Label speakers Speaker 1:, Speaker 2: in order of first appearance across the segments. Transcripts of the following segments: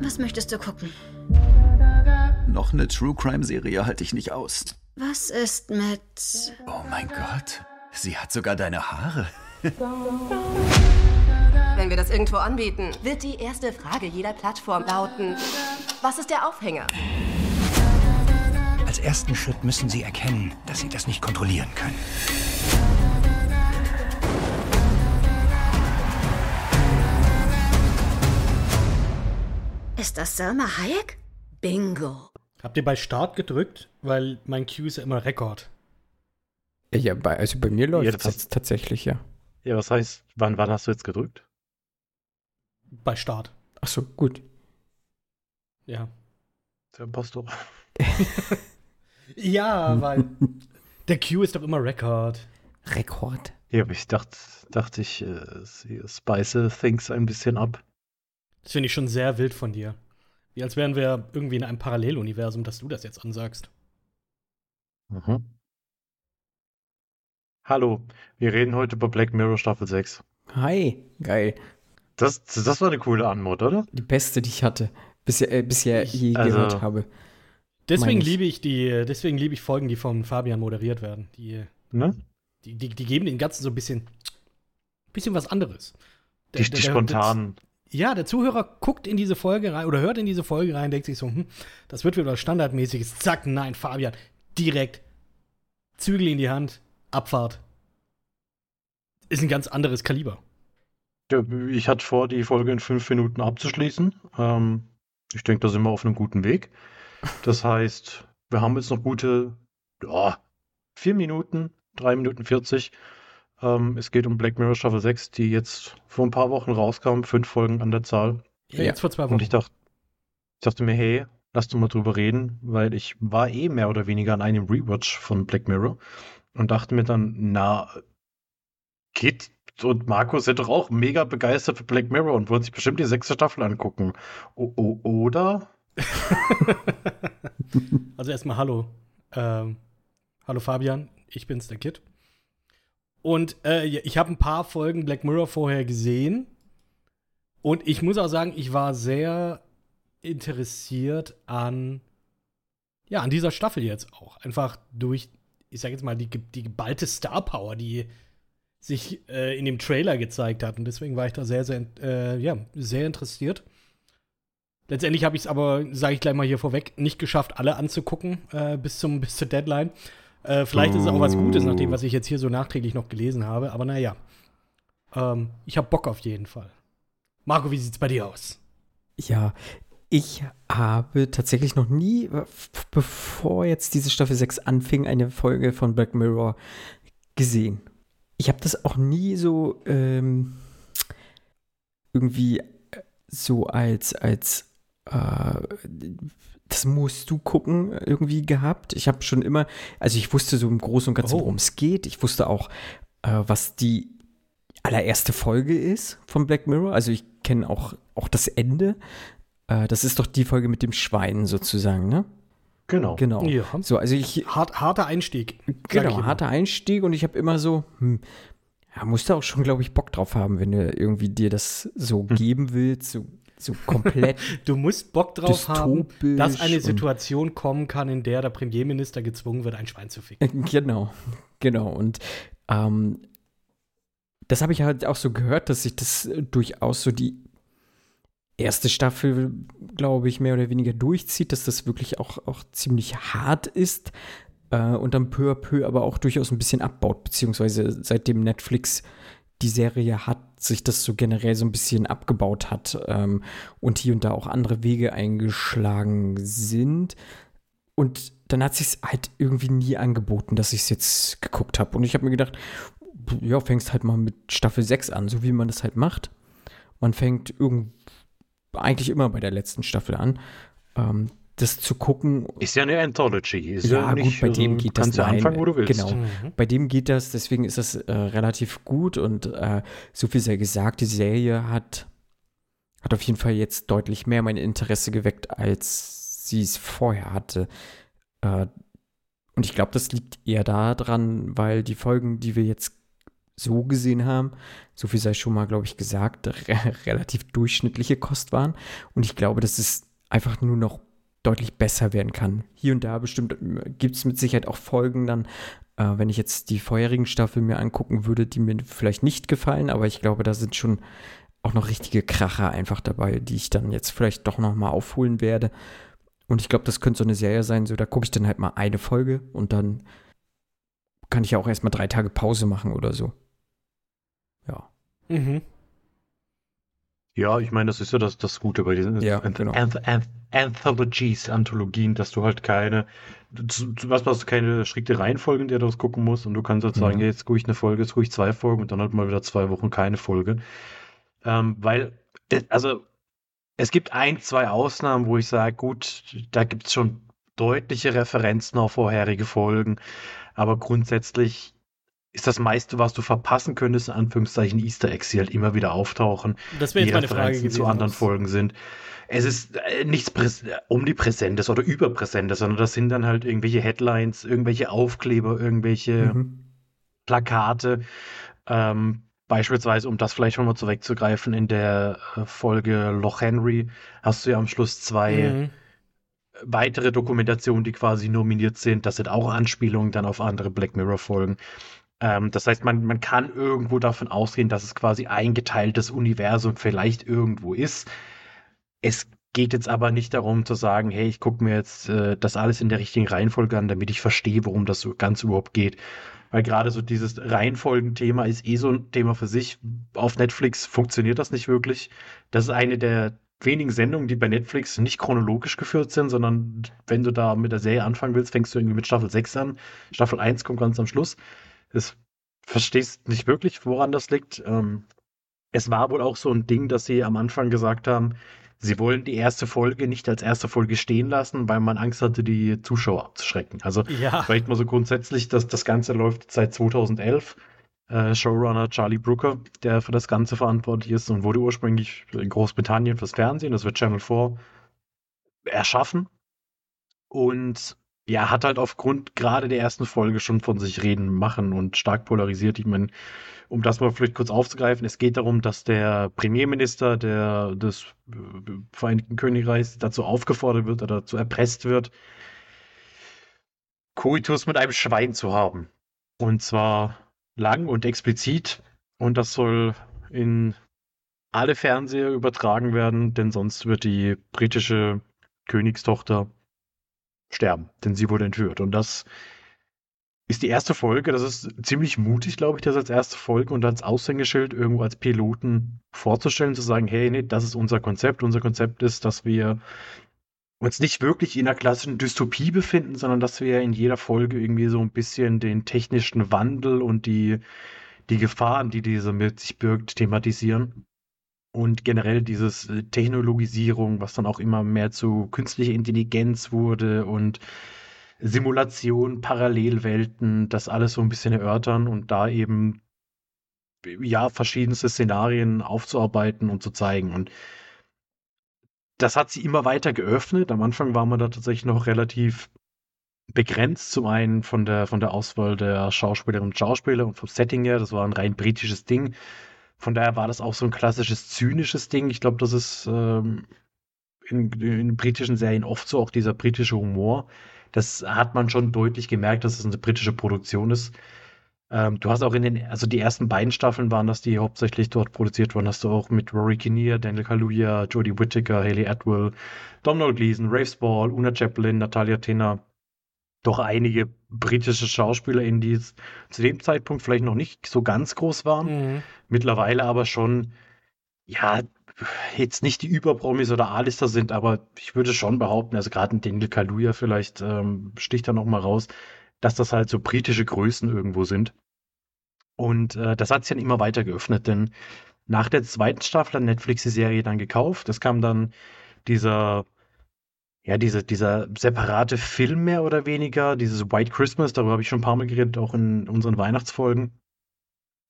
Speaker 1: Was möchtest du gucken?
Speaker 2: Noch eine True Crime Serie halte ich nicht aus.
Speaker 1: Was ist mit.
Speaker 2: Oh mein Gott. Sie hat sogar deine Haare.
Speaker 3: Wenn wir das irgendwo anbieten, wird die erste Frage jeder Plattform lauten: Was ist der Aufhänger?
Speaker 4: Als ersten Schritt müssen Sie erkennen, dass Sie das nicht kontrollieren können.
Speaker 1: Ist das Selma Hayek? Bingo.
Speaker 5: Habt ihr bei Start gedrückt? Weil mein Q ist ja immer Rekord.
Speaker 6: Ja, bei, also bei mir läuft
Speaker 7: Ja,
Speaker 6: es
Speaker 7: das hast-
Speaker 6: tatsächlich, ja.
Speaker 7: Ja, was heißt, wann, wann hast du jetzt gedrückt?
Speaker 5: Bei Start.
Speaker 6: Ach so, gut.
Speaker 5: Ja.
Speaker 7: Der Impostor.
Speaker 5: Ja, weil der Q ist doch immer Rekord.
Speaker 6: Rekord.
Speaker 7: Ja, aber ich dachte, dachte ich, äh, sie spice things ein bisschen ab.
Speaker 5: Das finde ich schon sehr wild von dir. Wie als wären wir irgendwie in einem Paralleluniversum, dass du das jetzt ansagst.
Speaker 7: Mhm. Hallo, wir reden heute über Black Mirror Staffel 6.
Speaker 6: Hi, geil.
Speaker 7: Das, das war eine coole Anmod, oder?
Speaker 6: Die beste, die ich hatte. Bisher, äh, bisher je
Speaker 7: Also-
Speaker 6: gehört habe.
Speaker 5: Deswegen
Speaker 6: ich.
Speaker 5: liebe ich die, deswegen liebe ich Folgen, die von Fabian moderiert werden. Die,
Speaker 7: Ne?
Speaker 5: die, die, die geben den Ganzen so ein bisschen, bisschen was anderes. Der-
Speaker 7: Die,
Speaker 5: der-
Speaker 7: die
Speaker 5: der-
Speaker 7: spontanen.
Speaker 5: Ja, der Zuhörer guckt in diese Folge rein oder hört in diese Folge rein, denkt sich so, hm, das wird wieder standardmäßiges. Zack, nein, Fabian, direkt Zügel in die Hand, Abfahrt. Ist ein ganz anderes Kaliber.
Speaker 7: Ich hatte vor, die Folge in fünf Minuten abzuschließen. Ähm, ich denke, da sind wir auf einem guten Weg. Das heißt, wir haben jetzt noch gute ja, vier Minuten, drei Minuten 40. Ähm, es geht um Black Mirror Staffel 6, die jetzt vor ein paar Wochen rauskam, fünf Folgen an der Zahl.
Speaker 5: Ja, jetzt vor zwei Wochen.
Speaker 7: Und ich dachte, ich dachte mir, hey, lass doch mal drüber reden, weil ich war eh mehr oder weniger an einem Rewatch von Black Mirror und dachte mir dann, na, Kit und Markus sind doch auch mega begeistert für Black Mirror und wollen sich bestimmt die sechste Staffel angucken. O o oder?
Speaker 5: also erstmal Hallo. Ähm, hallo Fabian, ich bin's, der Kid. Und äh, ich habe ein paar Folgen Black Mirror vorher gesehen. Und ich muss auch sagen, ich war sehr interessiert an, ja, an dieser Staffel jetzt auch. Einfach durch, ich sag jetzt mal, die, die geballte Star Power, die sich äh, in dem Trailer gezeigt hat. Und deswegen war ich da sehr, sehr, äh, ja, sehr interessiert. Letztendlich habe ich es aber, sage ich gleich mal hier vorweg, nicht geschafft, alle anzugucken äh, bis, zum, bis zur Deadline. Äh, vielleicht ist es auch was Gutes, nach dem, was ich jetzt hier so nachträglich noch gelesen habe. Aber naja, ähm, ich habe Bock auf jeden Fall. Marco, wie sieht's bei dir aus?
Speaker 6: Ja, ich habe tatsächlich noch nie, bevor jetzt diese Staffel 6 anfing, eine Folge von Black Mirror gesehen. Ich habe das auch nie so ähm, irgendwie äh, so als, als äh, das musst du gucken irgendwie gehabt. Ich habe schon immer, also ich wusste so im Großen und Ganzen,
Speaker 5: Oh.
Speaker 6: worum es geht. Ich wusste auch, äh, was die allererste Folge ist von Black Mirror. Also ich kenne auch, auch das Ende. Äh, das ist doch die Folge mit dem Schwein sozusagen, ne?
Speaker 7: Genau.
Speaker 6: Genau.
Speaker 5: Ja.
Speaker 6: So, also ich,
Speaker 5: Hart, harter Einstieg.
Speaker 6: genau, harter Einstieg und ich habe immer so, hm, ja, musst du auch schon, glaube ich, Bock drauf haben, wenn du irgendwie dir das so geben willst, so, so komplett
Speaker 5: Du musst Bock drauf haben, dass eine Situation kommen kann, in der der Premierminister gezwungen wird, ein Schwein zu ficken.
Speaker 6: Genau, genau. Und ähm, das habe ich halt auch so gehört, dass sich das äh, durchaus so die erste Staffel, glaube ich, mehr oder weniger durchzieht, dass das wirklich auch, auch ziemlich hart ist äh, und dann peu à peu aber auch durchaus ein bisschen abbaut, beziehungsweise seitdem Netflix die Serie hat, sich das so generell so ein bisschen abgebaut hat ähm, und hier und da auch andere Wege eingeschlagen sind. Und dann hat sich halt irgendwie nie angeboten, dass ich es jetzt geguckt habe. Und ich habe mir gedacht, ja, fängst halt mal mit Staffel 6 an, so wie man das halt macht. Man fängt irgend eigentlich immer bei der letzten Staffel an, ähm, das zu gucken.
Speaker 7: Ist ja eine Anthology. Ist
Speaker 6: Ja,
Speaker 7: ja,
Speaker 6: gut,
Speaker 7: nicht,
Speaker 6: bei dem
Speaker 7: also,
Speaker 6: geht das
Speaker 7: kannst
Speaker 6: nein,
Speaker 7: anfangen, wo du willst.
Speaker 6: genau.
Speaker 5: Mhm.
Speaker 6: Bei dem geht das, deswegen ist das äh, relativ gut und äh, so viel sei gesagt, die Serie hat, hat auf jeden Fall jetzt deutlich mehr mein Interesse geweckt, als sie es vorher hatte. Äh, und ich glaube, das liegt eher daran, weil die Folgen, die wir jetzt so gesehen haben, so viel sei schon mal, glaube ich, gesagt, re relativ durchschnittliche Kost waren. Und ich glaube, dass es einfach nur noch deutlich besser werden kann. Hier und da bestimmt äh, gibt es mit Sicherheit auch Folgen dann, äh, wenn ich jetzt die vorherigen Staffeln mir angucken würde, die mir vielleicht nicht gefallen, aber ich glaube, da sind schon auch noch richtige Kracher einfach dabei, die ich dann jetzt vielleicht doch noch mal aufholen werde. Und ich glaube, das könnte so eine Serie sein, so da gucke ich dann halt mal eine Folge und dann kann ich ja auch erstmal drei Tage Pause machen oder so. Ja.
Speaker 5: Mhm.
Speaker 7: Ja, ich meine, das ist ja das, das Gute bei diesen
Speaker 6: Ja,
Speaker 7: Anth
Speaker 6: genau.
Speaker 7: Anth Anth Anthologies, Anthologien, dass du halt keine, was hast du keine strikte Reihenfolge, in der du das gucken musst und du kannst halt sagen,
Speaker 6: Mhm.
Speaker 7: ja, jetzt gucke ich eine Folge, jetzt gucke ich zwei Folgen und dann halt mal wieder zwei Wochen keine Folge. Ähm, weil, äh, also, es gibt ein, zwei Ausnahmen, wo ich sage, gut, da gibt es schon deutliche Referenzen auf vorherige Folgen, aber grundsätzlich ist das meiste, was du verpassen könntest, in Anführungszeichen Easter Eggs, die halt immer wieder auftauchen
Speaker 5: Das wäre
Speaker 7: die
Speaker 5: jetzt meine Frage
Speaker 7: Referenzen
Speaker 5: gewesen.
Speaker 7: zu anderen
Speaker 5: was-
Speaker 7: Folgen sind. Es ist äh, nichts Präs Omnipräsentes oder Überpräsentes, sondern das sind dann halt irgendwelche Headlines, irgendwelche Aufkleber, irgendwelche
Speaker 6: Mhm.
Speaker 7: Plakate. Ähm, beispielsweise, um das vielleicht schon mal zurückzugreifen, in der äh, Folge Loch Henry hast du ja am Schluss zwei
Speaker 5: Mhm.
Speaker 7: weitere Dokumentationen, die quasi nominiert sind. Das sind auch Anspielungen dann auf andere Black Mirror-Folgen. Ähm, das heißt, man, man kann irgendwo davon ausgehen, dass es quasi ein geteiltes Universum vielleicht irgendwo ist. Es geht jetzt aber nicht darum zu sagen, hey, ich gucke mir jetzt äh, das alles in der richtigen Reihenfolge an, damit ich verstehe, worum das so ganz überhaupt geht. Weil gerade so dieses Reihenfolgenthema ist eh so ein Thema für sich. Auf Netflix funktioniert das nicht wirklich. Das ist eine der wenigen Sendungen, die bei Netflix nicht chronologisch geführt sind, sondern wenn du da mit der Serie anfangen willst, fängst du irgendwie mit Staffel 6 an. Staffel 1 kommt ganz am Schluss. Das verstehst nicht wirklich, woran das liegt. Ähm, es war wohl auch so ein Ding, dass sie am Anfang gesagt haben, sie wollen die erste Folge nicht als erste Folge stehen lassen, weil man Angst hatte, die Zuschauer abzuschrecken. Also
Speaker 5: Ja.
Speaker 7: Vielleicht mal so grundsätzlich, dass das Ganze läuft seit 2011. Äh, Showrunner Charlie Brooker, der für das Ganze verantwortlich ist und wurde ursprünglich in Großbritannien fürs Fernsehen, das wird Channel 4, erschaffen. Und ja, hat halt aufgrund gerade der ersten Folge schon von sich reden machen und stark polarisiert. Ich meine, um das mal vielleicht kurz aufzugreifen, es geht darum, dass der Premierminister der, des äh, Vereinigten Königreichs dazu aufgefordert wird oder dazu erpresst wird, Koitus mit einem Schwein zu haben. Und zwar lang und explizit. Und das soll in alle Fernseher übertragen werden, denn sonst wird die britische Königstochter sterben, denn sie wurde entführt. Und das ist die erste Folge. Das ist ziemlich mutig, glaube ich, das als erste Folge und als Aushängeschild irgendwo als Piloten vorzustellen, zu sagen, hey, nee, das ist unser Konzept. Unser Konzept ist, dass wir uns nicht wirklich in einer klassischen Dystopie befinden, sondern dass wir in jeder Folge irgendwie so ein bisschen den technischen Wandel und die, die Gefahren, die diese mit sich birgt, thematisieren. Und generell dieses äh, Technologisierung, was dann auch immer mehr zu künstlicher Intelligenz wurde und Simulation, Parallelwelten, das alles so ein bisschen erörtern und da eben ja verschiedenste Szenarien aufzuarbeiten und zu zeigen. Und das hat sie immer weiter geöffnet. Am Anfang war man da tatsächlich noch relativ begrenzt. Zum einen von der, von der Auswahl der Schauspielerinnen und Schauspieler und vom Setting her. Das war ein rein britisches Ding. Von daher war das auch so ein klassisches zynisches Ding. Ich glaube, das ist ähm, in, in britischen Serien oft so, auch dieser britische Humor. Das hat man schon deutlich gemerkt, dass es eine britische Produktion ist. Ähm, du hast auch in den, also die ersten beiden Staffeln waren das, die hauptsächlich dort produziert wurden. Hast du auch mit Rory Kinnear, Daniel Kaluuya, Jodie Whittaker, Haley Atwell, Domhnall Gleeson, Rafe Spall, Una Chaplin, Natalia Tena. Doch einige britische SchauspielerInnen, die jetzt zu dem Zeitpunkt vielleicht noch nicht so ganz groß waren.
Speaker 5: Mhm.
Speaker 7: Mittlerweile aber schon, ja, jetzt nicht die Überpromis oder A-Lister sind, aber ich würde schon behaupten, also gerade ein Daniel Kaluuya vielleicht ähm, sticht da noch mal raus, dass das halt so britische Größen irgendwo sind. Und äh, das hat sich dann immer weiter geöffnet, denn nach der zweiten Staffel hat Netflix die Serie dann gekauft. Es kam dann dieser, ja, diese, dieser separate Film mehr oder weniger, dieses White Christmas, darüber habe ich schon ein paar Mal geredet, auch in unseren Weihnachtsfolgen,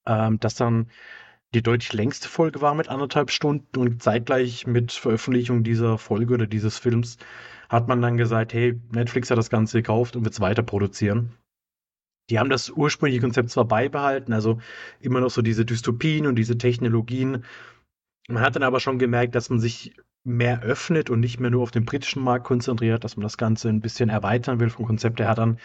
Speaker 7: ähm, das dann die deutlich längste Folge war mit anderthalb Stunden und zeitgleich mit Veröffentlichung dieser Folge oder dieses Films hat man dann gesagt, hey, Netflix hat das Ganze gekauft und wird es weiter produzieren. die haben das ursprüngliche Konzept zwar beibehalten, also immer noch so diese Dystopien und diese Technologien. Man hat dann aber schon gemerkt, dass man sich mehr öffnet und nicht mehr nur auf den britischen Markt konzentriert, dass man das Ganze ein bisschen erweitern will vom Konzept. Er hat dann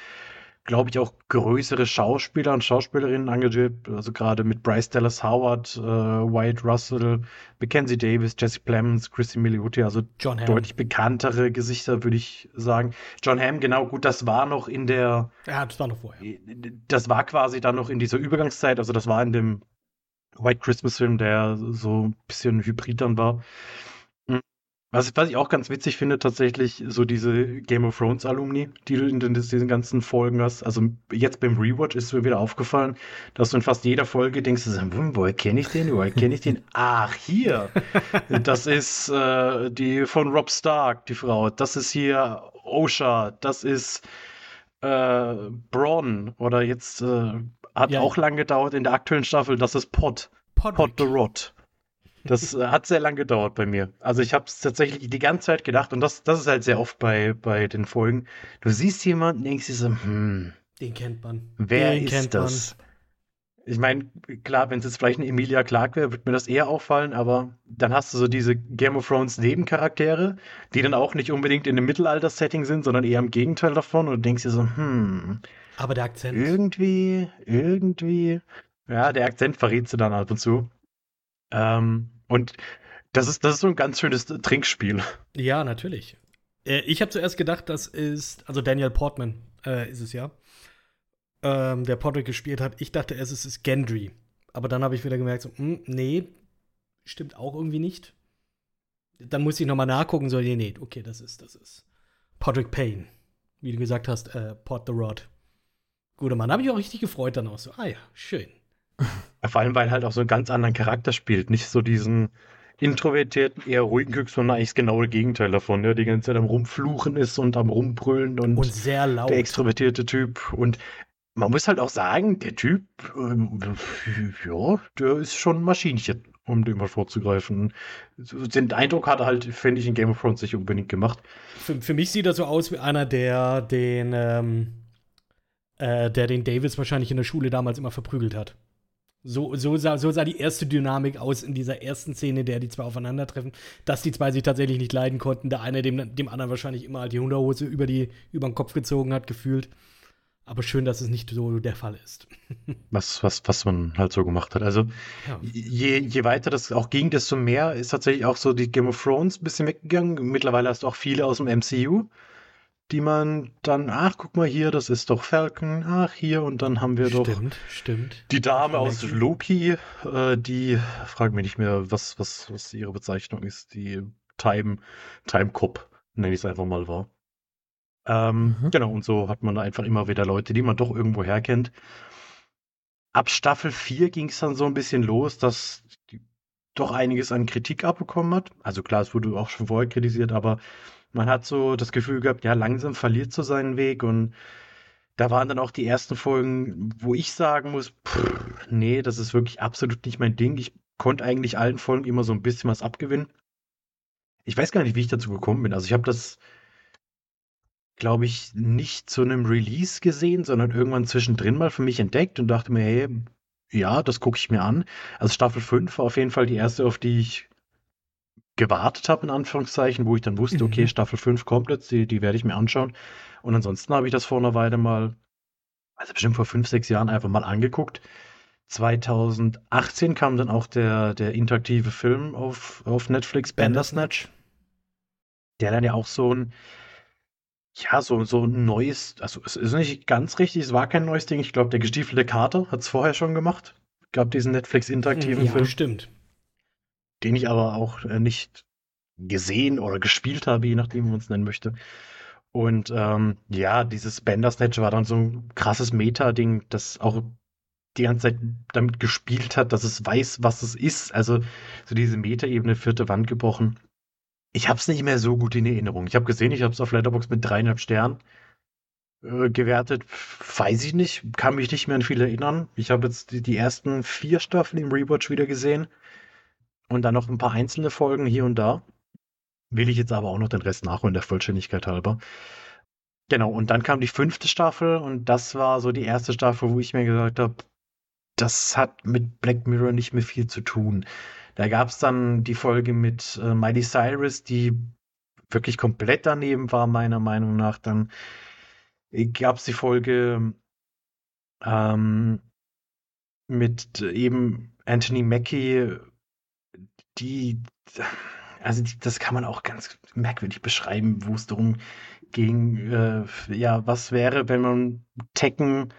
Speaker 7: glaube ich, auch größere Schauspieler und Schauspielerinnen engagiert. Also gerade mit Bryce Dallas Howard, äh, Wyatt Russell, Mackenzie Davis, Jesse Plemons, Chrissy Milioti, also deutlich bekanntere Gesichter, würde ich sagen. John Hamm, genau, gut, das war noch in der.
Speaker 5: Ja, das war noch vorher.
Speaker 7: Das war quasi dann noch in dieser Übergangszeit, also das war in dem White Christmas Film, der so ein bisschen hybrid dann war. Was, was ich auch ganz witzig finde, tatsächlich, so diese Game of Thrones Alumni, die du in den, diesen ganzen Folgen hast. Also jetzt beim Rewatch ist mir wieder aufgefallen, dass du in fast jeder Folge denkst, woher kenne ich den? Woher kenne ich den? Ach, hier. Das ist äh, die von Rob Stark, die Frau. Das ist hier Osha. Das ist äh, Braun. Oder jetzt äh, hat ja. auch lange gedauert in der aktuellen Staffel. Das ist. Podrick. Pot the Rot. Das äh, hat sehr lange gedauert bei mir. Also ich habe es tatsächlich die ganze Zeit gedacht und das, das ist halt sehr oft bei, bei den Folgen. Du siehst jemanden, denkst dir so, hm.
Speaker 5: Den kennt man.
Speaker 7: Wer den ist das? Man. Ich meine, klar, wenn es jetzt vielleicht eine Emilia Clarke wäre, würde mir das eher auffallen, aber dann hast du so diese Game of Thrones Nebencharaktere, die dann auch nicht unbedingt in einem Mittelalter-Setting sind, sondern eher im Gegenteil davon und du denkst dir so, hm.
Speaker 5: Aber der Akzent.
Speaker 7: Irgendwie, irgendwie. Ja, der Akzent verrät sie dann ab und zu. Ähm, und das ist, das ist so ein ganz schönes Trinkspiel.
Speaker 5: Ja, natürlich. Äh, ich habe zuerst gedacht, das ist, also Daniel Portman äh, ist es ja, ähm, der Podrick gespielt hat. Ich dachte erst, es ist Gendry. Aber dann habe ich wieder gemerkt, so, mh, hm, nee, stimmt auch irgendwie nicht. Dann muss ich nochmal nachgucken, so, nee, nee, okay, das ist, das ist Podrick Payne. Wie du gesagt hast, äh, Pod the Rod. Guter Mann, habe ich auch richtig gefreut dann auch so. Ah ja, schön.
Speaker 7: Vor allem, weil er halt auch so einen ganz anderen Charakter spielt. Nicht so diesen introvertierten, eher ruhigen Typ, sondern eigentlich das genaue Gegenteil davon, der die ganze Zeit am Rumfluchen ist und am Rumbrüllen und,
Speaker 5: und sehr laut.
Speaker 7: Der extrovertierte Typ. Und man muss halt auch sagen, der Typ, ähm, ja, der ist schon ein Maschinchen, um dem mal vorzugreifen. Den Eindruck hat er halt, finde ich, in Game of Thrones nicht unbedingt gemacht.
Speaker 5: Für, für mich sieht er so aus wie einer, der den, ähm, äh, der den Davis wahrscheinlich in der Schule damals immer verprügelt hat. So, so, sah, so sah die erste Dynamik aus in dieser ersten Szene, in der die zwei aufeinandertreffen, dass die zwei sich tatsächlich nicht leiden konnten. Der eine dem, dem anderen wahrscheinlich immer halt die Hunderhose über, die, über den Kopf gezogen hat, gefühlt. Aber schön, dass es nicht so der Fall ist.
Speaker 7: was, was, was man halt so gemacht hat. Also ja. je, je weiter das auch ging, desto mehr ist tatsächlich auch so die Game of Thrones ein bisschen weggegangen. Mittlerweile hast du auch viele aus dem MCU die man dann, ach, guck mal hier, das ist doch Falcon, ach, hier, und dann haben wir
Speaker 5: stimmt,
Speaker 7: doch
Speaker 5: stimmt, stimmt.
Speaker 7: die Dame aus Loki, äh, die, frag mich nicht mehr, was, was, was ihre Bezeichnung ist, die Time, Time Cop, nenne ich es einfach mal war. Ähm, mhm. Genau, und so hat man da einfach immer wieder Leute, die man doch irgendwo herkennt. Ab Staffel 4 ging es dann so ein bisschen los, dass die doch einiges an Kritik abbekommen hat. Also klar, es wurde auch schon vorher kritisiert, aber man hat so das Gefühl gehabt, ja, langsam verliert so seinen Weg und da waren dann auch die ersten Folgen, wo ich sagen muss, pff, nee, das ist wirklich absolut nicht mein Ding. Ich konnte eigentlich allen Folgen immer so ein bisschen was abgewinnen. Ich weiß gar nicht, wie ich dazu gekommen bin. Also ich habe das, glaube ich, nicht zu einem Release gesehen, sondern irgendwann zwischendrin mal für mich entdeckt und dachte mir, hey, ja, das gucke ich mir an. Also Staffel 5 war auf jeden Fall die erste, auf die ich gewartet habe, in Anführungszeichen, wo ich dann wusste, okay, mhm. Staffel 5 kommt jetzt, die, die werde ich mir anschauen. Und ansonsten habe ich das vor einer Weile mal, also bestimmt vor fünf, sechs Jahren einfach mal angeguckt. 2018 kam dann auch der, der interaktive Film auf, auf Netflix, Bandersnatch. Der dann ja auch so ein, ja, so, so ein neues, also es ist nicht ganz richtig, es war kein neues Ding. Ich glaube, der gestiefelte Kater hat es vorher schon gemacht. Gab diesen Netflix interaktiven
Speaker 5: ja,
Speaker 7: Film.
Speaker 5: Stimmt
Speaker 7: den ich aber auch äh, nicht gesehen oder gespielt habe, je nachdem, wie man es nennen möchte. Und ähm, ja, dieses Bandersnatch war dann so ein krasses Meta-Ding, das auch die ganze Zeit damit gespielt hat, dass es weiß, was es ist. Also so diese Meta-Ebene, vierte Wand gebrochen. Ich habe es nicht mehr so gut in Erinnerung. Ich habe gesehen, ich habe es auf Letterbox mit dreieinhalb Sternen äh, gewertet. Weiß ich nicht, kann mich nicht mehr an viel erinnern. Ich habe jetzt die, die ersten vier Staffeln im Rewatch wieder gesehen und dann noch ein paar einzelne Folgen hier und da. Will ich jetzt aber auch noch den Rest nachholen, der Vollständigkeit halber. Genau, und dann kam die fünfte Staffel und das war so die erste Staffel, wo ich mir gesagt habe, das hat mit Black Mirror nicht mehr viel zu tun. Da gab es dann die Folge mit äh, Miley Cyrus, die wirklich komplett daneben war, meiner Meinung nach. Dann gab es die Folge ähm, mit eben Anthony Mackie, die, also die, das kann man auch ganz merkwürdig beschreiben, wo es darum ging, äh, ja, was wäre, wenn man Tekken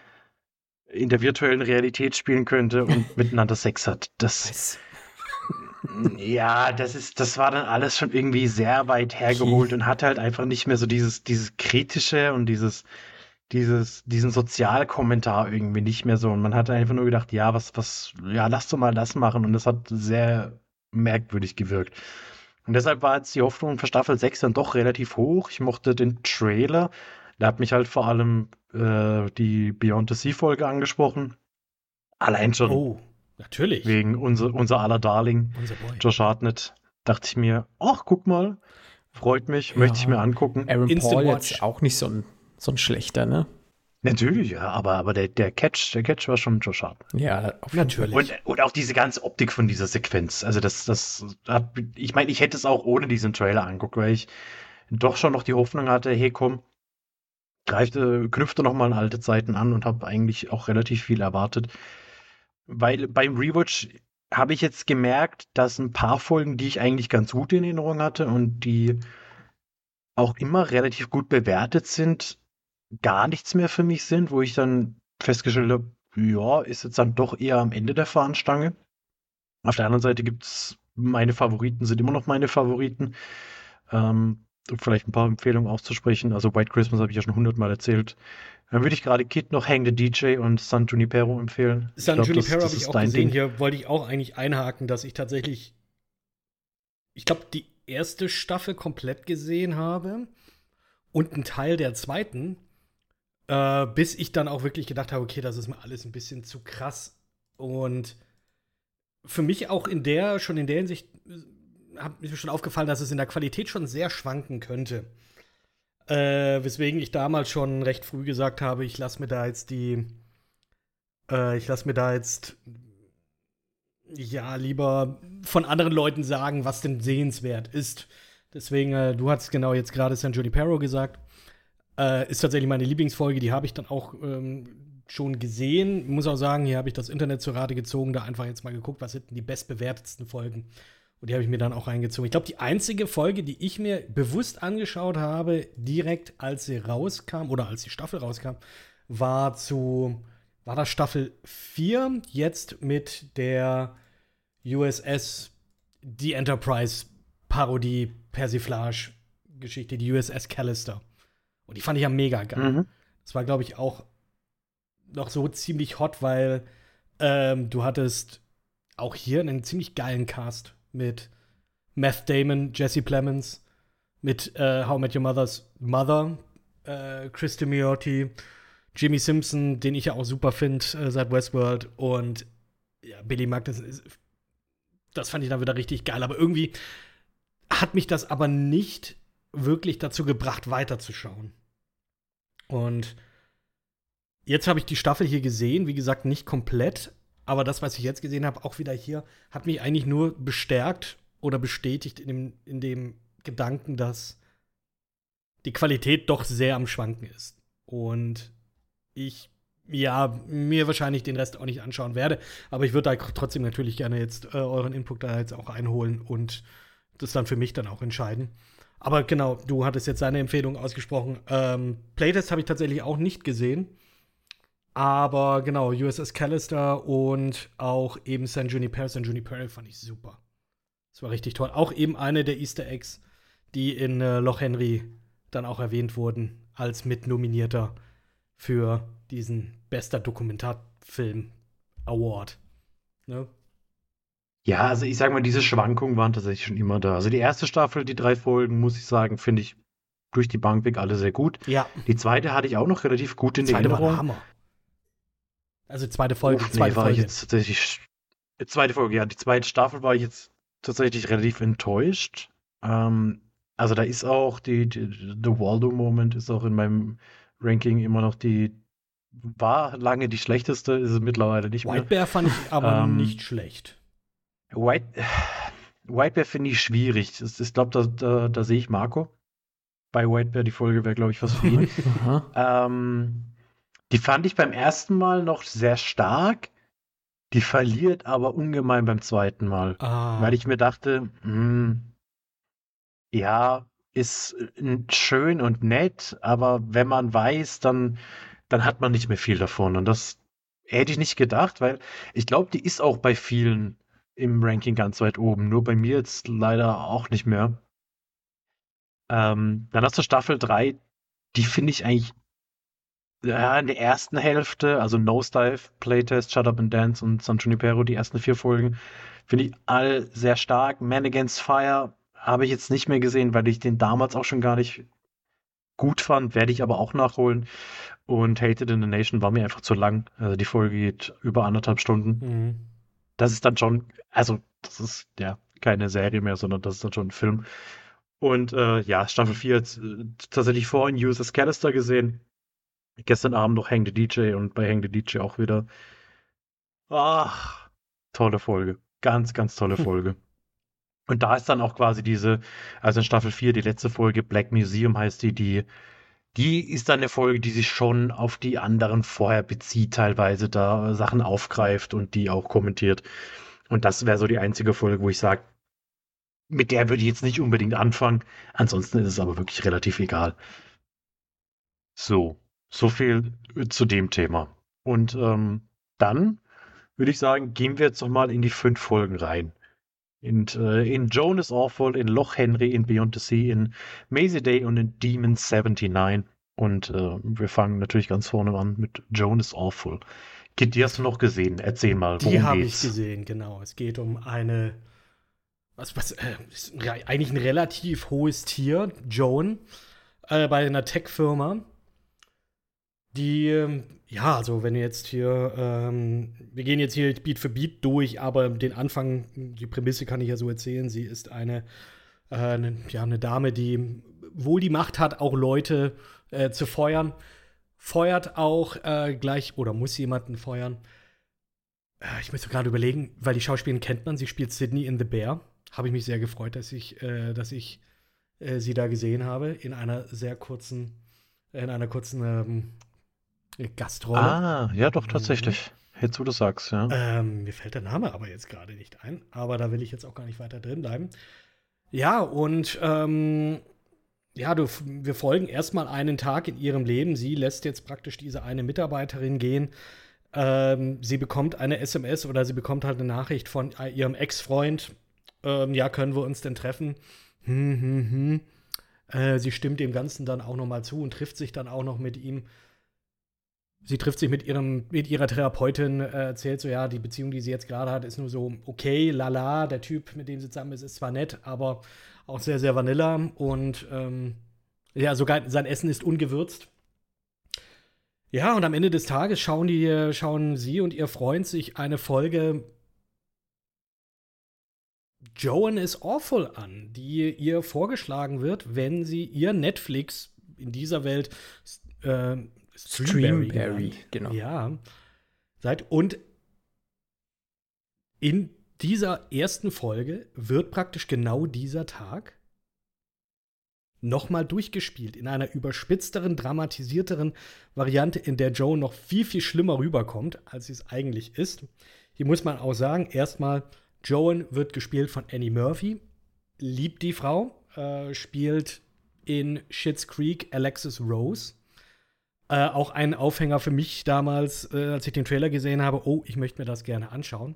Speaker 7: in der virtuellen Realität spielen könnte und miteinander Sex hat. Das, ja, das ist, das war dann alles schon irgendwie sehr weit hergeholt und hatte halt einfach nicht mehr so dieses, dieses kritische und dieses, dieses, diesen Sozialkommentar irgendwie nicht mehr so. Und man hat einfach nur gedacht, ja, was, was, ja, lass doch mal das machen. Und das hat sehr merkwürdig gewirkt. Und deshalb war jetzt die Hoffnung für Staffel 6 dann doch relativ hoch. Ich mochte den Trailer. Da hat mich halt vor allem äh, die Beyond the Sea-Folge angesprochen. Allein schon.
Speaker 5: Oh, natürlich.
Speaker 7: Wegen unser, unser aller Darling,
Speaker 5: Unser Boy.
Speaker 7: Josh Hartnett. Dachte ich mir, ach, guck mal. Freut mich,
Speaker 6: Ja.
Speaker 7: möchte ich mir angucken.
Speaker 6: Aaron
Speaker 5: Instant
Speaker 6: Paul
Speaker 5: Watch.
Speaker 6: jetzt auch nicht so ein, so ein schlechter, ne?
Speaker 7: Natürlich, ja, aber, aber der, der Catch, der Catch war schon Josh Hartnett.
Speaker 6: Ja,
Speaker 5: Natürlich.
Speaker 7: Und, und auch diese ganze Optik von dieser Sequenz. Also das, das hat, ich meine, ich hätte es auch ohne diesen Trailer anguckt, weil ich doch schon noch die Hoffnung hatte, hey komm, greift, äh, knüpfte noch mal an alte Zeiten an und habe eigentlich auch relativ viel erwartet. Weil beim Rewatch habe ich jetzt gemerkt, dass ein paar Folgen, die ich eigentlich ganz gut in Erinnerung hatte und die auch immer relativ gut bewertet sind, gar nichts mehr für mich sind, wo ich dann festgestellt habe, ja, ist jetzt dann doch eher am Ende der Fahnenstange. Auf der anderen Seite gibt es meine Favoriten, sind immer noch meine Favoriten. Ähm, um vielleicht ein paar Empfehlungen auszusprechen. Also White Christmas habe ich ja schon hundertmal erzählt. Dann würde ich gerade Kid noch Hang the DJ und San Junipero empfehlen.
Speaker 5: San
Speaker 7: glaub,
Speaker 5: Junipero habe ich auch gesehen.
Speaker 7: Ding.
Speaker 5: Hier wollte ich auch eigentlich einhaken, dass ich tatsächlich, ich glaube, die erste Staffel komplett gesehen habe und einen Teil der zweiten, äh, bis ich dann auch wirklich gedacht habe, okay, das ist mir alles ein bisschen zu krass. Und für mich auch in der, schon in der Hinsicht, äh, hat mir schon aufgefallen, dass es in der Qualität schon sehr schwanken könnte. Äh, weswegen ich damals schon recht früh gesagt habe, ich lasse mir da jetzt die, äh, ich lasse mir da jetzt ja lieber von anderen Leuten sagen, was denn sehenswert ist. Deswegen, äh, du hast genau jetzt gerade San Junipero gesagt. Äh, ist tatsächlich meine Lieblingsfolge, die habe ich dann auch ähm, schon gesehen. Muss auch sagen, hier habe ich das Internet zur Rate gezogen, da einfach jetzt mal geguckt, was sind denn die bestbewertetsten Folgen. Und die habe ich mir dann auch reingezogen. Ich glaube, die einzige Folge, die ich mir bewusst angeschaut habe, direkt als sie rauskam oder als die Staffel rauskam, war zu, war das Staffel 4, jetzt mit der USS, die Enterprise Parodie, Persiflage Geschichte, die USS Callister. Und die fand ich ja mega geil.
Speaker 7: Mhm.
Speaker 5: Das war, glaube ich, auch noch so ziemlich hot, weil ähm, du hattest auch hier einen ziemlich geilen Cast mit Meth Damon, Jesse Plemons, mit äh, How I Met Your Mother's Mother, äh, Chris Miotti, Jimmy Simpson, den ich ja auch super finde äh, seit Westworld und ja, Billy Magnussen. ist- Das fand ich dann wieder richtig geil, aber irgendwie hat mich das aber nicht wirklich dazu gebracht, weiterzuschauen. Und jetzt habe ich die Staffel hier gesehen, wie gesagt, nicht komplett, aber das, was ich jetzt gesehen habe, auch wieder hier, hat mich eigentlich nur bestärkt oder bestätigt in dem, in dem Gedanken, dass die Qualität doch sehr am Schwanken ist. Und ich, ja, mir wahrscheinlich den Rest auch nicht anschauen werde, aber ich würde da trotzdem natürlich gerne jetzt äh, euren Input da jetzt auch einholen und das dann für mich dann auch entscheiden. Aber genau, du hattest jetzt deine Empfehlung ausgesprochen. Ähm, Playtest habe ich tatsächlich auch nicht gesehen. Aber genau, USS Callister und auch eben San Junipero. San Junipero fand ich super. Das war richtig toll. Auch eben eine der Easter Eggs, die in äh, Loch Henry dann auch erwähnt wurden, als Mitnominierter für diesen bester Dokumentarfilm Award. Ne?
Speaker 7: Ja, also ich sag mal, diese Schwankungen waren tatsächlich schon immer da. Also die erste Staffel, die drei Folgen, muss ich sagen, finde ich durch die Bank weg alle sehr gut.
Speaker 5: Ja,
Speaker 7: Die zweite hatte ich auch noch relativ gut in
Speaker 5: die zweite war der
Speaker 7: Erinnerung.
Speaker 5: Hammer. Also zweite Folge,
Speaker 7: Uff, nee,
Speaker 5: zweite
Speaker 7: war
Speaker 5: Folge.
Speaker 7: ich jetzt tatsächlich. Zweite Folge, ja. Die zweite Staffel war ich jetzt tatsächlich relativ enttäuscht. Ähm, Also da ist auch die, die The Waldo-Moment ist auch in meinem Ranking immer noch die, war lange die schlechteste, ist es mittlerweile nicht mehr.
Speaker 5: White Bear fand ich aber
Speaker 7: Ähm,
Speaker 5: nicht schlecht.
Speaker 7: White, White Bear finde ich schwierig. Das- Ich glaube, da, da, da sehe ich Marco. Bei White Bear, die Folge wäre, glaube ich, was für ihn. Ähm, die fand ich beim ersten Mal noch sehr stark. Die verliert aber ungemein beim zweiten Mal.
Speaker 5: Ah,
Speaker 7: Weil ich mir dachte, hm, ja, ist äh, schön und nett, aber wenn man weiß, dann, dann hat man nicht mehr viel davon. Und das hätte ich nicht gedacht, weil ich glaube, die ist auch bei vielen im Ranking ganz weit oben. Nur bei mir jetzt leider auch nicht mehr. Ähm, dann hast du Staffel 3, die finde ich eigentlich ja, in der ersten Hälfte, also Nosedive, Playtest, Shut Up and Dance und San Junipero, die ersten vier Folgen, finde ich all sehr stark. Man Against Fire habe ich jetzt nicht mehr gesehen, weil ich den damals auch schon gar nicht gut fand, werde ich aber auch nachholen. Und Hated in the Nation war mir einfach zu lang. Also die Folge geht über anderthalb Stunden.
Speaker 5: mhm.
Speaker 7: Das ist dann schon, also das ist ja keine Serie mehr, sondern das ist dann schon ein Film. Und äh, ja, Staffel 4 jetzt äh, tatsächlich vorhin USS Callister gesehen. Gestern Abend noch Hang the DJ und bei Hang the DJ auch wieder. Ach, tolle Folge. Ganz, ganz tolle Folge. Und da ist dann auch quasi diese, also in Staffel 4, die letzte Folge, Black Museum heißt die, die, die ist dann eine Folge, die sich schon auf die anderen vorher bezieht, teilweise da Sachen aufgreift und die auch kommentiert. Und das wäre so die einzige Folge, wo ich sage, mit der würde ich jetzt nicht unbedingt anfangen. Ansonsten ist es aber wirklich relativ egal. So, so viel zu dem Thema. Und ähm, dann würde ich sagen, gehen wir jetzt noch mal in die fünf Folgen rein. In, äh, in Joan is Awful, in Loch Henry, in Beyond the Sea, in Maisie Day und in Demon 79. Und äh, wir fangen natürlich ganz vorne an mit Joan is Awful. Kid, die hast du noch gesehen. Erzähl mal,
Speaker 5: Die
Speaker 7: worum
Speaker 5: habe ich gesehen, genau. Es geht um eine, was, was, äh, eigentlich ein relativ hohes Tier, Joan, äh, bei einer Tech-Firma, die, ähm, ja, also wenn jetzt hier, ähm, wir gehen jetzt hier Beat für Beat durch, aber den Anfang, die Prämisse kann ich ja so erzählen. Sie ist eine, äh, eine, ja, eine Dame, die wohl die Macht hat, auch Leute äh, zu feuern. Feuert auch äh, gleich, oder muss jemanden feuern. Äh, Ich müsste gerade überlegen, weil die Schauspielerin kennt man, sie spielt Sydney in The Bear. Habe ich mich sehr gefreut, dass ich, äh, dass ich äh, sie da gesehen habe in einer sehr kurzen, in einer kurzen ähm, Gastrolle.
Speaker 7: Ah, ja, doch, tatsächlich. Jetzt, wo du sagst, ja.
Speaker 5: Ähm, mir fällt der Name aber jetzt gerade nicht ein, aber da will ich jetzt auch gar nicht weiter drin bleiben. Ja, und ähm, ja, du, wir folgen erstmal einen Tag in ihrem Leben. Sie lässt jetzt praktisch diese eine Mitarbeiterin gehen. Ähm, sie bekommt eine SMS oder sie bekommt halt eine Nachricht von äh, ihrem Ex-Freund. Ähm, ja, können wir uns denn treffen? Hm, hm, hm. Äh, sie stimmt dem Ganzen dann auch noch mal zu und trifft sich dann auch noch mit ihm. Sie trifft sich mit, ihrem, mit ihrer Therapeutin, äh, erzählt so, ja, die Beziehung, die sie jetzt gerade hat, ist nur so okay, lala. Der Typ, mit dem sie zusammen ist, ist zwar nett, aber auch sehr, sehr vanilla. Und ähm, ja, sogar sein Essen ist ungewürzt. Ja, und am Ende des Tages schauen, die, schauen sie und ihr Freund sich eine Folge Joan is Awful an, die ihr vorgeschlagen wird, wenn sie ihr Netflix in dieser Welt äh, Streamberry,
Speaker 6: Streamberry, genau.
Speaker 5: Ja. Seid und in dieser ersten Folge wird praktisch genau dieser Tag nochmal durchgespielt in einer überspitzteren, dramatisierteren Variante, in der Joan noch viel, viel schlimmer rüberkommt, als sie es eigentlich ist. Hier muss man auch sagen, erstmal, Joan wird gespielt von Annie Murphy, liebt die Frau, äh, spielt in Schitt's Creek Alexis Rose. Äh, auch ein Aufhänger für mich damals, äh, als ich den Trailer gesehen habe, oh, ich möchte mir das gerne anschauen.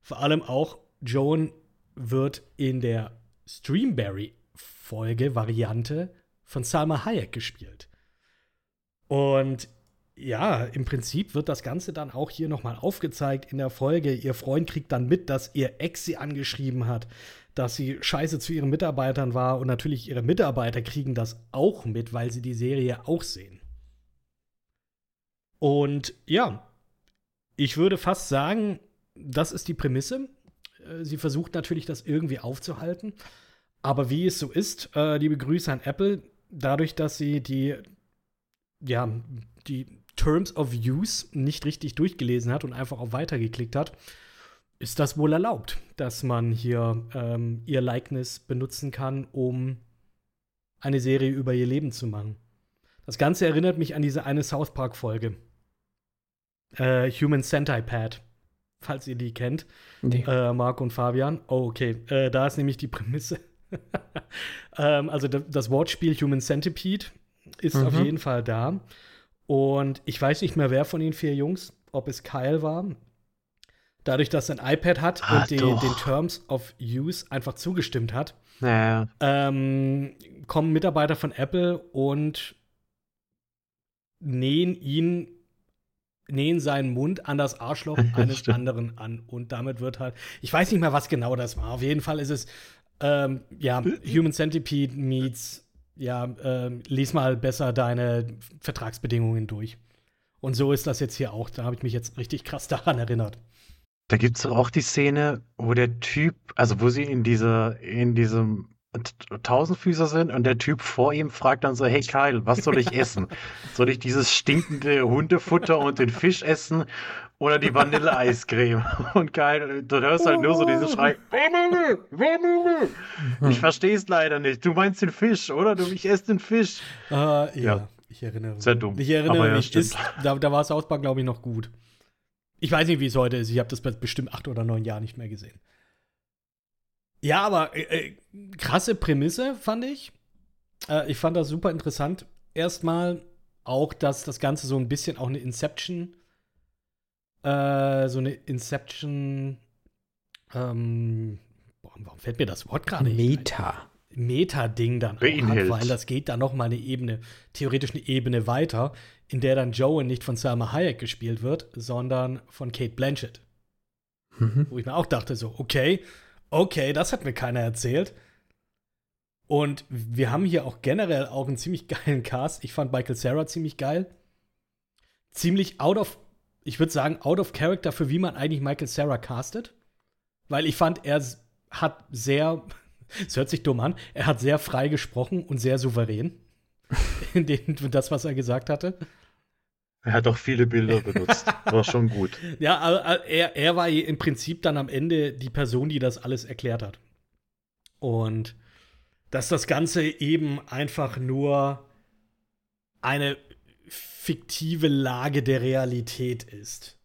Speaker 5: Vor allem auch Joan wird in der Streamberry-Folge, Variante von Salma Hayek gespielt. Und ja, im Prinzip wird das Ganze dann auch hier nochmal aufgezeigt in der Folge. Ihr Freund kriegt dann mit, dass ihr Ex sie angeschrieben hat, dass sie scheiße zu ihren Mitarbeitern war und natürlich ihre Mitarbeiter kriegen das auch mit, weil sie die Serie auch sehen. Und ja, ich würde fast sagen, das ist die Prämisse. Äh, Sie versucht natürlich, das irgendwie aufzuhalten. Aber wie es so ist, äh, liebe Grüße an Apple, dadurch, dass sie die, ja, die Terms of Use nicht richtig durchgelesen hat und einfach auf Weiter geklickt hat, ist das wohl erlaubt, dass man hier ähm, ihr Likeness benutzen kann, um eine Serie über ihr Leben zu machen. Das Ganze erinnert mich an diese eine South Park-Folge. Äh, Human Centipede, falls ihr die kennt.
Speaker 6: Nee.
Speaker 5: Äh, Marc und Fabian. Oh, okay. Äh, da ist nämlich die Prämisse. ähm, also das Wortspiel Human Centipede ist
Speaker 6: Mhm.
Speaker 5: auf jeden Fall da. Und ich weiß nicht mehr, wer von den vier Jungs, ob es Kyle war. Dadurch, dass er ein iPad hat
Speaker 7: Ah,
Speaker 5: und die, den Terms of Use einfach zugestimmt hat,
Speaker 7: Naja,
Speaker 5: ähm, kommen Mitarbeiter von Apple und nähen ihn, nähen seinen Mund an das Arschloch eines
Speaker 7: Stimmt.
Speaker 5: anderen an. Und damit wird halt, ich weiß nicht mehr, was genau das war. Auf jeden Fall ist es, ähm, ja, Human Centipede meets, ja, ähm, lies mal besser deine Vertragsbedingungen durch. Und so ist das jetzt hier auch. Da habe ich mich jetzt richtig krass daran erinnert.
Speaker 7: da gibt es doch auch die Szene, wo der Typ, also wo sie in dieser, in diesem Tausendfüßer sind und der Typ vor ihm fragt dann so, hey Kyle, was soll ich essen? Soll ich dieses stinkende Hundefutter und den Fisch essen oder die Vanilleeiscreme? Und Kyle, du hörst halt nur so diesen Schrei, Vanille, Vanille. Ich verstehe es leider nicht. Du meinst den Fisch, oder? Du, ich esse den Fisch.
Speaker 5: Äh, ja,
Speaker 7: Ja.
Speaker 5: ich erinnere mich.
Speaker 7: Sehr dumm.
Speaker 5: Ich erinnere
Speaker 7: Aber ja,
Speaker 5: mich, ist, da, da war South Park, glaube ich, noch gut. Ich weiß nicht, wie es heute ist. Ich habe das bestimmt acht oder neun Jahren nicht mehr gesehen. Ja, aber äh, äh, krasse Prämisse, fand ich. Äh, ich fand das super interessant. Erstmal auch, dass das Ganze so ein bisschen auch eine Inception, äh, so eine Inception, ähm, boah, warum fällt mir das Wort gerade nicht ein?
Speaker 6: Meta.
Speaker 5: Meta-Ding dann auch hat, weil das geht dann noch mal eine Ebene, theoretisch eine Ebene weiter, in der dann Joan nicht von Salma Hayek gespielt wird, sondern von Kate Blanchett.
Speaker 6: Mhm.
Speaker 5: Wo ich mir auch dachte so, okay, okay, das hat mir keiner erzählt. Und wir haben hier auch generell auch einen ziemlich geilen Cast. Ich fand Michael Sarah ziemlich geil. Ziemlich out of, ich würde sagen, out of character für wie man eigentlich Michael Sarah castet. Weil ich fand, er hat sehr, es hört sich dumm an, er hat sehr frei gesprochen und sehr souverän. In dem, das, was er gesagt hatte.
Speaker 7: Er hat auch viele Bilder benutzt. War schon gut.
Speaker 5: Ja, er, er war im Prinzip dann am Ende die Person, die das alles erklärt hat. Und dass das Ganze eben einfach nur eine fiktive Lage der Realität ist.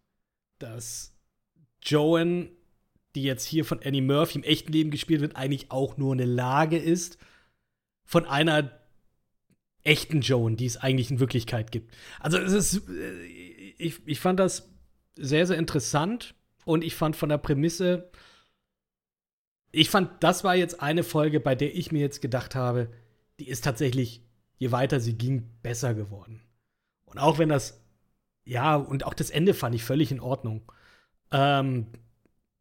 Speaker 5: Dass Joan, die jetzt hier von Annie Murphy im echten Leben gespielt wird, eigentlich auch nur eine Lage ist von einer echten Joan, die es eigentlich in Wirklichkeit gibt. Also es ist, äh, ich, ich fand das sehr, sehr interessant und ich fand von der Prämisse, ich fand, das war jetzt eine Folge, bei der ich mir jetzt gedacht habe, die ist tatsächlich, je weiter sie ging, besser geworden. Und auch wenn das, ja, und auch das Ende fand ich völlig in Ordnung. Ähm,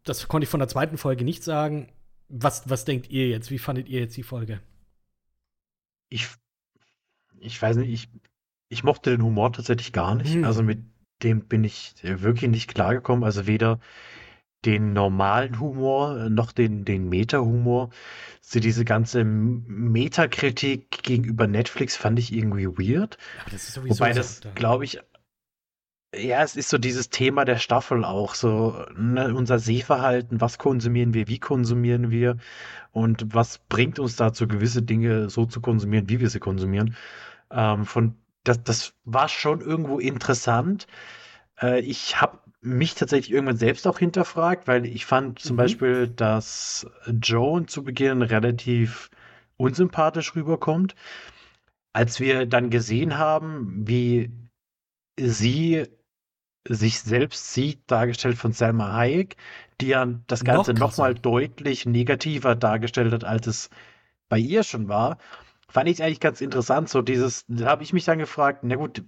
Speaker 5: das konnte ich von der zweiten Folge nicht sagen. Was, was denkt ihr jetzt? Wie fandet ihr jetzt die Folge?
Speaker 7: Ich, ich weiß nicht, ich, ich mochte den Humor tatsächlich gar nicht.
Speaker 5: Hm.
Speaker 7: Also mit dem bin ich äh, wirklich nicht klargekommen. Also weder den normalen Humor äh, noch den, den Meta-Humor. So diese ganze Metakritik gegenüber Netflix fand ich irgendwie weird.
Speaker 5: Aber das ist
Speaker 7: Wobei das, glaube ich, ja, es ist so dieses Thema der Staffel auch, so ne, unser Sehverhalten, was konsumieren wir, wie konsumieren wir und was bringt uns dazu, gewisse Dinge so zu konsumieren, wie wir sie konsumieren. Ähm, von, das, das war schon irgendwo interessant. Äh, ich habe mich tatsächlich irgendwann selbst auch hinterfragt, weil ich fand zum
Speaker 5: Mhm.
Speaker 7: Beispiel, dass Joan zu Beginn relativ unsympathisch rüberkommt. Als wir dann gesehen haben, wie sie sich selbst sieht, dargestellt von Selma Hayek, die ja das
Speaker 5: Noch
Speaker 7: Ganze nochmal deutlich negativer dargestellt hat, als es bei ihr schon war, fand ich eigentlich ganz interessant. So dieses, da habe ich mich dann gefragt, na gut,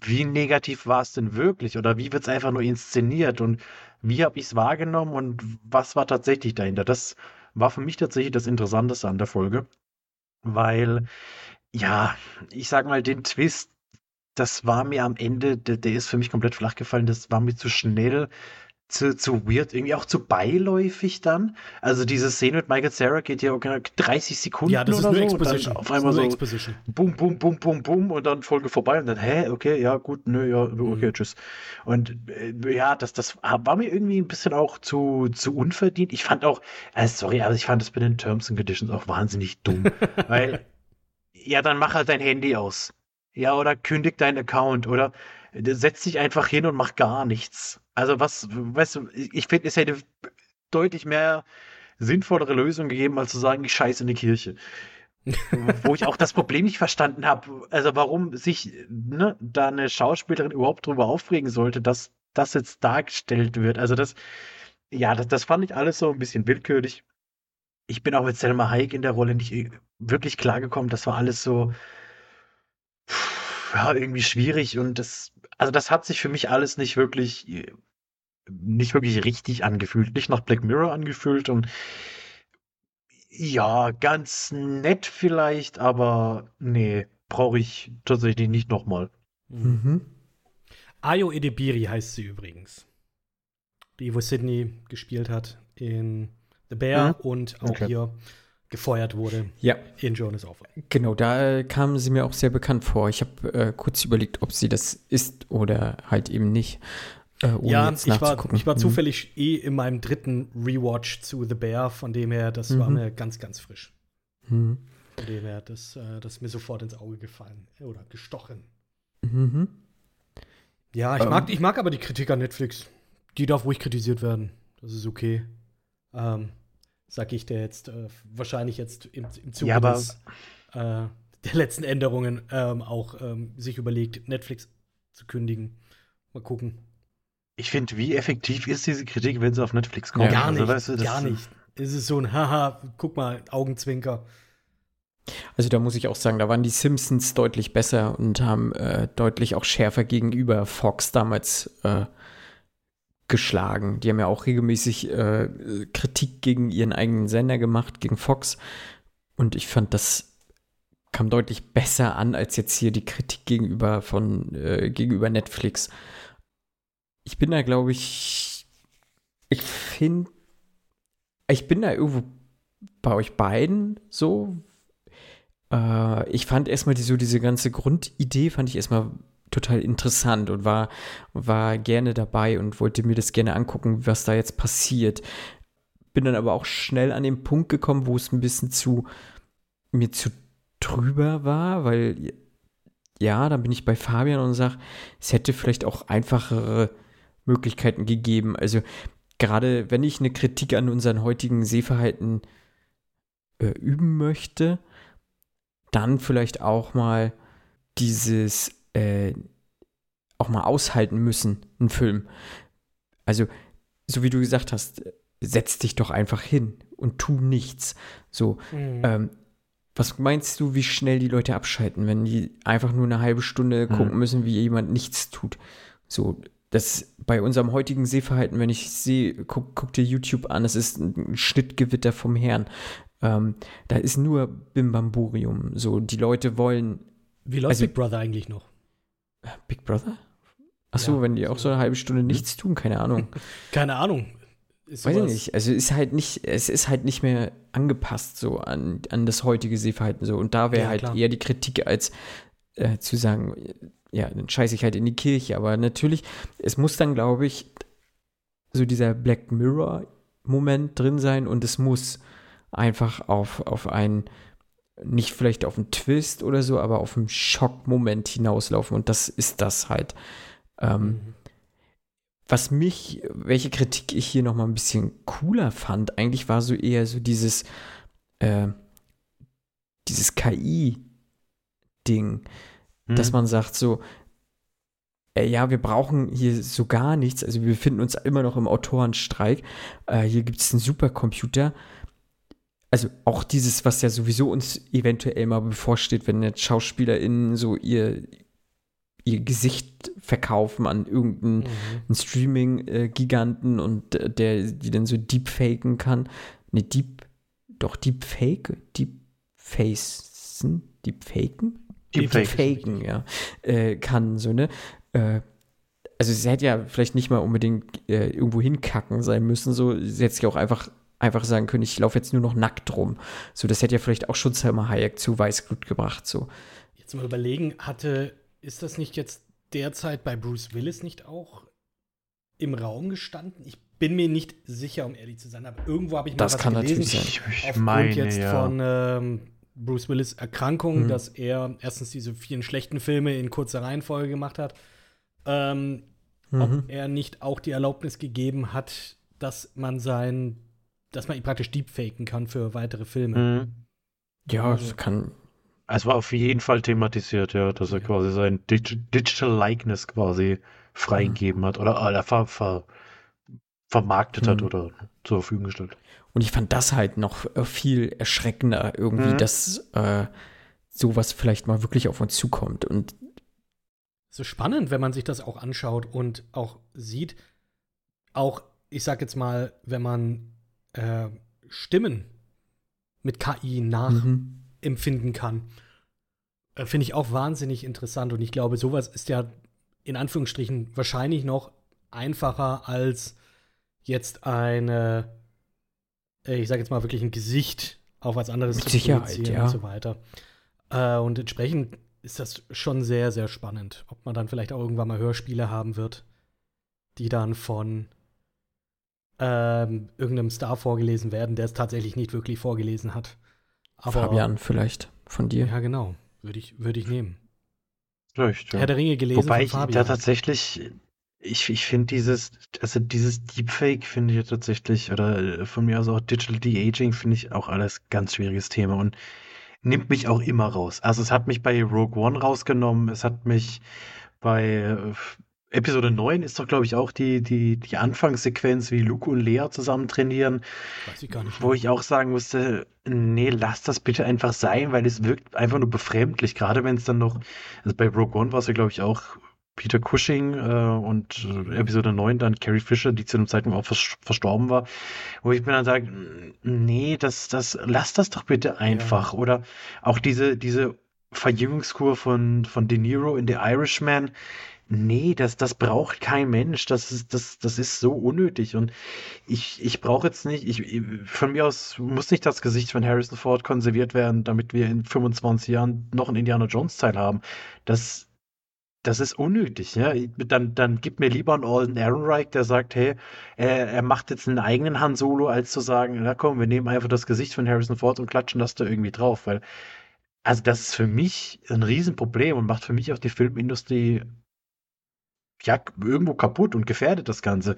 Speaker 7: wie negativ war es denn wirklich? Oder wie wird es einfach nur inszeniert? Und wie habe ich es wahrgenommen und was war tatsächlich dahinter? Das war für mich tatsächlich das Interessanteste an der Folge. Weil, ja, ich sag mal, den Twist, das war mir am Ende, der, der ist für mich komplett flach gefallen. Das war mir zu schnell. zu, zu weird, irgendwie auch zu beiläufig dann. Also diese Szene mit Michael Sarah geht ja 30 Sekunden
Speaker 5: Ja, das ist
Speaker 7: oder
Speaker 5: nur
Speaker 7: so. und dann
Speaker 5: Exposition.
Speaker 7: Auf
Speaker 5: Das ist
Speaker 7: einmal so
Speaker 5: Exposition.
Speaker 7: bum, bum, bum, bum, bum und dann Folge vorbei und dann, hä, okay, ja, gut, nö, ja, okay, tschüss. Und äh, ja, das, das war mir irgendwie ein bisschen auch zu, zu unverdient. Ich fand auch, äh, sorry, aber ich fand das bei den Terms and Conditions auch wahnsinnig dumm. weil, ja, dann mach halt dein Handy aus. Ja, oder kündig deinen Account oder äh, setz dich einfach hin und mach gar nichts. Also was, weißt du, ich finde, es hätte deutlich mehr sinnvollere Lösungen gegeben, als zu sagen, ich scheiße in die Kirche. Wo ich auch das Problem nicht verstanden habe, also warum sich ne, da eine Schauspielerin überhaupt drüber aufregen sollte, dass das jetzt dargestellt wird. Also das, ja, das, das fand ich alles so ein bisschen willkürlich. Ich bin auch mit Selma Hayek in der Rolle nicht äh, wirklich klargekommen. Das war alles so, ja, irgendwie schwierig und das, also das hat sich für mich alles nicht wirklich, nicht wirklich richtig angefühlt, nicht nach Black Mirror angefühlt und ja, ganz nett vielleicht, aber nee, brauche ich tatsächlich nicht nochmal.
Speaker 6: Mhm.
Speaker 5: Ayo Edebiri heißt sie übrigens. Die, wo Sydney gespielt hat in The Bear
Speaker 7: Mhm.
Speaker 5: und auch
Speaker 7: Okay.
Speaker 5: hier gefeuert wurde
Speaker 6: Ja,
Speaker 5: in Jonas Offer.
Speaker 6: genau, da äh, kam sie mir auch sehr bekannt vor. Ich habe äh, kurz überlegt, ob sie das ist oder halt eben nicht. Äh,
Speaker 5: Ja, ich war, ich war
Speaker 6: Mhm.
Speaker 5: zufällig eh in meinem dritten Rewatch zu The Bear, von dem her, das war
Speaker 6: Mhm.
Speaker 5: mir ganz, ganz frisch.
Speaker 6: Mhm.
Speaker 5: Von dem her, das, äh, das ist mir sofort ins Auge gefallen. Oder gestochen.
Speaker 6: Mhm.
Speaker 5: Ja, ich,
Speaker 6: Ähm.
Speaker 5: mag, ich mag aber die Kritik an Netflix. Die darf ruhig kritisiert werden. Das ist okay. Ähm, sag ich dir jetzt, äh, wahrscheinlich jetzt im, im Zuge
Speaker 7: Ja,
Speaker 5: des, äh, der letzten Änderungen ähm, auch ähm, sich überlegt, Netflix zu kündigen. Mal gucken.
Speaker 7: Ich finde, wie effektiv ist diese Kritik, wenn sie auf Netflix kommt?
Speaker 6: Ja,
Speaker 5: gar
Speaker 7: Also,
Speaker 5: nicht,
Speaker 7: weißt du, das-
Speaker 5: gar nicht. Es ist so ein Haha, guck mal, Augenzwinker.
Speaker 6: Also da muss ich auch sagen, da waren die Simpsons deutlich besser und haben äh, deutlich auch schärfer gegenüber Fox damals äh, geschlagen. Die haben ja auch regelmäßig äh, Kritik gegen ihren eigenen Sender gemacht, gegen Fox. Und ich fand, das kam deutlich besser an als jetzt hier die Kritik gegenüber von äh, gegenüber Netflix. Ich bin da, glaube ich, ich finde, ich bin da irgendwo bei euch beiden so, äh, ich fand erstmal die, so diese ganze Grundidee fand ich erstmal total interessant und war, war gerne dabei und wollte mir das gerne angucken, was da jetzt passiert. Bin dann aber auch schnell an den Punkt gekommen, wo es ein bisschen zu mir zu drüber war, weil ja, dann bin ich bei Fabian und sage, es hätte vielleicht auch einfachere Möglichkeiten gegeben. Also gerade wenn ich eine Kritik an unseren heutigen Sehverhalten äh, üben möchte, dann vielleicht auch mal dieses äh, auch mal aushalten müssen, einen Film. Also, so wie du gesagt hast, setz dich doch einfach hin und tu nichts. So, ähm, was meinst du, wie schnell die Leute abschalten, wenn die einfach nur eine halbe Stunde
Speaker 7: Mhm.
Speaker 6: gucken müssen, wie jemand nichts tut? So, das bei unserem heutigen Sehverhalten, wenn ich sehe, guck, guck dir YouTube an, es ist ein Schnittgewitter vom Herrn. Ähm, da ist nur Bimbamburium. So, die Leute wollen
Speaker 5: Wie läuft
Speaker 6: Also-
Speaker 5: Big Brother eigentlich noch?
Speaker 6: Big Brother? Achso,
Speaker 5: Ja,
Speaker 6: wenn die auch so eine halbe Stunde nichts tun, keine Ahnung.
Speaker 5: Keine Ahnung. Ist
Speaker 6: Weiß ich nicht. Also ist halt nicht, es ist halt nicht mehr angepasst so an, an das heutige Sehverhalten so. Und da wäre
Speaker 5: Ja,
Speaker 6: halt
Speaker 5: klar.
Speaker 6: eher die Kritik, als äh, zu sagen, ja, dann scheiße ich halt in die Kirche. Aber natürlich, es muss dann, glaube ich, so dieser Black Mirror-Moment drin sein und es muss einfach auf, auf einen, nicht vielleicht auf einen Twist oder so, aber auf einen Schockmoment hinauslaufen. Und das ist das halt. Ähm,
Speaker 5: Mhm.
Speaker 6: was mich, welche Kritik ich hier noch mal ein bisschen cooler fand, eigentlich war so eher so dieses, äh, dieses KI-Ding, dass
Speaker 7: Mhm.
Speaker 6: man sagt so, äh, ja, wir brauchen hier so gar nichts, also wir befinden uns immer noch im Autorenstreik, äh, hier gibt es einen Supercomputer, also auch dieses, was ja sowieso uns eventuell mal bevorsteht, wenn jetzt SchauspielerInnen so ihr, ihr Gesicht verkaufen an irgendeinen
Speaker 5: Mhm.
Speaker 6: Streaming-Giganten und äh, der die dann so deepfaken kann. Ne, deep, doch Deepfake, Deepfacen, Deepfaken?
Speaker 7: Deepfake ist
Speaker 6: Deepfaken, ja, äh, kann so, ne? Äh, also sie hätte ja vielleicht nicht mal unbedingt äh, irgendwo hinkacken sein müssen. So, sie hätte sich auch einfach, einfach sagen können, ich laufe jetzt nur noch nackt rum. So, das hätte ja vielleicht auch schon Selma Hayek zu Weißglut gebracht. So.
Speaker 5: Jetzt mal überlegen, hatte, ist das nicht jetzt derzeit bei Bruce Willis nicht auch im Raum gestanden? Ich bin mir nicht sicher, um ehrlich zu sein, aber irgendwo habe ich mal
Speaker 6: Das
Speaker 5: was
Speaker 6: kann
Speaker 5: gelesen.
Speaker 6: natürlich sein.
Speaker 7: Ich, ich
Speaker 5: Aufgrund
Speaker 7: meine,
Speaker 5: jetzt
Speaker 7: ja.
Speaker 5: von ähm, Bruce Willis Erkrankung,
Speaker 6: Mhm.
Speaker 5: dass er erstens diese vielen schlechten Filme in kurzer Reihenfolge gemacht hat. Ähm,
Speaker 6: Mhm.
Speaker 5: Ob er nicht auch die Erlaubnis gegeben hat, dass man sein, dass man ihn praktisch deepfaken kann für weitere Filme.
Speaker 7: Mhm.
Speaker 6: Ja, das kann.
Speaker 7: Es war auf jeden Fall thematisiert, ja, dass er quasi sein Dig Digital Likeness quasi freigegeben hat oder, oder ver ver vermarktet hat
Speaker 6: Mhm.
Speaker 7: oder zur Verfügung gestellt.
Speaker 6: Und ich fand das halt noch äh, viel erschreckender irgendwie,
Speaker 7: Mhm.
Speaker 6: dass äh, sowas vielleicht mal wirklich auf uns zukommt. Und
Speaker 5: So spannend, wenn man sich das auch anschaut und auch sieht, auch, ich sag jetzt mal, wenn man äh, Stimmen mit KI
Speaker 6: mhm.
Speaker 5: nachempfinden kann, äh, finde ich auch wahnsinnig interessant. Und ich glaube, sowas ist ja in Anführungsstrichen wahrscheinlich noch einfacher als jetzt eine, äh, ich sage jetzt mal wirklich ein Gesicht auf was anderes
Speaker 6: Mit
Speaker 5: zu
Speaker 6: Sicherheit, ja.
Speaker 5: und so weiter. Äh, und entsprechend ist das schon sehr, sehr spannend, ob man dann vielleicht auch irgendwann mal Hörspiele haben wird, die dann von ähm, irgendeinem Star vorgelesen werden, der es tatsächlich nicht wirklich vorgelesen hat. Aber,
Speaker 6: Fabian vielleicht von dir.
Speaker 5: Ja, genau. Würde ich, würde ich nehmen.
Speaker 7: Vielleicht, ja.
Speaker 5: Herr der Ringe gelesen
Speaker 7: Wobei
Speaker 5: von
Speaker 7: ich da
Speaker 5: Fabian.
Speaker 7: tatsächlich, ich, ich finde dieses, also dieses Deepfake finde ich ja tatsächlich, oder äh, von mir aus auch Digital De-Aging finde ich auch alles ganz schwieriges Thema und nimmt mich auch immer raus. Also es hat mich bei Rogue One rausgenommen, es hat mich bei äh, Episode 9 ist doch, glaube ich, auch die, die, die Anfangssequenz, wie Luke und Lea zusammen trainieren,
Speaker 5: Weiß ich gar nicht.
Speaker 7: wo ich auch sagen musste, nee, lass das bitte einfach sein, weil es wirkt einfach nur befremdlich, gerade wenn es dann noch, also bei Rogue One war es ja, glaube ich, auch Peter Cushing äh, und äh, Episode 9 dann Carrie Fisher, die zu dem Zeitpunkt auch vers verstorben war, wo ich mir dann sage, nee, das, das, lass das doch bitte einfach. Oder auch diese, diese Verjüngungskur von, von De Niro in The Irishman, nee, das, das braucht kein Mensch. Das ist, das, das ist so unnötig. Und ich, ich brauche jetzt nicht, ich, von mir aus muss nicht das Gesicht von Harrison Ford konserviert werden, damit wir in 25 Jahren noch einen Indiana Jones Teil haben. Das, das ist unnötig, ja. Dann, dann gib mir lieber einen Alden Ehrenreich, der sagt, hey, er, er macht jetzt einen eigenen Han Solo, als zu sagen, na komm, wir nehmen einfach das Gesicht von Harrison Ford und klatschen das da irgendwie drauf, weil, also das ist für mich ein Riesenproblem und macht für mich auch die Filmindustrie ja, irgendwo kaputt und gefährdet das Ganze.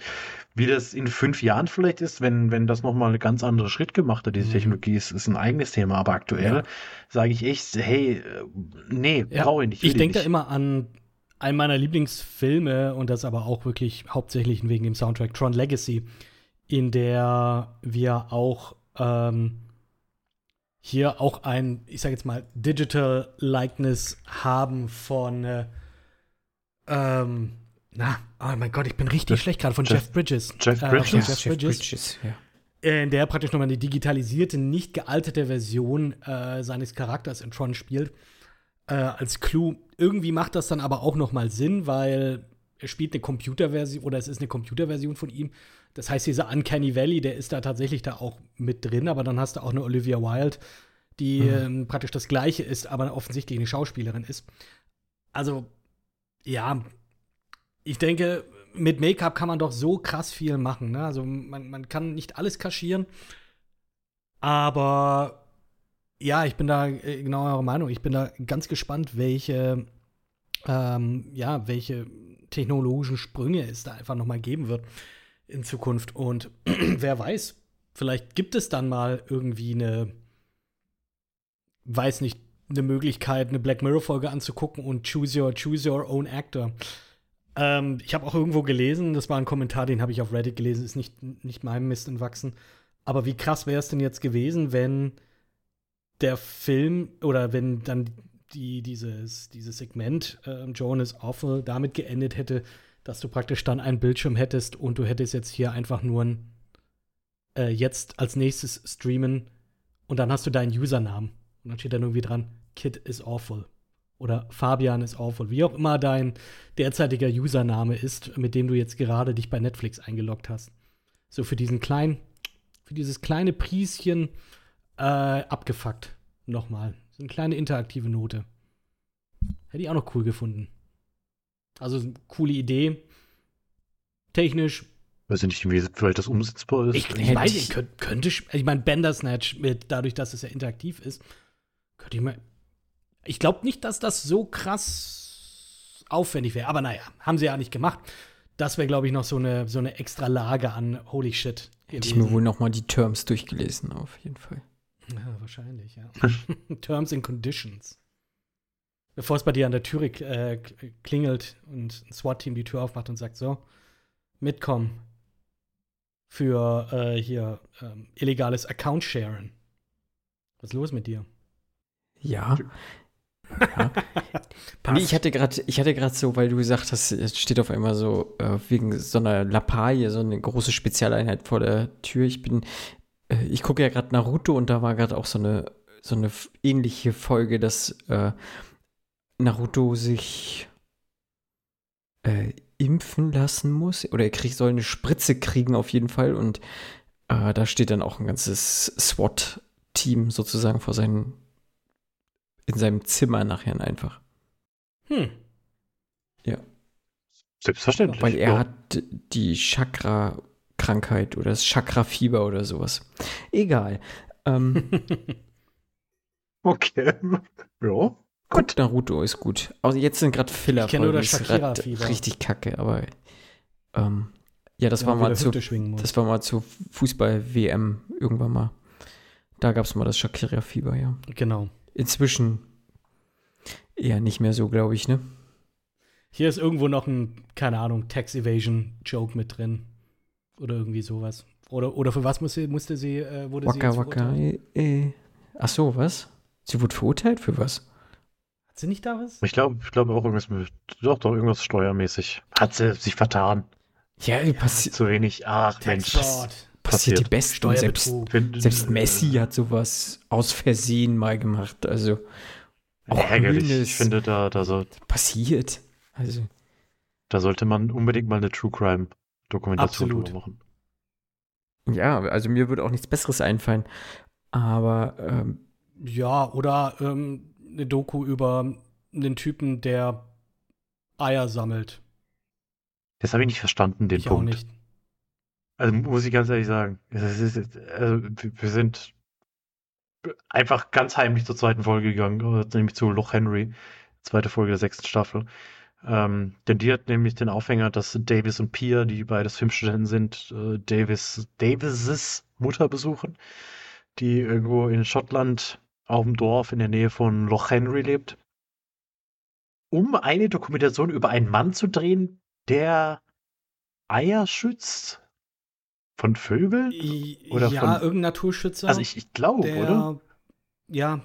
Speaker 7: Wie das in fünf Jahren vielleicht ist, wenn, wenn das nochmal einen ganz anderen Schritt gemacht hat, diese
Speaker 5: Mhm.
Speaker 7: Technologie, ist, ist ein eigenes Thema. Aber aktuell
Speaker 5: Ja.
Speaker 7: sage ich echt, hey, äh, nee,
Speaker 5: Ja,
Speaker 7: brauche ich nicht.
Speaker 5: Ich denke da immer an einen meiner Lieblingsfilme und das aber auch wirklich hauptsächlich wegen dem Soundtrack Tron Legacy, in der wir auch ähm, hier auch ein, ich sage jetzt mal, Digital Likeness haben von äh, ähm, na, oh mein Gott, ich bin richtig
Speaker 7: Jeff-
Speaker 5: schlecht gerade von
Speaker 7: Jeff-
Speaker 5: Jeff, Bridges.
Speaker 7: Jeff
Speaker 5: Äh,
Speaker 7: Bridges?
Speaker 5: von
Speaker 6: Ja,
Speaker 5: Jeff Bridges.
Speaker 6: Bridges, ja.
Speaker 5: Äh, in der er praktisch nochmal eine digitalisierte, nicht gealterte Version äh, seines Charakters in Tron spielt. Äh, als Clou. Irgendwie macht das dann aber auch nochmal Sinn, weil er spielt eine Computerversion oder es ist eine Computerversion von ihm. Das heißt, dieser Uncanny Valley, der ist da tatsächlich da auch mit drin, aber dann hast du auch eine Olivia Wilde, die ähm, praktisch das gleiche ist, aber offensichtlich eine Schauspielerin ist. Also, ja, ich denke, mit Make-up kann man doch so krass viel machen. Ne? Also man, man kann nicht alles kaschieren. Aber ja, ich bin da äh, genau eurer Meinung. Ich bin da ganz gespannt, welche, ähm, ja, welche technologischen Sprünge es da einfach noch mal geben wird in Zukunft. Und wer weiß, vielleicht gibt es dann mal irgendwie eine, weiß nicht, eine Möglichkeit, eine Black Mirror-Folge anzugucken und choose your, choose your own actor. Ähm, ich habe auch irgendwo gelesen, das war ein Kommentar, den habe ich auf Reddit gelesen, ist nicht, nicht meinem Mist entwachsen. Aber wie krass wäre es denn jetzt gewesen, wenn der Film oder wenn dann die, dieses, dieses Segment äh, Joan is Awful damit geendet hätte, dass du praktisch dann einen Bildschirm hättest und du hättest jetzt hier einfach nur ein äh, jetzt als nächstes streamen und dann hast du deinen Usernamen. Und dann steht da irgendwie dran, Kid is awful. Oder Fabian ist awful. Wie auch immer dein derzeitiger Username ist, mit dem du jetzt gerade dich bei Netflix eingeloggt hast. So für diesen kleinen, für dieses kleine Prieschen äh, abgefuckt. Nochmal. So eine kleine interaktive Note. Hätte ich auch noch cool gefunden. Also, coole Idee. Technisch.
Speaker 7: Weiß ich nicht, wie vielleicht das umsetzbar ist.
Speaker 5: Ich, ich weiß,
Speaker 6: ich
Speaker 5: könnte, könnte ich meine, Bandersnatch, mit, dadurch, dass es ja interaktiv ist, könnte ich mal. Ich glaube nicht, dass das so krass aufwendig wäre. Aber naja, haben sie ja nicht gemacht. Das wäre, glaube ich, noch so eine, so eine extra Lage an Holy Shit.
Speaker 6: Hätte ich mir wohl noch mal die Terms durchgelesen, auf jeden Fall.
Speaker 5: Ja, wahrscheinlich, ja. Terms and Conditions. Bevor es bei dir an der Tür äh, klingelt und ein SWAT-Team die Tür aufmacht und sagt, so, mitkommen für äh, hier ähm, illegales Account-Sharen. Was ist los mit dir?
Speaker 6: Ja. Ja. Nee, ich hatte gerade, ich hatte gerade so, weil du gesagt hast, es steht auf einmal so äh, wegen so einer Lappalie, so eine große Spezialeinheit vor der Tür. Ich bin, äh, ich gucke ja gerade Naruto und da war gerade auch so eine so eine ähnliche Folge, dass äh, Naruto sich äh, impfen lassen muss oder er kriegt, soll eine Spritze kriegen auf jeden Fall und äh, da steht dann auch ein ganzes SWAT-Team sozusagen vor seinen in seinem Zimmer nachher einfach.
Speaker 5: Hm.
Speaker 7: Selbstverständlich.
Speaker 6: Weil er
Speaker 7: ja.
Speaker 6: hat die Chakra-Krankheit oder das Chakra-Fieber oder sowas. Egal. Ähm,
Speaker 7: Okay. ja.
Speaker 6: gut, Naruto ist gut. Also jetzt sind gerade Filler.
Speaker 5: Ich kenne nur das Shakira-Fieber.
Speaker 6: Richtig kacke, aber ähm, ja, das
Speaker 5: Ja,
Speaker 6: war mal zu, das war mal zu Fußball-WM irgendwann mal. Da gab es mal das Shakira-Fieber, ja.
Speaker 5: Genau.
Speaker 6: Inzwischen eher nicht mehr so, glaube ich, ne?
Speaker 5: Hier ist irgendwo noch ein, keine Ahnung, Tax Evasion Joke mit drin. Oder irgendwie sowas. Oder, oder für was musste, musste sie, äh, wurde sie
Speaker 6: Waka
Speaker 5: jetzt
Speaker 6: Waka.
Speaker 5: verurteilt?
Speaker 6: Äh, äh. Ach so, was? Sie wurde verurteilt für was?
Speaker 5: Hat sie nicht da was?
Speaker 7: Ich glaube ich glaube auch irgendwas mit, doch, doch, irgendwas steuermäßig. Hat sie sich vertan.
Speaker 6: Ja, passi
Speaker 7: Zu wenig. Ach, Mensch.
Speaker 5: Tax-Fraud.
Speaker 6: Passiert die. Besten. Selbst, selbst Messi hat sowas aus Versehen mal gemacht. Also auch
Speaker 7: Ärgerlich. Ich finde, da, da, soll,
Speaker 6: passiert. Also
Speaker 7: da sollte man unbedingt mal eine True Crime Dokumentation
Speaker 5: Absolut.
Speaker 7: drüber machen.
Speaker 6: ja, also mir würde auch nichts Besseres einfallen. Aber ähm,
Speaker 5: Ja, oder ähm, eine Doku über einen Typen, der Eier sammelt.
Speaker 7: Das habe ich nicht verstanden, den
Speaker 5: ich auch
Speaker 7: Punkt.
Speaker 5: nicht.
Speaker 7: Also muss ich ganz ehrlich sagen, ist, also, wir sind einfach ganz heimlich zur zweiten Folge gegangen, nämlich zu Loch Henry, zweite Folge der sechsten Staffel. Ähm, denn die hat nämlich den Aufhänger, dass Davis und Pia, die beides Filmstudenten sind, äh, Davis, Davises Mutter besuchen, die irgendwo in Schottland auf dem Dorf in der Nähe von Loch Henry lebt, um eine Dokumentation über einen Mann zu drehen, der Eier schützt von Vögeln? Oder
Speaker 5: ja,
Speaker 7: von-
Speaker 5: irgendein Naturschützer,
Speaker 7: Also ich, ich glaube,
Speaker 5: der
Speaker 7: oder?
Speaker 5: ja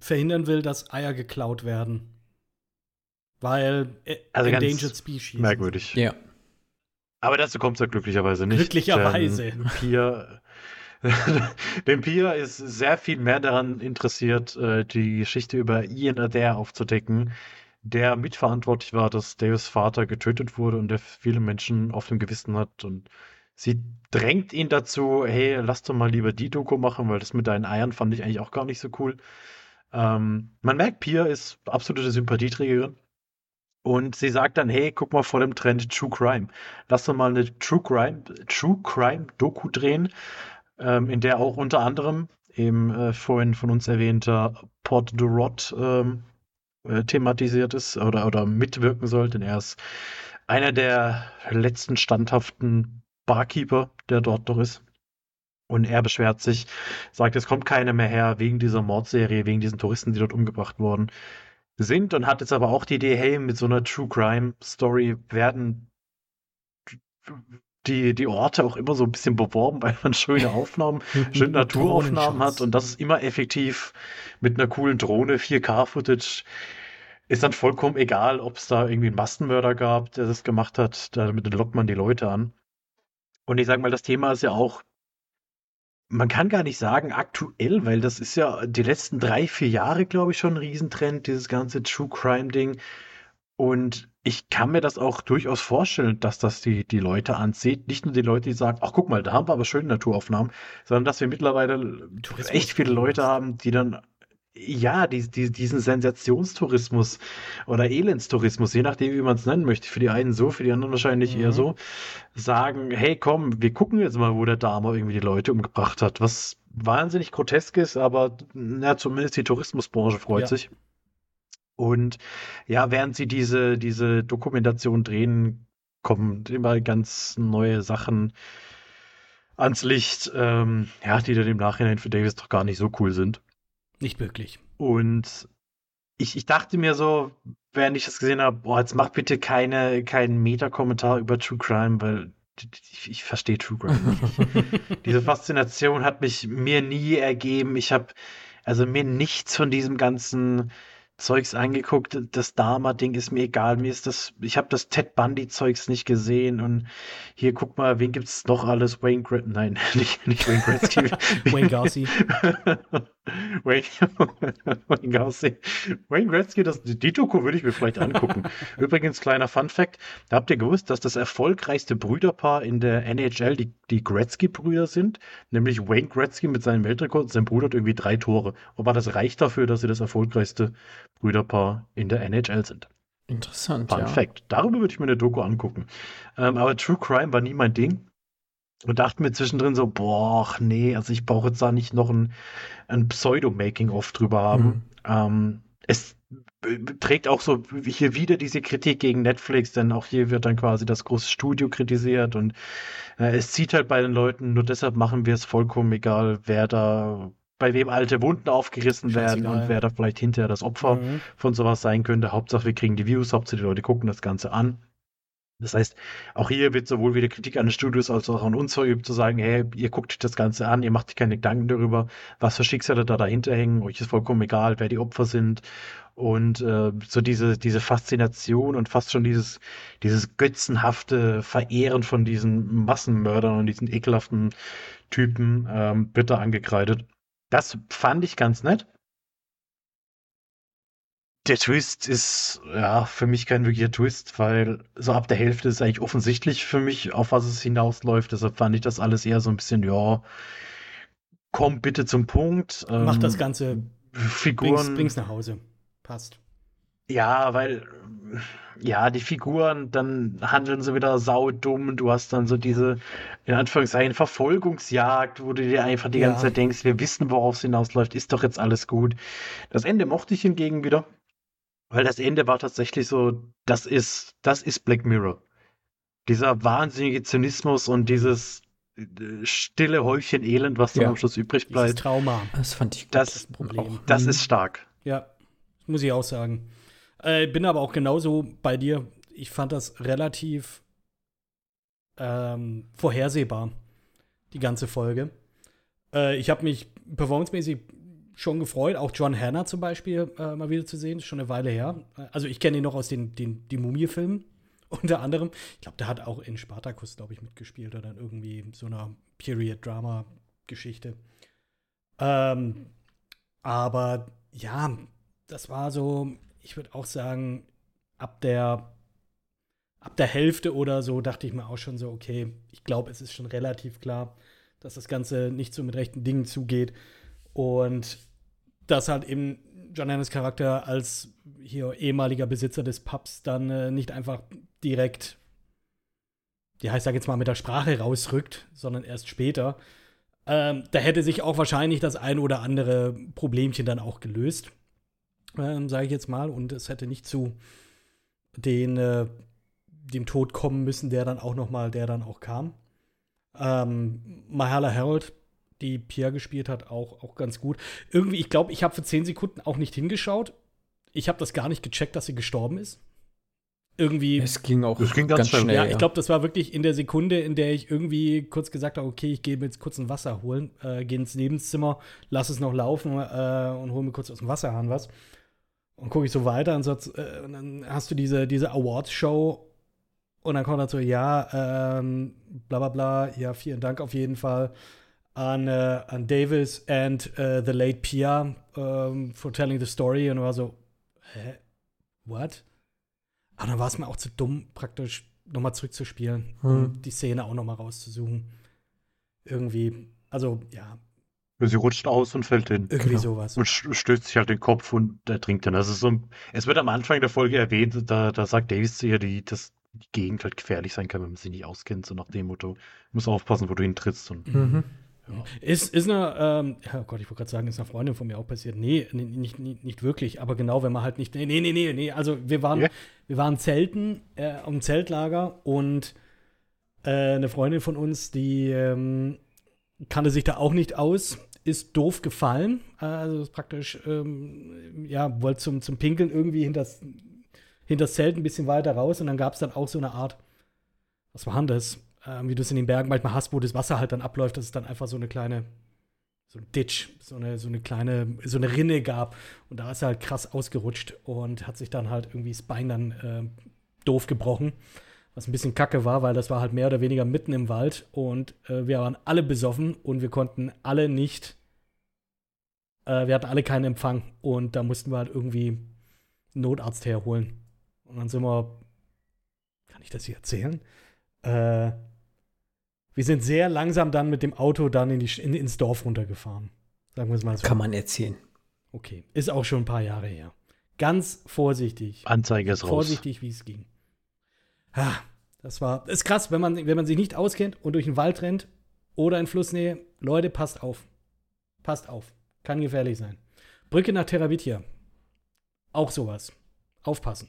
Speaker 5: verhindern will, dass Eier geklaut werden. Weil äh,
Speaker 7: Also ganz
Speaker 5: Endangered Species.
Speaker 7: Merkwürdig.
Speaker 6: ja.
Speaker 7: Aber dazu kommt es ja glücklicherweise nicht.
Speaker 5: Glücklicherweise.
Speaker 7: Denn Pia, denn Pia ist sehr viel mehr daran interessiert, äh, die Geschichte über Ian Adair aufzudecken, der mitverantwortlich war, dass Davis Vater getötet wurde und der viele Menschen auf dem Gewissen hat. Und sie drängt ihn dazu, hey, lass doch mal lieber die Doku machen, weil das mit deinen Eiern fand ich eigentlich auch gar nicht so cool. Ähm, man merkt, Pia ist absolute Sympathieträgerin. Und sie sagt dann, hey, guck mal vor dem Trend True Crime. Lass doch mal eine True Crime, True Crime Doku drehen, ähm, in der auch unter anderem eben äh, vorhin von uns erwähnter Port de Rot ähm, äh, thematisiert ist oder, oder mitwirken soll, denn er ist einer der letzten standhaften Barkeeper, der dort noch ist. Und er beschwert sich, sagt, es kommt keiner mehr her wegen dieser Mordserie, wegen diesen Touristen, die dort umgebracht wurden sind und hat jetzt aber auch die Idee, hey, mit so einer True Crime Story werden die, die Orte auch immer so ein bisschen beworben, weil man schöne Aufnahmen, schöne Naturaufnahmen hat und das ist immer effektiv mit einer coolen Drohne, 4K-Footage. Ist dann vollkommen egal, ob es da irgendwie einen Massenmörder gab, der das gemacht hat. Damit lockt man die Leute an. Und ich sag mal, das Thema ist ja auch man kann gar nicht sagen aktuell, weil das ist ja die letzten drei, vier Jahre, glaube ich, schon ein Riesentrend, dieses ganze True Crime-Ding. Und ich kann mir das auch durchaus vorstellen, dass das die, die Leute anzieht. Nicht nur die Leute, die sagen, ach guck mal, da haben wir aber schöne Naturaufnahmen, sondern dass wir mittlerweile
Speaker 5: Tourismus-
Speaker 7: echt viele Leute haben, die dann ja, die, die, diesen Sensationstourismus oder Elendstourismus, je nachdem, wie man es nennen möchte, für die einen so, für die anderen wahrscheinlich eher
Speaker 5: Mhm.
Speaker 7: so, sagen, hey komm, wir gucken jetzt mal, wo der Dame irgendwie die Leute umgebracht hat, was wahnsinnig grotesk ist, aber na, zumindest die Tourismusbranche freut
Speaker 5: Ja.
Speaker 7: sich. Und ja, während sie diese, diese Dokumentation drehen, kommen immer ganz neue Sachen ans Licht, ähm, ja, die dann im Nachhinein für Davis doch gar nicht so cool sind.
Speaker 5: Nicht wirklich.
Speaker 7: Und ich, ich dachte mir so, während ich das gesehen habe, boah, jetzt mach bitte keine, keinen Meta-Kommentar über True Crime, weil ich, ich verstehe True Crime nicht. Diese Faszination hat mich mir nie ergeben. Ich habe also mir nichts von diesem ganzen Zeugs angeguckt. Das Dharma-Ding ist mir egal. Mir ist das, ich habe das Ted Bundy-Zeugs nicht gesehen. Und hier, guck mal, wen gibt's noch alles? Wayne Gret Nein, nicht, nicht Wayne Gretzky.
Speaker 5: Wayne Gacy.
Speaker 7: Wayne, Wayne Gretzky, das, die Doku würde ich mir vielleicht angucken. Übrigens, kleiner Fun-Fact: Habt ihr gewusst, dass das erfolgreichste Brüderpaar in der NHL die, die Gretzky-Brüder sind? Nämlich Wayne Gretzky mit seinem Weltrekord. Sein Bruder hat irgendwie drei Tore. Aber das reicht dafür, dass sie das erfolgreichste Brüderpaar in der NHL sind.
Speaker 6: Interessant,
Speaker 7: Fun
Speaker 6: ja.
Speaker 7: Fact. Darüber würde ich mir eine Doku angucken. Ähm, aber True Crime war nie mein Ding. Und dachte mir zwischendrin so, boah, nee, also ich brauche jetzt da nicht noch ein, ein Pseudo-Making-of drüber haben.
Speaker 6: Mhm.
Speaker 7: Ähm, es trägt auch so hier wieder diese Kritik gegen Netflix, denn auch hier wird dann quasi das große Studio kritisiert und äh, es zieht halt bei den Leuten, nur deshalb machen wir es vollkommen egal, wer da, bei wem alte Wunden aufgerissen werden und wer da vielleicht hinterher das Opfer
Speaker 5: Mhm.
Speaker 7: von sowas sein könnte. Hauptsache, wir kriegen die Views, Hauptsache, die Leute gucken das Ganze an. Das heißt, auch hier wird sowohl wieder Kritik an den Studios als auch an uns verübt, zu sagen, hey, ihr guckt euch das Ganze an, ihr macht euch keine Gedanken darüber, was für Schicksale da dahinter hängen, euch ist vollkommen egal, wer die Opfer sind. Und äh, so diese, diese Faszination und fast schon dieses, dieses götzenhafte Verehren von diesen Massenmördern und diesen ekelhaften Typen ähm, wird da angekreidet. Das fand ich ganz nett. Der Twist ist ja für mich kein wirklicher Twist, weil so ab der Hälfte ist eigentlich offensichtlich für mich, auf was es hinausläuft. Deshalb fand ich das alles eher so ein bisschen, ja, komm bitte zum Punkt.
Speaker 5: Mach
Speaker 7: Ähm,
Speaker 5: das Ganze. Bring's,
Speaker 7: Figuren.
Speaker 5: bring's nach Hause. Passt.
Speaker 7: Ja, weil, ja, die Figuren, dann handeln sie wieder saudumm. Du hast dann so diese, in Anführungszeichen, Verfolgungsjagd, wo du dir einfach die
Speaker 5: Ja.
Speaker 7: ganze Zeit denkst, wir wissen, worauf es hinausläuft, ist doch jetzt alles gut. Das Ende mochte ich hingegen wieder, weil das Ende war tatsächlich so, das ist, das ist Black Mirror. Dieser wahnsinnige Zynismus und dieses äh, stille Häufchen Elend, was dann
Speaker 6: Ja.
Speaker 7: am Schluss übrig
Speaker 5: Dieses
Speaker 7: bleibt,
Speaker 5: Trauma.
Speaker 6: Das fand ich gut.
Speaker 7: das,
Speaker 5: Problem.
Speaker 7: das
Speaker 6: Mhm.
Speaker 7: ist stark.
Speaker 5: Ja, muss ich auch sagen. Äh, bin aber auch genauso bei dir. Ich fand das relativ ähm, vorhersehbar, die ganze Folge. Äh, ich habe mich performancemäßig schon gefreut, auch John Hannah zum Beispiel äh, mal wieder zu sehen. Ist schon eine Weile her. Also ich kenne ihn noch aus den, den die Mumie-Filmen unter anderem. Ich glaube, der hat auch in Spartacus, glaube ich, mitgespielt oder in irgendwie so einer Period-Drama-Geschichte. Ähm, aber ja, das war so, ich würde auch sagen, ab der ab der Hälfte oder so dachte ich mir auch schon so, okay, ich glaube, es ist schon relativ klar, dass das Ganze nicht so mit rechten Dingen zugeht und dass halt eben John Hannahs Charakter als hier ehemaliger Besitzer des Pubs dann äh, nicht einfach direkt, ja, ich sag jetzt mal, mit der Sprache rausrückt, sondern erst später. Ähm, da hätte sich auch wahrscheinlich das ein oder andere Problemchen dann auch gelöst, ähm, sage ich jetzt mal, und es hätte nicht zu den, äh, dem Tod kommen müssen, der dann auch noch mal, der dann auch kam. Ähm, Mahala Harold, die Pierre gespielt hat, auch, auch ganz gut. Irgendwie, ich glaube, ich habe für 10 Sekunden auch nicht hingeschaut. Ich habe das gar nicht gecheckt, dass sie gestorben ist. Irgendwie.
Speaker 6: Es ging auch
Speaker 7: Es ging ganz
Speaker 6: ganz,
Speaker 7: schnell.
Speaker 6: schnell.
Speaker 5: Ja, ich glaube, das war wirklich in der Sekunde, in der ich irgendwie kurz gesagt habe, okay, ich gehe mir jetzt kurz ein Wasser holen, äh, gehe ins Nebenzimmer, lass es noch laufen äh, und hole mir kurz aus dem Wasserhahn was. Und gucke ich so weiter und, so, äh, und dann hast du diese, diese Awards-Show und dann kommt dazu, ja, ähm, bla bla bla, ja, vielen Dank auf jeden Fall an, äh, an Davis and äh, the late Pia ähm, for telling the story und war so, hä? What? Aber dann war es mir auch zu dumm, praktisch nochmal zurückzuspielen
Speaker 6: Hm.
Speaker 5: und die Szene auch nochmal rauszusuchen. Irgendwie, also ja,
Speaker 7: Sie rutscht aus und fällt hin.
Speaker 5: irgendwie
Speaker 6: Genau.
Speaker 5: sowas.
Speaker 7: Und st- stößt sich halt den Kopf und ertrinkt dann. Also so, ein- es wird am Anfang der Folge erwähnt, da, da sagt Davis zu ihr, die, dass die Gegend halt gefährlich sein kann, wenn man sie nicht auskennt. So nach dem Motto, muss aufpassen, wo du hintrittst. Und
Speaker 6: Mhm.
Speaker 5: Ist, ist eine, ähm, ja, oh Gott, ich wollte gerade sagen, ist einer Freundin von mir auch passiert. Nee, nee, nicht, nicht, nicht wirklich, aber genau, wenn man halt nicht, nee, nee, nee, nee, also wir waren,
Speaker 7: Ja.
Speaker 5: wir waren zelten, äh, am Zeltlager und äh, eine Freundin von uns, die ähm, kannte sich da auch nicht aus, ist doof gefallen, also ist praktisch, ähm, ja, wollte zum, zum Pinkeln irgendwie hinters, hinters Zelt ein bisschen weiter raus und dann gab es dann auch so eine Art, was war denn das? Ähm, wie du es in den Bergen manchmal hast, wo das Wasser halt dann abläuft, dass es dann einfach so eine kleine, so ein Ditch, so eine, so eine kleine, so eine Rinne gab. Und da ist er halt krass ausgerutscht und hat sich dann halt irgendwie das Bein dann ähm, doof gebrochen. Was ein bisschen kacke war, weil das war halt mehr oder weniger mitten im Wald und äh, wir waren alle besoffen und wir konnten alle nicht, äh, wir hatten alle keinen Empfang und da mussten wir halt irgendwie einen Notarzt herholen. Und dann sind wir, kann ich das hier erzählen? Äh, wir sind sehr langsam dann mit dem Auto dann in die, in, ins Dorf runtergefahren. Sagen wir es mal so.
Speaker 6: Kann man erzählen.
Speaker 5: Okay, ist auch schon ein paar Jahre her. Ganz vorsichtig.
Speaker 7: Anzeige ist raus.
Speaker 5: Vorsichtig, wie es ging. Ah, das war, ist krass, wenn man, wenn man sich nicht auskennt und durch den Wald rennt oder in Flussnähe. Leute, passt auf. Passt auf. Kann gefährlich sein. Brücke nach Terabithia. Auch sowas. Aufpassen.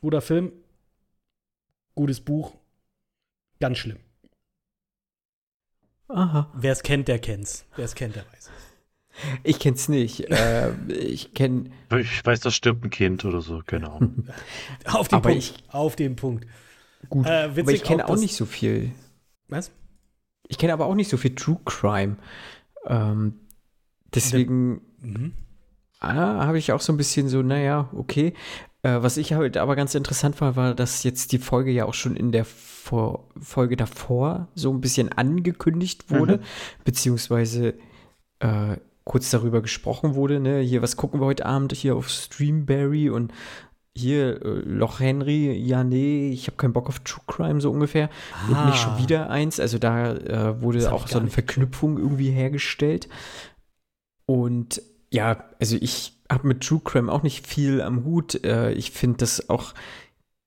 Speaker 5: Guter Film. Gutes Buch. Ganz schlimm.
Speaker 6: Aha.
Speaker 5: Wer es kennt, der kennt's. Wer es kennt, der weiß es.
Speaker 6: Ich kenn's nicht. äh, ich kenn.
Speaker 7: Ich weiß, da stirbt ein Kind oder so, Ahnung.
Speaker 5: Auf den
Speaker 6: Aber
Speaker 5: Punkt.
Speaker 6: ich-
Speaker 5: Auf den Punkt.
Speaker 6: Gut.
Speaker 5: Äh,
Speaker 6: aber
Speaker 5: witzig
Speaker 6: ich kenne
Speaker 5: auch,
Speaker 6: auch, nicht so viel.
Speaker 5: Was?
Speaker 6: Ich kenne aber auch nicht so viel True Crime. Ähm, deswegen
Speaker 5: Mhm.
Speaker 6: ah, habe ich auch so ein bisschen so, naja, okay. Äh, was ich halt aber ganz interessant war, war, dass jetzt die Folge ja auch schon in der Vor Folge davor so ein bisschen angekündigt wurde, beziehungsweise äh, kurz darüber gesprochen wurde, ne, hier, was gucken wir heute Abend hier auf Streamberry und hier, äh, Loch Henry, ja, nee, ich habe keinen Bock auf True Crime, so ungefähr. Und nicht schon
Speaker 5: Ah.
Speaker 6: wieder eins. Also da äh, wurde auch so eine Verknüpfung irgendwie hergestellt. Und ja, also ich habe mit True Crime auch nicht viel am Hut. Äh, ich finde das auch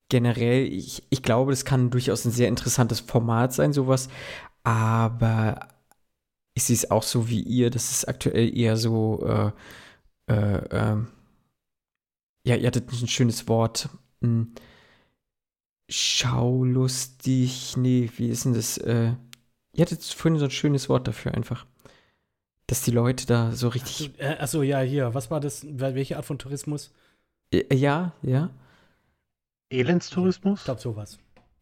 Speaker 6: generell, ich, ich glaube, das kann durchaus ein sehr interessantes Format sein, sowas. Aber ich sehe es auch so wie ihr, das ist aktuell eher so, äh, äh, ähm, ja, ihr hattet ein schönes Wort. Hm. Schaulustig, nee, wie ist denn das? Äh, ihr hattet vorhin so ein schönes Wort dafür einfach. Dass die Leute da so richtig.
Speaker 5: Achso, äh, achso, ja, hier. Was war das? Wel- Welche Art von Tourismus?
Speaker 6: Äh, ja, ja.
Speaker 7: Elendstourismus?
Speaker 5: Ich glaube, sowas.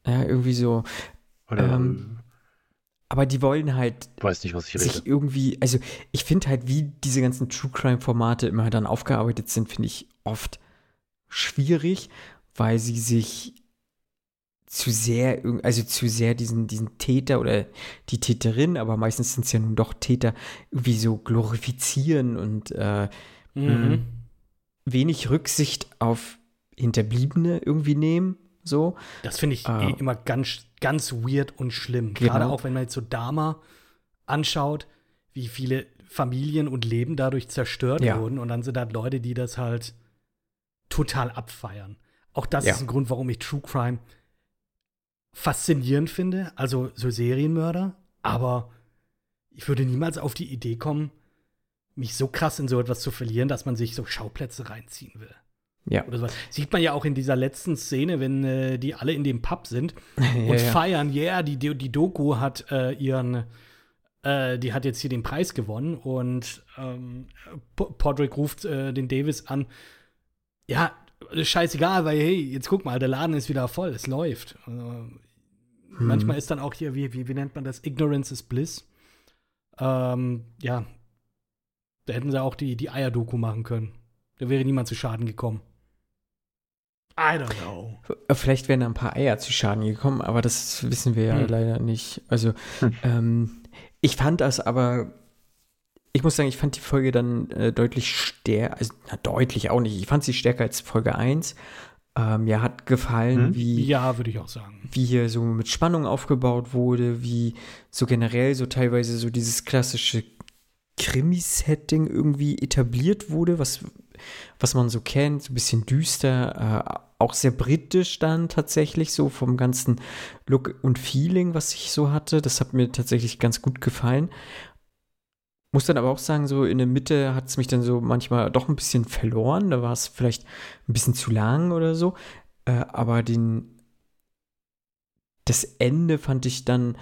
Speaker 6: Ja, irgendwie so.
Speaker 7: Oder
Speaker 6: ähm, Aber die wollen halt
Speaker 7: ich weiß nicht, was ich
Speaker 6: sich
Speaker 7: rede.
Speaker 6: irgendwie, also ich finde halt, wie diese ganzen True Crime Formate immer dann aufgearbeitet sind, finde ich oft schwierig, weil sie sich zu sehr, also zu sehr diesen, diesen Täter oder die Täterin, aber meistens sind es ja nun doch Täter, irgendwie so glorifizieren und äh,
Speaker 5: Mhm.
Speaker 6: wenig Rücksicht auf Hinterbliebene irgendwie nehmen, so.
Speaker 5: Das finde ich
Speaker 6: Ah.
Speaker 5: eh immer ganz, ganz weird und schlimm.
Speaker 6: Genau.
Speaker 5: Gerade auch, wenn man jetzt so Dama anschaut, wie viele Familien und Leben dadurch zerstört
Speaker 6: Ja.
Speaker 5: wurden. Und dann sind halt Leute, die das halt total abfeiern. Auch das
Speaker 6: Ja.
Speaker 5: ist ein Grund, warum ich True Crime faszinierend finde. Also so Serienmörder. Aber ich würde niemals auf die Idee kommen, mich so krass in so etwas zu verlieren, dass man sich so Schauplätze reinziehen will.
Speaker 6: Ja.
Speaker 5: Oder sowas. Sieht man ja auch in dieser letzten Szene, wenn äh, die alle in dem Pub sind
Speaker 6: ja,
Speaker 5: und
Speaker 6: ja.
Speaker 5: feiern, yeah, die, die Doku hat äh, ihren, äh, die hat jetzt hier den Preis gewonnen und ähm, Po- Podrick ruft äh, den Davis an, ja, scheißegal, weil hey, jetzt guck mal, der Laden ist wieder voll, es läuft. Also, Manchmal ist dann auch hier, wie, wie, wie nennt man das, Ignorance is Bliss. Ähm, ja, da hätten sie auch die, die Eier-Doku machen können. Da wäre niemand zu Schaden gekommen. I don't know.
Speaker 6: Äh, Vielleicht wären da ein paar Eier zu Schaden gekommen, aber das wissen wir ja
Speaker 5: Hm.
Speaker 6: leider nicht. Also,
Speaker 7: Hm.
Speaker 6: ähm, ich fand das aber, ich muss sagen, ich fand die Folge dann äh, deutlich stärker, also na, deutlich auch nicht, ich fand sie stärker als Folge 1. Ähm, mir hat gefallen,
Speaker 7: Mhm.
Speaker 6: wie,
Speaker 5: Ja, würde ich auch sagen.
Speaker 6: wie hier so mit Spannung aufgebaut wurde, wie so generell so teilweise so dieses klassische Krimi-Setting irgendwie etabliert wurde, was, was man so kennt, so ein bisschen düster, äh, auch sehr britisch dann tatsächlich, so vom ganzen Look und Feeling, was ich so hatte. Das hat mir tatsächlich ganz gut gefallen. Muss dann aber auch sagen, so in der Mitte hat es mich dann so manchmal doch ein bisschen verloren. Da war es vielleicht ein bisschen zu lang oder so. Äh, aber den, das Ende fand ich dann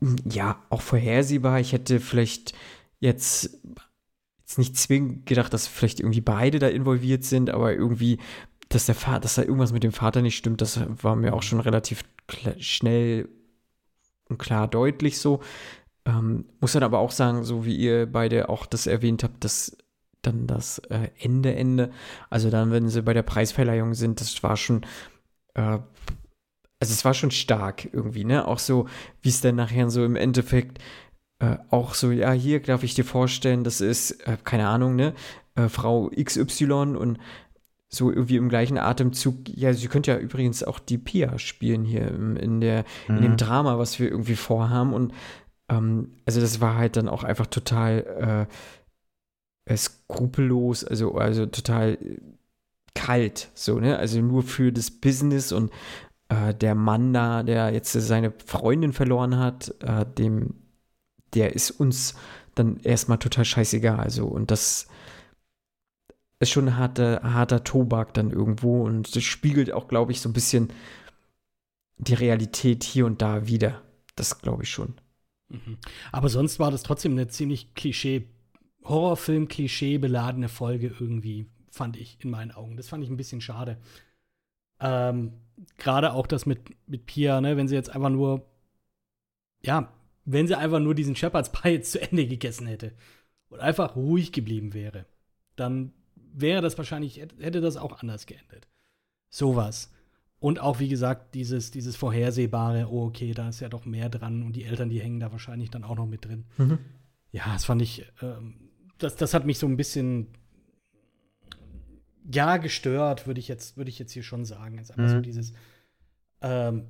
Speaker 6: mm, ja auch vorhersehbar. Ich hätte vielleicht jetzt, jetzt nicht zwingend gedacht, dass vielleicht irgendwie beide da involviert sind, aber irgendwie, dass der Vater, dass da irgendwas mit dem Vater nicht stimmt, das war mir auch schon relativ schnell und klar deutlich so. Ähm, muss dann aber auch sagen, so wie ihr beide auch das erwähnt habt, dass dann das äh, Ende, Ende, also dann, wenn sie bei der Preisverleihung sind, das war schon, äh, also es war schon stark irgendwie, ne? Auch so, wie es dann nachher so im Endeffekt äh, auch so, ja, hier darf ich dir vorstellen, das ist, äh, keine Ahnung, ne? Äh, Frau XY und so irgendwie im gleichen Atemzug, ja, sie könnte ja übrigens auch die Pia spielen hier im, in, der, in dem
Speaker 7: Mhm.
Speaker 6: Drama, was wir irgendwie vorhaben. Und ähm, also das war halt dann auch einfach total äh, äh, skrupellos, also, also total äh, kalt, so, ne? Also nur für das Business und äh, der Mann da, der jetzt seine Freundin verloren hat, äh, dem, der ist uns dann erstmal total scheißegal. Also, und das ist schon harter, harter Tobak dann irgendwo und das spiegelt auch, glaube ich, so ein bisschen die Realität hier und da wieder. Das glaube ich schon.
Speaker 5: Aber sonst war das trotzdem eine ziemlich Klischee, Horrorfilm-Klischee beladene Folge irgendwie, fand ich in meinen Augen. Das fand ich ein bisschen schade. Ähm, Gerade auch das mit, mit Pia, ne, wenn sie jetzt einfach nur, ja, wenn sie einfach nur diesen Shepherd's Pie jetzt zu Ende gegessen hätte und einfach ruhig geblieben wäre, dann wäre das wahrscheinlich, hätte das auch anders geendet. Sowas. Und auch, wie gesagt, dieses, dieses vorhersehbare, oh, okay, da ist ja doch mehr dran und die Eltern, die hängen da wahrscheinlich dann auch noch mit drin. Ja, das fand ich, ähm, das, das hat mich so ein bisschen, ja, gestört, würde ich jetzt, würde ich jetzt hier schon sagen. Ist einfach so
Speaker 7: Mhm.
Speaker 5: dieses, ähm,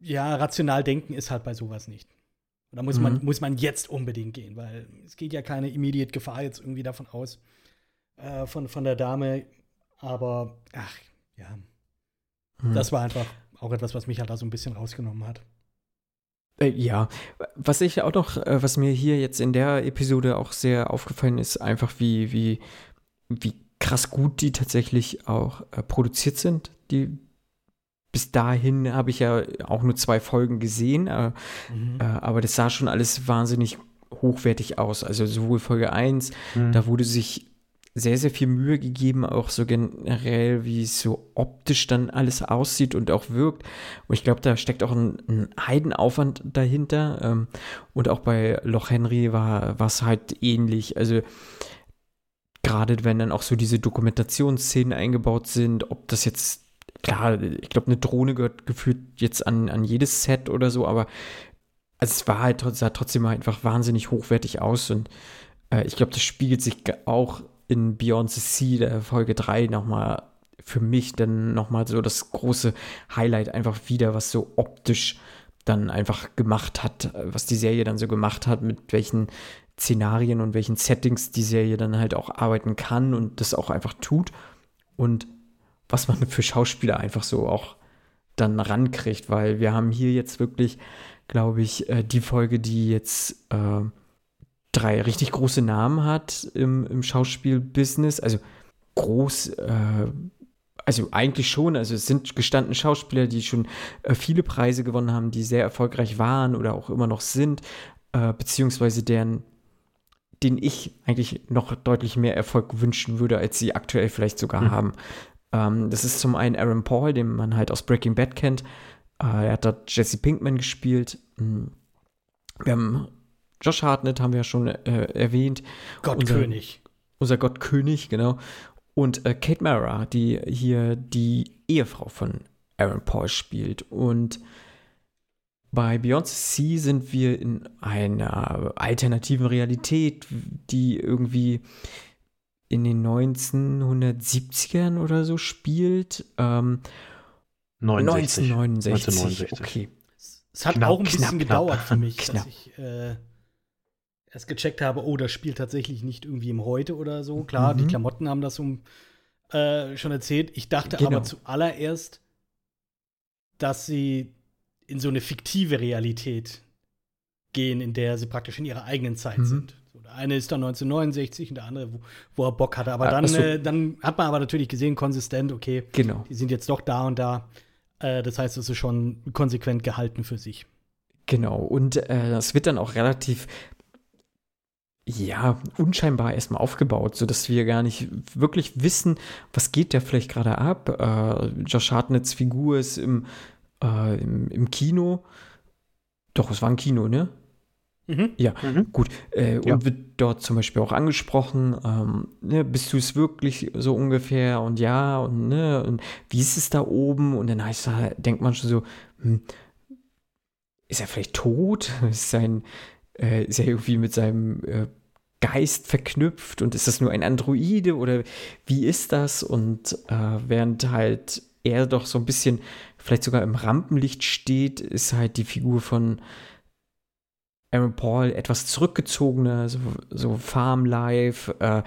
Speaker 5: ja, rational denken ist halt bei sowas nicht. Und da muss, man,
Speaker 6: Mhm.
Speaker 5: muss man jetzt unbedingt gehen, weil es geht ja keine immediate Gefahr jetzt irgendwie davon aus, äh, von, von der Dame. Aber, ach, ja,
Speaker 6: Mhm.
Speaker 5: das war einfach auch etwas, was mich halt da so ein bisschen rausgenommen hat.
Speaker 6: Äh, ja, was ich auch noch, äh, was mir hier jetzt in der Episode auch sehr aufgefallen ist, einfach wie, wie, wie krass gut die tatsächlich auch äh, produziert sind. Die bis dahin habe ich ja auch nur zwei Folgen gesehen,
Speaker 5: Mhm.
Speaker 6: aber das sah schon alles wahnsinnig hochwertig aus. Also sowohl Folge 1,
Speaker 7: Mhm.
Speaker 6: da wurde sich sehr, sehr viel Mühe gegeben, auch so generell, wie es so optisch dann alles aussieht und auch wirkt. Und ich glaube, da steckt auch ein, ein Heidenaufwand dahinter. Ähm, und auch bei Loch Henry war es halt ähnlich. Also gerade wenn dann auch so diese Dokumentationsszenen eingebaut sind, ob das jetzt, klar, ich glaube, eine Drohne gehört gefühlt jetzt an, an jedes Set oder so, aber also es war halt sah trotzdem einfach wahnsinnig hochwertig aus und äh, ich glaube, das spiegelt sich auch in Beyond the Sea, der Folge 3, nochmal für mich dann nochmal so das große Highlight einfach wieder, was so optisch dann einfach gemacht hat, was die Serie dann so gemacht hat, mit welchen Szenarien und welchen Settings die Serie dann halt auch arbeiten kann und das auch einfach tut und was man für Schauspieler einfach so auch dann rankriegt, weil wir haben hier jetzt wirklich, glaube ich, äh, die Folge, die jetzt äh, drei richtig große Namen hat im, im Schauspielbusiness. Also groß, äh, also eigentlich schon. Also es sind gestandene Schauspieler, die schon äh, viele Preise gewonnen haben, die sehr erfolgreich waren oder auch immer noch sind, äh, beziehungsweise deren den ich eigentlich noch deutlich mehr Erfolg wünschen würde, als sie aktuell vielleicht sogar
Speaker 7: Mhm.
Speaker 6: haben. Ähm, das ist zum einen Aaron Paul, den man halt aus Breaking Bad kennt. Äh, er hat dort Jesse Pinkman gespielt. Mm. Wir haben Josh Hartnett, haben wir ja schon äh, erwähnt.
Speaker 5: Gottkönig.
Speaker 6: Unser Gottkönig, genau. Und äh, Kate Mara, die hier die Ehefrau von Aaron Paul spielt. Und Bei Beyond the Sea sind wir in einer alternativen Realität, die irgendwie in den 1970ern oder so spielt. Ähm,
Speaker 7: 69.
Speaker 6: 1969.
Speaker 7: 1969.
Speaker 6: Okay.
Speaker 5: Es hat
Speaker 7: Knapp,
Speaker 5: auch ein bisschen
Speaker 6: knapp,
Speaker 5: gedauert
Speaker 6: knapp,
Speaker 5: für mich,
Speaker 6: knapp.
Speaker 5: dass ich äh, erst gecheckt habe, oh, das spielt tatsächlich nicht irgendwie im Heute oder so. Klar, die
Speaker 6: Mhm.
Speaker 5: Klamotten haben das um, äh, schon erzählt. Ich dachte
Speaker 6: Genau.
Speaker 5: aber zuallererst, dass sie in so eine fiktive Realität gehen, in der sie praktisch in ihrer eigenen Zeit
Speaker 6: Mhm.
Speaker 5: sind. So, der eine ist dann 1969 und der andere, wo, wo er Bock hatte. Aber dann,
Speaker 6: so.
Speaker 5: äh, dann hat man aber natürlich gesehen, konsistent, okay,
Speaker 6: Genau.
Speaker 5: die sind jetzt doch da und da. Äh, das heißt, es ist schon konsequent gehalten für sich.
Speaker 6: Genau, und äh, das wird dann auch relativ, ja, unscheinbar erstmal aufgebaut, sodass wir gar nicht wirklich wissen, was geht da vielleicht gerade ab. Äh, Josh Hartnetts Figur ist im, äh, im, im Kino. Doch, es war ein Kino, ne?
Speaker 5: Mhm.
Speaker 6: Ja,
Speaker 7: Mhm.
Speaker 6: gut. Äh, und
Speaker 7: Ja.
Speaker 6: wird dort zum Beispiel auch angesprochen, ähm, ne, bist du es wirklich so ungefähr und ja und ne, und wie ist es da oben? Und dann heißt da, denkt man schon so, hm, ist er vielleicht tot? Ist sein, äh, ist er irgendwie mit seinem äh, Geist verknüpft und ist das nur ein Androide oder wie ist das? Und äh, während halt er doch so ein bisschen vielleicht sogar im Rampenlicht steht, ist halt die Figur von Aaron Paul etwas zurückgezogener, so, so Farm-Life, äh,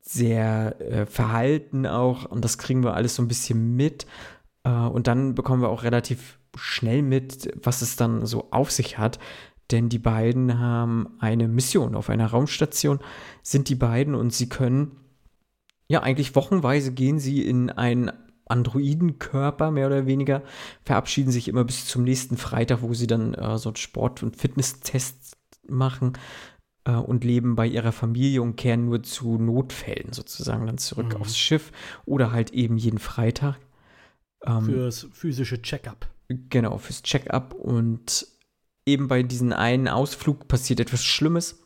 Speaker 6: sehr äh, verhalten auch und das kriegen wir alles so ein bisschen mit. Äh, und dann bekommen wir auch relativ schnell mit, was es dann so auf sich hat. Denn die beiden haben eine Mission auf einer Raumstation, sind die beiden und sie können, ja, eigentlich wochenweise gehen sie in einen Androidenkörper, mehr oder weniger, verabschieden sich immer bis zum nächsten Freitag, wo sie dann äh, so einen Sport- und Fitnesstest machen äh, und leben bei ihrer Familie und kehren nur zu Notfällen sozusagen dann zurück
Speaker 5: Mhm.
Speaker 6: aufs Schiff oder halt eben jeden Freitag. Ähm,
Speaker 5: Fürs physische Check-up.
Speaker 6: Genau, fürs Check-up. Und eben bei diesem einen Ausflug passiert etwas Schlimmes.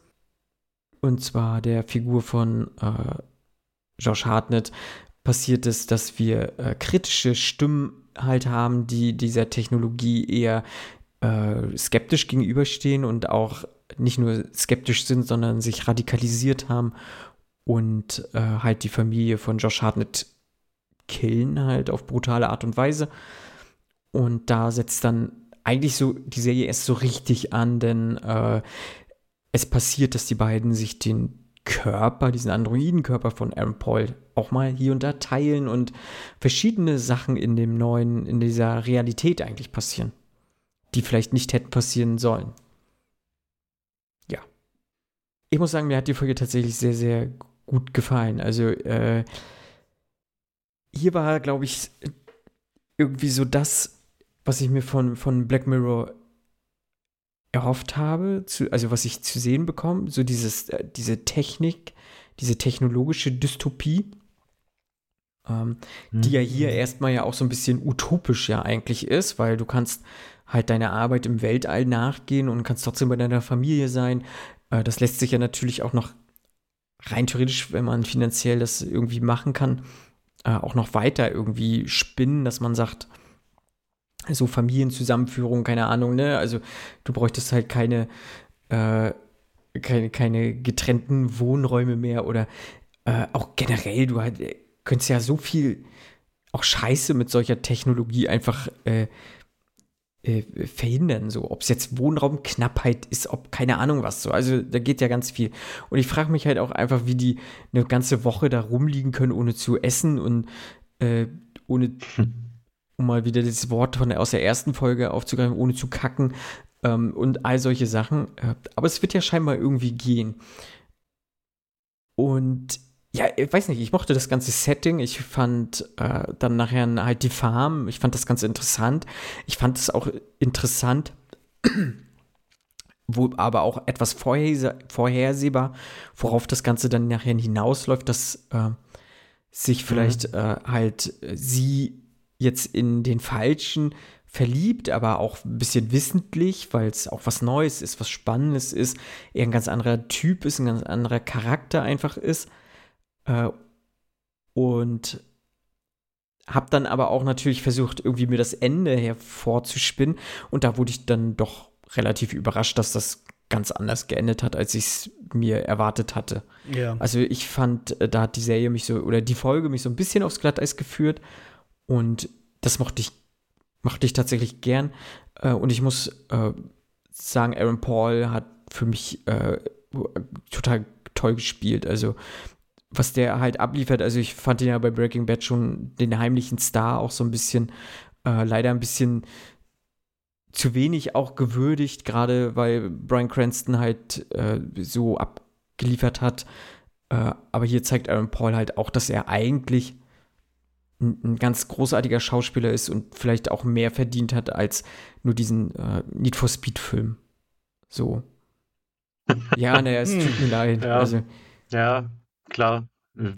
Speaker 6: Und zwar der Figur von äh, Josh Hartnett passiert es, dass wir äh, kritische Stimmen halt haben, die dieser Technologie eher äh, skeptisch gegenüberstehen und auch nicht nur skeptisch sind, sondern sich radikalisiert haben und äh, halt die Familie von Josh Hartnett killen, halt auf brutale Art und Weise. Und da setzt dann eigentlich so die Serie erst so richtig an, denn äh, es passiert, dass die beiden sich den Körper, diesen Androidenkörper von Aaron Paul auch mal hier und da teilen und verschiedene Sachen in dem neuen, in dieser Realität eigentlich passieren, die vielleicht nicht hätten passieren sollen. Ja. Ich muss sagen, mir hat die Folge tatsächlich sehr, sehr gut gefallen. Also, äh, hier war, glaube ich, irgendwie so das, was ich mir von, von Black Mirror erhofft habe, zu, also was ich zu sehen bekomme, so dieses, äh, diese Technik, diese technologische Dystopie, ähm, die ja hier erstmal ja auch so ein bisschen utopisch ja eigentlich ist, weil du kannst halt deiner Arbeit im Weltall nachgehen und kannst trotzdem bei deiner Familie sein. Äh, das lässt sich ja natürlich auch noch rein theoretisch, wenn man finanziell das irgendwie machen kann, äh, auch noch weiter irgendwie spinnen, dass man sagt, so Familienzusammenführung, keine Ahnung, ne? Also du bräuchtest halt keine, äh, keine, keine getrennten Wohnräume mehr oder äh, auch generell, du halt, äh, könntest ja so viel auch Scheiße mit solcher Technologie einfach äh, äh, verhindern, so ob es jetzt Wohnraumknappheit ist, ob keine Ahnung was so. Also da geht ja ganz viel. Und ich frage mich halt auch einfach, wie die eine ganze Woche da rumliegen können, ohne zu essen und äh, ohne, um mal wieder das Wort von aus der ersten Folge aufzugreifen, ohne zu kacken ähm, und all solche Sachen. Äh, aber es wird ja scheinbar irgendwie gehen. Und ja, ich weiß nicht, ich mochte das ganze Setting. Ich fand äh, dann nachher halt die Farm, ich fand das ganz interessant. Ich fand es auch interessant, wo aber auch etwas vorherse vorhersehbar, worauf das Ganze dann nachher hinausläuft, dass äh, sich vielleicht äh, halt sie jetzt in den Falschen verliebt, aber auch ein bisschen wissentlich, weil es auch was Neues ist, was Spannendes ist, er ein ganz anderer Typ ist, ein ganz anderer Charakter einfach ist. Äh, und hab dann aber auch natürlich versucht, irgendwie mir das Ende hervorzuspinnen. Und da wurde ich dann doch relativ überrascht, dass das ganz anders geendet hat, als ich es mir erwartet hatte.
Speaker 5: Ja.
Speaker 6: Also ich fand, äh, da hat die Serie mich so, oder die Folge mich so ein bisschen aufs Glatteis geführt. Und das mochte ich, mochte ich tatsächlich gern. Äh, und ich muss äh, sagen, Aaron Paul hat für mich äh, total toll gespielt. Also was der halt abliefert, also ich fand ihn ja bei Breaking Bad schon den heimlichen Star auch so ein bisschen, äh, leider ein bisschen zu wenig auch gewürdigt, gerade weil Brian Cranston halt äh, so abgeliefert hat. Äh, aber hier zeigt Aaron Paul halt auch, dass er eigentlich ein, ganz großartiger Schauspieler ist und vielleicht auch mehr verdient hat als nur diesen äh, Need for Speed Film. So. Ja, naja, es tut mir leid.
Speaker 7: Ja,
Speaker 6: also,
Speaker 7: ja klar.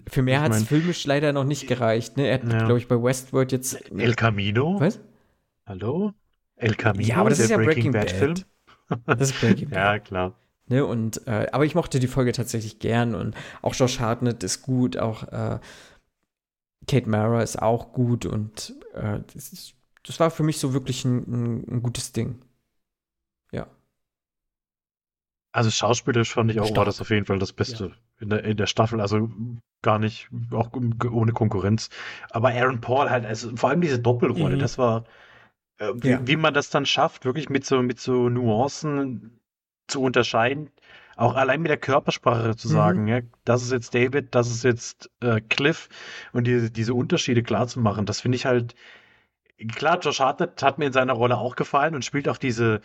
Speaker 6: Für mehr hat es filmisch leider noch nicht gereicht. Ne? Er hat,
Speaker 7: Ja.
Speaker 6: glaube ich, bei Westworld jetzt.
Speaker 7: El Camino?
Speaker 6: Was?
Speaker 7: Hallo? El Camino?
Speaker 6: Ja, aber das ist ja Breaking,
Speaker 7: Bad,
Speaker 6: Bad.
Speaker 7: Film?
Speaker 6: Das ist Breaking Bad.
Speaker 7: Ja, klar.
Speaker 6: Ne, und, äh, aber ich mochte die Folge tatsächlich gern und auch Josh Hartnett ist gut, auch äh, Kate Mara ist auch gut und äh, das, ist, das war für mich so wirklich ein, ein, gutes Ding. Ja.
Speaker 7: Also schauspielerisch fand ich auch, war
Speaker 5: Stark.
Speaker 7: das auf jeden Fall das Beste in, der, in der Staffel. Also gar nicht, auch ohne Konkurrenz. Aber Aaron Paul halt, also vor allem diese Doppelrolle,
Speaker 5: Mhm.
Speaker 7: das war, äh, wie,
Speaker 6: Ja.
Speaker 7: wie man das dann schafft, wirklich mit so, mit so Nuancen zu unterscheiden. Auch allein mit der Körpersprache zu
Speaker 6: Mhm.
Speaker 7: sagen, ja, das ist jetzt David, das ist jetzt äh, Cliff und diese, diese Unterschiede klar zu machen, das finde ich halt, klar, Josh Hartnett hat mir in seiner Rolle auch gefallen und spielt auch diese,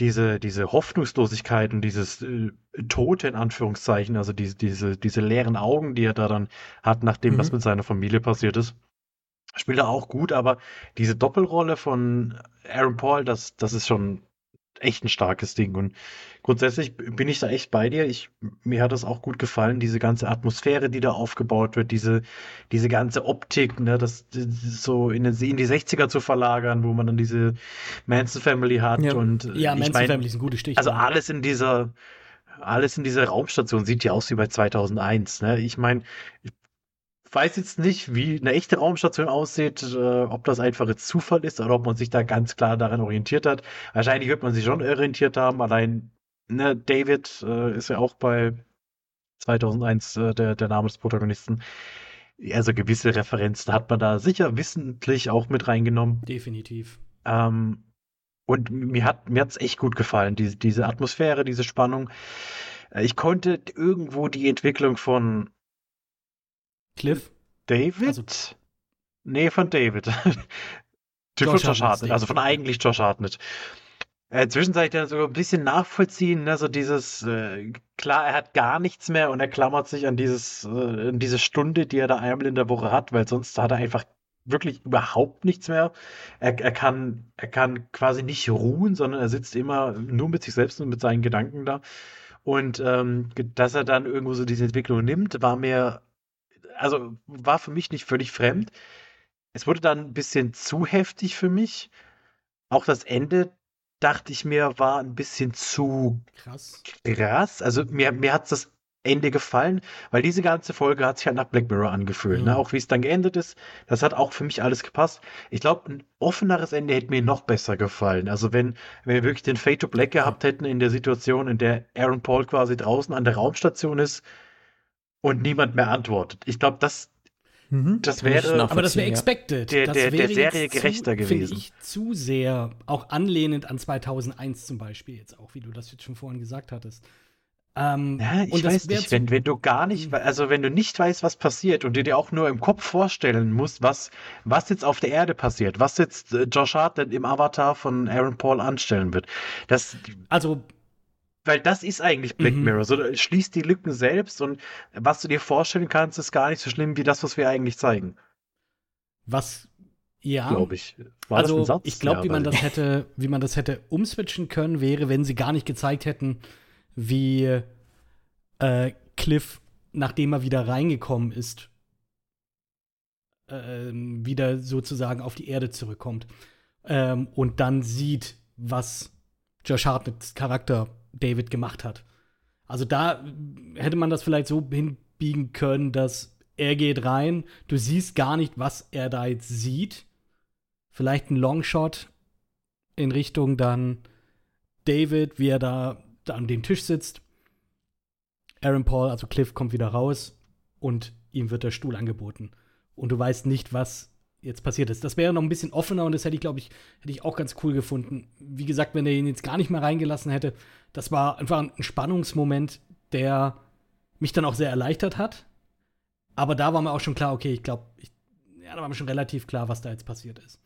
Speaker 7: diese, diese Hoffnungslosigkeit und dieses äh, Tote in Anführungszeichen, also diese, diese, diese leeren Augen, die er da dann hat, nachdem
Speaker 6: Mhm.
Speaker 7: was mit seiner Familie passiert ist, spielt er auch gut, aber diese Doppelrolle von Aaron Paul, das, das ist schon echt ein starkes Ding. Und grundsätzlich bin ich da echt bei dir. Ich, mir hat das auch gut gefallen, diese ganze Atmosphäre, die da aufgebaut wird, diese, diese ganze Optik, ne, das, das so in, den, in die 60er zu verlagern, wo man dann diese Manson Family hat
Speaker 6: Ja.
Speaker 7: und äh,
Speaker 5: Ja, Manson
Speaker 7: mein,
Speaker 5: Family ist ein gutes Stichwort.
Speaker 7: also alles in dieser, alles in dieser Raumstation sieht ja aus wie bei 2001. Ne? Ich meine, ich weiß jetzt nicht, wie eine echte Raumstation aussieht, äh, ob das einfach jetzt Zufall ist oder ob man sich da ganz klar daran orientiert hat. Wahrscheinlich wird man sich schon orientiert haben. Allein ne, David äh, ist ja auch bei 2001 äh, der, der Name des Protagonisten. Also gewisse Referenzen hat man da sicher wissentlich auch mit reingenommen.
Speaker 5: Definitiv.
Speaker 7: Ähm, und mir hat mir hat's echt gut gefallen, diese, diese Atmosphäre, diese Spannung. Äh, Ich konnte irgendwo die Entwicklung von
Speaker 5: Cliff?
Speaker 7: David?
Speaker 5: Also-
Speaker 7: nee, von David. Von
Speaker 5: Josh
Speaker 7: Josh
Speaker 5: Hartnett,
Speaker 7: also von eigentlich Josh Hartnett. Äh, zwischenzeitlich dann sogar ein bisschen nachvollziehen, ne? so dieses, äh, klar, er hat gar nichts mehr und er klammert sich an dieses, äh, an diese Stunde, die er da einmal in der Woche hat, weil sonst hat er einfach wirklich überhaupt nichts mehr. Er, er kann, er kann quasi nicht ruhen, sondern er sitzt immer nur mit sich selbst und mit seinen Gedanken da. Und ähm, dass er dann irgendwo so diese Entwicklung nimmt, war mir, also war für mich nicht völlig fremd. Es wurde dann ein bisschen zu heftig für mich. Auch das Ende, dachte ich mir, war ein bisschen zu
Speaker 5: Krass.
Speaker 7: krass. Also mir, mir hat das Ende gefallen, weil diese ganze Folge hat sich halt nach Black Mirror angefühlt.
Speaker 5: Mhm.
Speaker 7: Ne? Auch wie es dann geendet ist, das hat auch für mich alles gepasst. Ich glaube, ein offeneres Ende hätte mir noch besser gefallen. Also wenn, wenn wir wirklich den Fade to Black gehabt hätten in der Situation, in der Aaron Paul quasi draußen an der Raumstation ist und niemand mehr antwortet. Ich glaube, das,
Speaker 6: Mhm.
Speaker 7: Das wäre-
Speaker 5: Aber das wäre expected.
Speaker 7: Der-
Speaker 5: das
Speaker 7: der- der
Speaker 5: wäre
Speaker 7: Serie gerechter
Speaker 5: zu,
Speaker 7: gewesen.
Speaker 5: Finde ich zu sehr, auch anlehnend an 2001 zum Beispiel, jetzt auch, wie du das jetzt schon vorhin gesagt hattest. Ähm,
Speaker 7: Ja, ich weiß nicht, wenn, wenn du gar nicht, we- also wenn du nicht weißt, was passiert und du dir auch nur im Kopf vorstellen musst, was, was jetzt auf der Erde passiert, was jetzt äh, Josh Hartnett im Avatar von Aaron Paul anstellen wird, das,
Speaker 5: Also,
Speaker 7: weil das ist eigentlich Black
Speaker 5: Mhm.
Speaker 7: Mirror, so äh, schließt die Lücken selbst und was du dir vorstellen kannst, ist gar nicht so schlimm wie das, was wir eigentlich zeigen,
Speaker 5: was, ja.
Speaker 7: glaube ich. War
Speaker 5: also,
Speaker 7: das ein Satz?
Speaker 5: ich glaube,
Speaker 7: Ja,
Speaker 5: wie man das hätte, wie man das hätte umswitchen können, wäre, wenn sie gar nicht gezeigt hätten, wie äh, Cliff, nachdem er wieder reingekommen ist, ähm, wieder sozusagen auf die Erde zurückkommt ähm, und dann sieht, was Josh Hartnetts Charakter David gemacht hat. Also da hätte man das vielleicht so hinbiegen können, dass er geht rein, du siehst gar nicht, was er da jetzt sieht. Vielleicht ein Longshot in Richtung dann David, wie er da, an dem Tisch sitzt. Aaron Paul, also Cliff, kommt wieder raus und ihm wird der Stuhl angeboten. Und du weißt nicht, was jetzt passiert ist. Das wäre noch ein bisschen offener und das hätte ich, glaube ich, hätte ich auch ganz cool gefunden. Wie gesagt, wenn er ihn jetzt gar nicht mehr reingelassen hätte, das war einfach ein Spannungsmoment, der mich dann auch sehr erleichtert hat. Aber da war mir auch schon klar, okay, ich glaube, ja, da war mir schon relativ klar, was da jetzt passiert ist.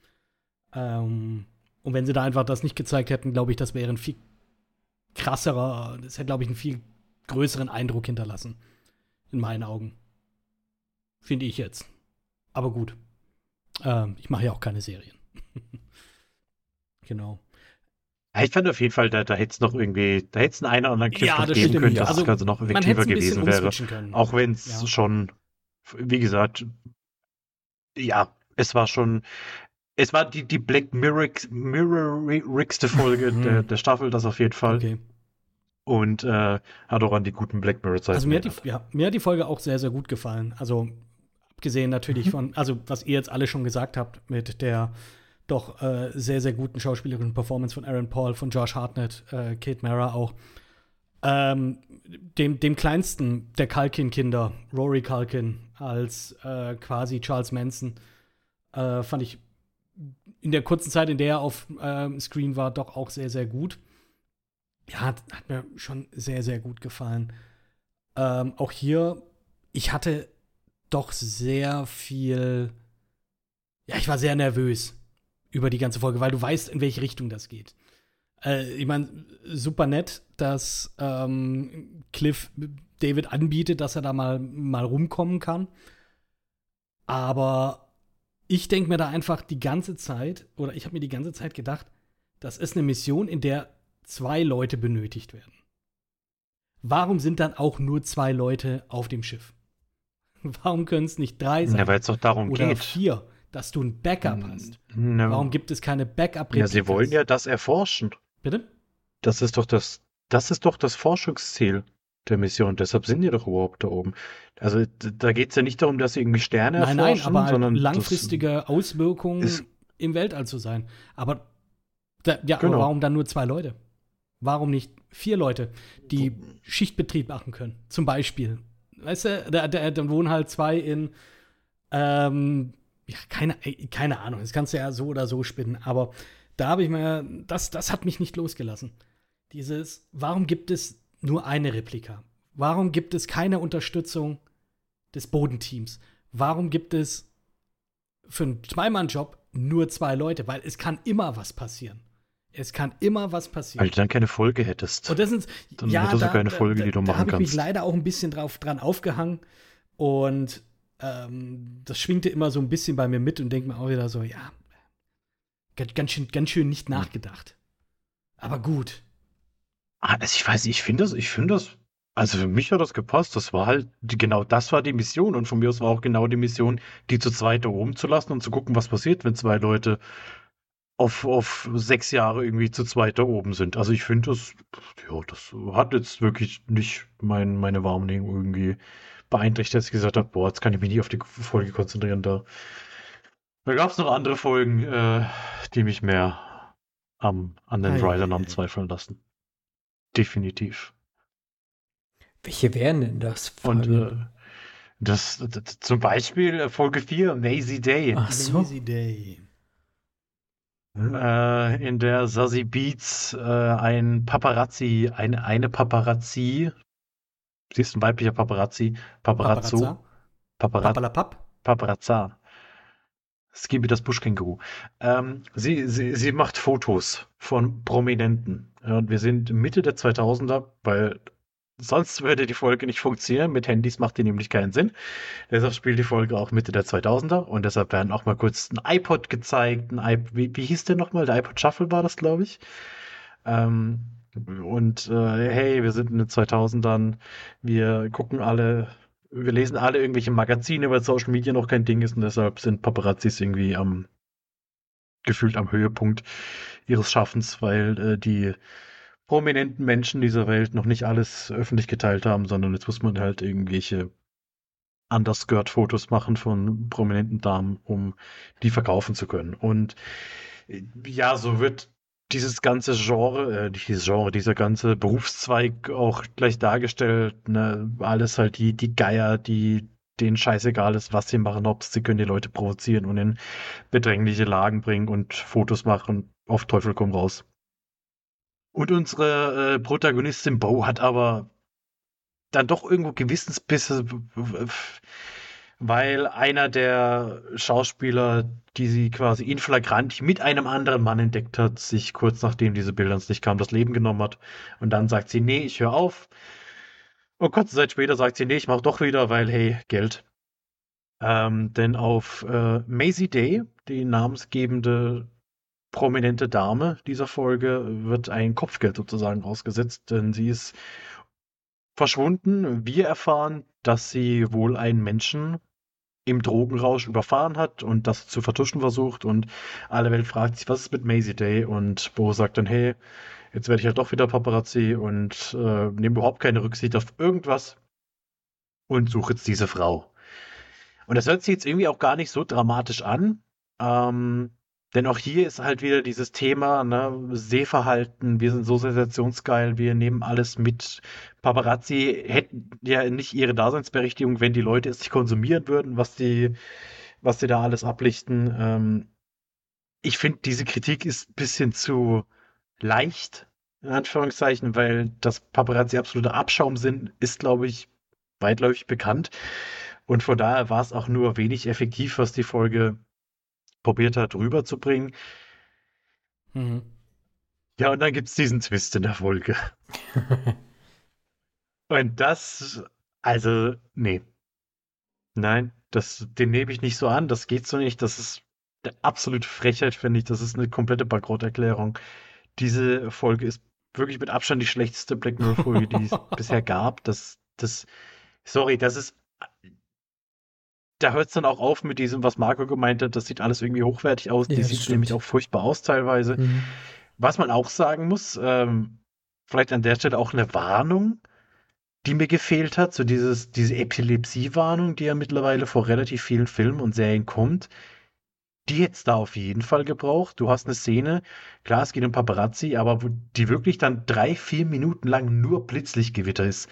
Speaker 5: Ähm, und wenn sie da einfach das nicht gezeigt hätten, glaube ich, das wäre ein viel krasserer, das hätte, glaube ich, einen viel größeren Eindruck hinterlassen. In meinen Augen. Finde ich jetzt. Aber gut. Ähm, ich mache ja auch keine Serien. genau.
Speaker 7: Ich fand auf jeden Fall, da, da hätte es noch irgendwie, da hätte es einen, einen oder anderen Cliff
Speaker 5: Ja,
Speaker 7: geben können,
Speaker 5: ja.
Speaker 7: dass
Speaker 5: Also,
Speaker 7: das Ganze noch effektiver gewesen wäre.
Speaker 5: können.
Speaker 7: Auch wenn es
Speaker 5: Ja.
Speaker 7: schon, wie gesagt, ja, es war schon, es war die, die Black Mirror-rigste Folge
Speaker 5: Mhm.
Speaker 7: der, der Staffel, das auf jeden Fall.
Speaker 5: Okay.
Speaker 7: Und äh, hat auch an die guten Black Mirror-Zeiten.
Speaker 5: Also mir hat, die, ja, mir hat die Folge auch sehr, sehr gut gefallen. Also abgesehen natürlich
Speaker 7: Mhm.
Speaker 5: von, also was ihr jetzt alle schon gesagt habt, mit der doch äh, sehr, sehr guten schauspielerischen Performance von Aaron Paul, von Josh Hartnett, äh, Kate Mara auch. Ähm, dem, dem kleinsten der Culkin-Kinder, Rory Culkin, als äh, quasi Charles Manson, äh, fand ich in der kurzen Zeit, in der er auf ähm, Screen war, doch auch sehr, sehr gut. Ja, hat, hat mir schon sehr, sehr gut gefallen. Ähm, auch hier, ich hatte doch sehr viel. Ja, ich war sehr nervös über die ganze Folge, weil du weißt, in welche Richtung das geht. Äh, ich meine, super nett, dass ähm, Cliff David anbietet, dass er da mal, mal rumkommen kann. Aber ich denke mir da einfach die ganze Zeit, oder ich habe mir die ganze Zeit gedacht, das ist eine Mission, in der zwei Leute benötigt werden. Warum sind dann auch nur zwei Leute auf dem Schiff? Warum können es nicht drei sein?
Speaker 7: Ja, weil es doch darum
Speaker 5: oder
Speaker 7: geht.
Speaker 5: vier, dass du ein Backup hast?
Speaker 7: Na,
Speaker 5: Warum gibt es keine backup
Speaker 7: ja, sie wollen ja das erforschen.
Speaker 5: Bitte?
Speaker 7: Das ist doch das, das ist doch das Forschungsziel der Mission. Deshalb sind die doch überhaupt da oben. Also da geht es ja nicht darum, dass sie irgendwie Sterne
Speaker 5: Nein, nein,
Speaker 7: erforschen,
Speaker 5: aber halt
Speaker 7: sondern
Speaker 5: langfristige Auswirkungen im Weltall zu sein. Aber, da, ja,
Speaker 7: Genau.
Speaker 5: aber warum dann nur zwei Leute? Warum nicht vier Leute, die Schichtbetrieb machen können? Zum Beispiel. Weißt du, da, da, dann wohnen halt zwei in, ähm, ja, keine, keine Ahnung, das kannst du ja so oder so spinnen, aber da habe ich mir, das, das hat mich nicht losgelassen. Dieses, warum gibt es nur eine Replika? Warum gibt es keine Unterstützung des Bodenteams? Warum gibt es für einen Zweimann-Job nur zwei Leute? Weil es kann immer was passieren. Es kann immer was passieren.
Speaker 7: Weil du dann keine Folge hättest.
Speaker 5: Und das sind,
Speaker 7: Dann
Speaker 5: ja,
Speaker 7: hättest du
Speaker 5: da,
Speaker 7: keine
Speaker 5: da-
Speaker 7: Folge, die du
Speaker 5: da,
Speaker 7: machen
Speaker 5: da habe ich mich
Speaker 7: kannst.
Speaker 5: leider auch ein bisschen drauf, dran aufgehangen. Und ähm, das schwingte immer so ein bisschen bei mir mit und denke mir auch wieder so, ja, ganz, schön, ganz schön nicht nachgedacht. Aber gut.
Speaker 7: Ah, also ich weiß, nicht, ich finde das, ich finde das, also für mich hat das gepasst. Das war halt, genau das war die Mission. Und von mir aus war auch genau die Mission, die zu zweit da oben zu lassen und zu gucken, was passiert, wenn zwei Leute auf, auf sechs Jahre irgendwie zu zweit da oben sind. Also ich finde das, ja, das hat jetzt wirklich nicht mein, meine Wahrnehmung irgendwie beeinträchtigt, dass ich gesagt habe, boah, jetzt kann ich mich nicht auf die Folge konzentrieren. Da, da gab es noch andere Folgen, äh, die mich mehr am, an den haben
Speaker 5: ei.
Speaker 7: zweifeln lassen. Definitiv.
Speaker 6: Welche wären denn das?
Speaker 7: Und äh, das, das zum Beispiel äh, Folge 4, Maisie Day,
Speaker 6: Ach so.
Speaker 5: Lazy Day.
Speaker 7: Äh, in der Sassy Beats äh, ein Paparazzi, eine, eine Paparazzi, sie ist ein weiblicher Paparazzi, Paparazzo,
Speaker 5: Paparazza.
Speaker 7: Paparazzo. Paparazza. Skibi das Buschkänguru. Ähm, sie, sie, sie macht Fotos von Prominenten. Und wir sind Mitte der 2000er, weil sonst würde die Folge nicht funktionieren. Mit Handys macht die nämlich keinen Sinn. Deshalb spielt die Folge auch Mitte der 2000er. Und deshalb werden auch mal kurz ein iPod gezeigt. Ein iP wie, wie hieß der nochmal? Der iPod Shuffle war das, glaube ich. Ähm, und äh, hey, wir sind in den 2000ern. Wir gucken alle wir lesen alle irgendwelche Magazine, weil Social Media noch kein Ding ist und deshalb sind Paparazzis irgendwie am gefühlt am Höhepunkt ihres Schaffens, weil äh, die prominenten Menschen dieser Welt noch nicht alles öffentlich geteilt haben, sondern jetzt muss man halt irgendwelche Underskirt-Fotos machen von prominenten Damen, um die verkaufen zu können. Und äh, ja, so wird dieses ganze Genre, äh, dieses Genre, dieser ganze Berufszweig auch gleich dargestellt. Ne? Alles halt die, die Geier, die denen scheißegal ist, was sie machen, ob sie können die Leute provozieren und in bedrängliche Lagen bringen und Fotos machen. Auf Teufel komm raus. Und unsere äh, Protagonistin Bo hat aber dann doch irgendwo Gewissensbisse, weil einer der Schauspieler, die sie quasi in flagrant mit einem anderen Mann entdeckt hat, sich kurz nachdem diese Bilder ins Licht kamen, das Leben genommen hat. Und dann sagt sie, nee, ich höre auf. Und kurze Zeit später sagt sie, nee, ich mache doch wieder, weil, hey, Geld. Ähm, denn auf äh, Maisie Day, die namensgebende prominente Dame dieser Folge, wird ein Kopfgeld sozusagen ausgesetzt, denn sie ist verschwunden. Wir erfahren, dass sie wohl einen Menschen im Drogenrausch überfahren hat und das zu vertuschen versucht und alle Welt fragt sich, was ist mit Maisie Day? Und Bo sagt dann, hey, jetzt werde ich halt doch wieder Paparazzi und äh, nehme überhaupt keine Rücksicht auf irgendwas und suche jetzt diese Frau. Und das hört sich jetzt irgendwie auch gar nicht so dramatisch an. Ähm, denn auch hier ist halt wieder dieses Thema, ne, Sehverhalten, wir sind so sensationsgeil, wir nehmen alles mit. Paparazzi hätten ja nicht ihre Daseinsberechtigung, wenn die Leute es nicht konsumieren würden, was die, was die da alles ablichten. Ähm, ich finde, diese Kritik ist ein bisschen zu leicht, in Anführungszeichen, weil das Paparazzi absoluter Abschaum sind, ist, glaube ich, weitläufig bekannt. Und von daher war es auch nur wenig effektiv, was die Folge probiert hat rüberzubringen. Mhm. Ja, und dann gibt es diesen Twist in der Folge. und das, also, nee. Nein, das, den nehme ich nicht so an. Das geht so nicht. Das ist eine absolute Frechheit, finde ich. Das ist eine komplette Bankrotterklärung. Diese Folge ist wirklich mit Abstand die schlechteste Black Mirror-Folge, die es bisher gab. Das, das, sorry, das ist da hört es dann auch auf mit diesem, was Marco gemeint hat, das sieht alles irgendwie hochwertig aus. Ja, die sieht stimmt. nämlich auch furchtbar aus teilweise. Mhm. Was man auch sagen muss, ähm, vielleicht an der Stelle auch eine Warnung, die mir gefehlt hat, so dieses, diese Epilepsie-Warnung, die ja mittlerweile vor relativ vielen Filmen und Serien kommt. Die hätte es da auf jeden Fall gebraucht. Du hast eine Szene, klar, es geht um Paparazzi, aber wo die wirklich dann drei, vier Minuten lang nur Blitzlichtgewitter ist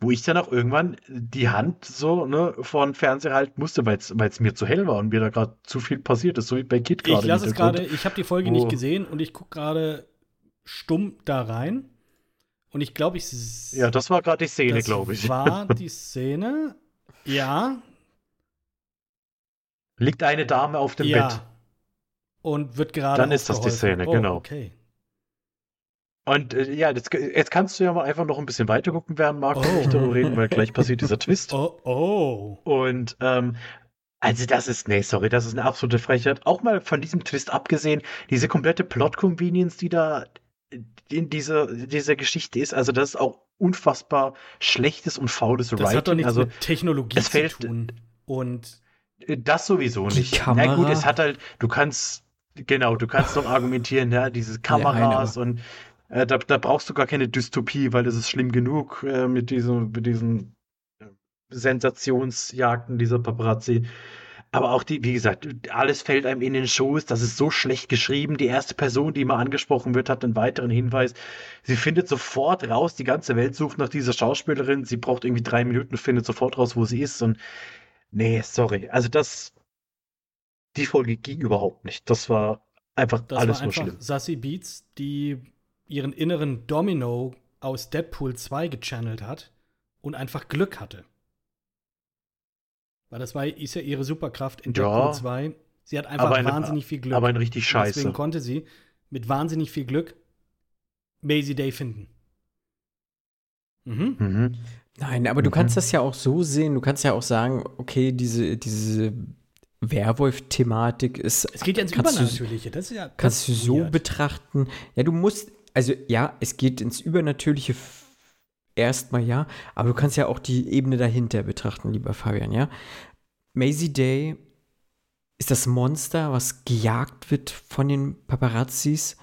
Speaker 7: wo ich dann auch irgendwann die Hand so ne, vor den Fernseher halten musste, weil es mir zu hell war und mir da gerade zu viel passiert ist, so wie bei Kid gerade.
Speaker 5: Ich lasse es gerade, ich habe die Folge oh. nicht gesehen und ich gucke gerade stumm da rein. Und ich glaube, ich.
Speaker 7: Ja, das war gerade die Szene, glaube ich.
Speaker 5: War die Szene, ja.
Speaker 7: Liegt eine Dame auf dem ja. Bett.
Speaker 5: Und wird gerade.
Speaker 7: Dann ist das die Szene, oh, genau.
Speaker 5: Okay.
Speaker 7: Und äh, ja, das, jetzt kannst du ja mal einfach noch ein bisschen weiter gucken, während Marco oh. nicht darüber reden, weil gleich passiert dieser Twist.
Speaker 5: Oh, oh.
Speaker 7: Und ähm, also das ist, nee, sorry, das ist eine absolute Frechheit. Auch mal von diesem Twist abgesehen, diese komplette Plot-Convenience, die da in dieser, dieser Geschichte ist, also das ist auch unfassbar schlechtes und faules
Speaker 5: das
Speaker 7: Writing.
Speaker 5: Das hat doch nichts
Speaker 7: also,
Speaker 5: mit Technologie
Speaker 7: es fällt,
Speaker 5: zu tun. Und
Speaker 7: das sowieso nicht.
Speaker 6: Kamera?
Speaker 7: Na gut, es hat halt, du kannst, genau, du kannst doch argumentieren, ja, diese Kameras ja, und äh, da, da, brauchst du gar keine Dystopie, weil das ist schlimm genug äh, mit, diesem, mit diesen äh, Sensationsjagden dieser Paparazzi. Aber auch die, wie gesagt, alles fällt einem in den Schoß. Das ist so schlecht geschrieben. Die erste Person, die mal angesprochen wird, hat einen weiteren Hinweis. Sie findet sofort raus, die ganze Welt sucht nach dieser Schauspielerin. Sie braucht irgendwie drei Minuten, findet sofort raus, wo sie ist. Und nee, sorry. Also das, die Folge ging überhaupt nicht. Das war einfach das alles war einfach nur schlimm.
Speaker 5: Sassy Beats, die ihren inneren Domino aus Deadpool 2 gechannelt hat und einfach Glück hatte. Weil das war, ist ja ihre Superkraft in Deadpool ja, 2. Sie hat einfach eine, wahnsinnig viel Glück.
Speaker 7: Aber ein richtig scheiße.
Speaker 5: Deswegen konnte sie mit wahnsinnig viel Glück Maisie Day finden.
Speaker 6: Mhm. Mhm. Nein, aber mhm. du kannst das ja auch so sehen. Du kannst ja auch sagen, okay, diese, diese Werwolf-Thematik ist.
Speaker 5: Es geht ja ins Übernatürliche. Das ist ja.
Speaker 6: Kannst du so betrachten. Ja, du musst also ja, es geht ins Übernatürliche erstmal ja, aber du kannst ja auch die Ebene dahinter betrachten, lieber Fabian, ja. Maisie Day ist das Monster, was gejagt wird von den Paparazzis,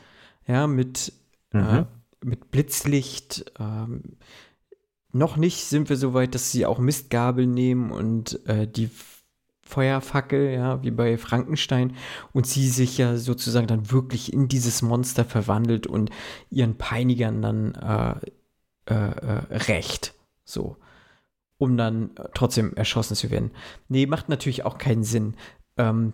Speaker 6: ja, mit, mhm. äh, mit Blitzlicht, ähm, noch nicht sind wir so weit, dass sie auch Mistgabel nehmen und äh, die Feuerfackel, ja, wie bei Frankenstein, und sie sich ja sozusagen dann wirklich in dieses Monster verwandelt und ihren Peinigern dann äh, äh, äh, rächt. So. Um dann trotzdem erschossen zu werden. Nee, macht natürlich auch keinen Sinn. Ähm,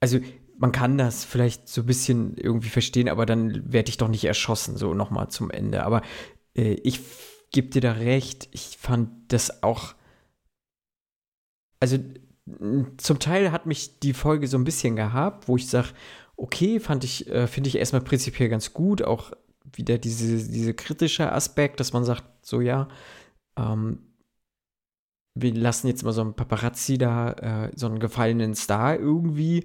Speaker 6: also, man kann das vielleicht so ein bisschen irgendwie verstehen, aber dann werde ich doch nicht erschossen, so nochmal zum Ende. Aber äh, ich gebe dir da recht, ich fand das auch also zum Teil hat mich die Folge so ein bisschen gehabt, wo ich sage, okay, fand ich, äh, finde ich erstmal prinzipiell ganz gut, auch wieder diese, diese kritische Aspekt, dass man sagt, so ja, ähm, wir lassen jetzt mal so einen Paparazzi da, äh, so einen gefallenen Star irgendwie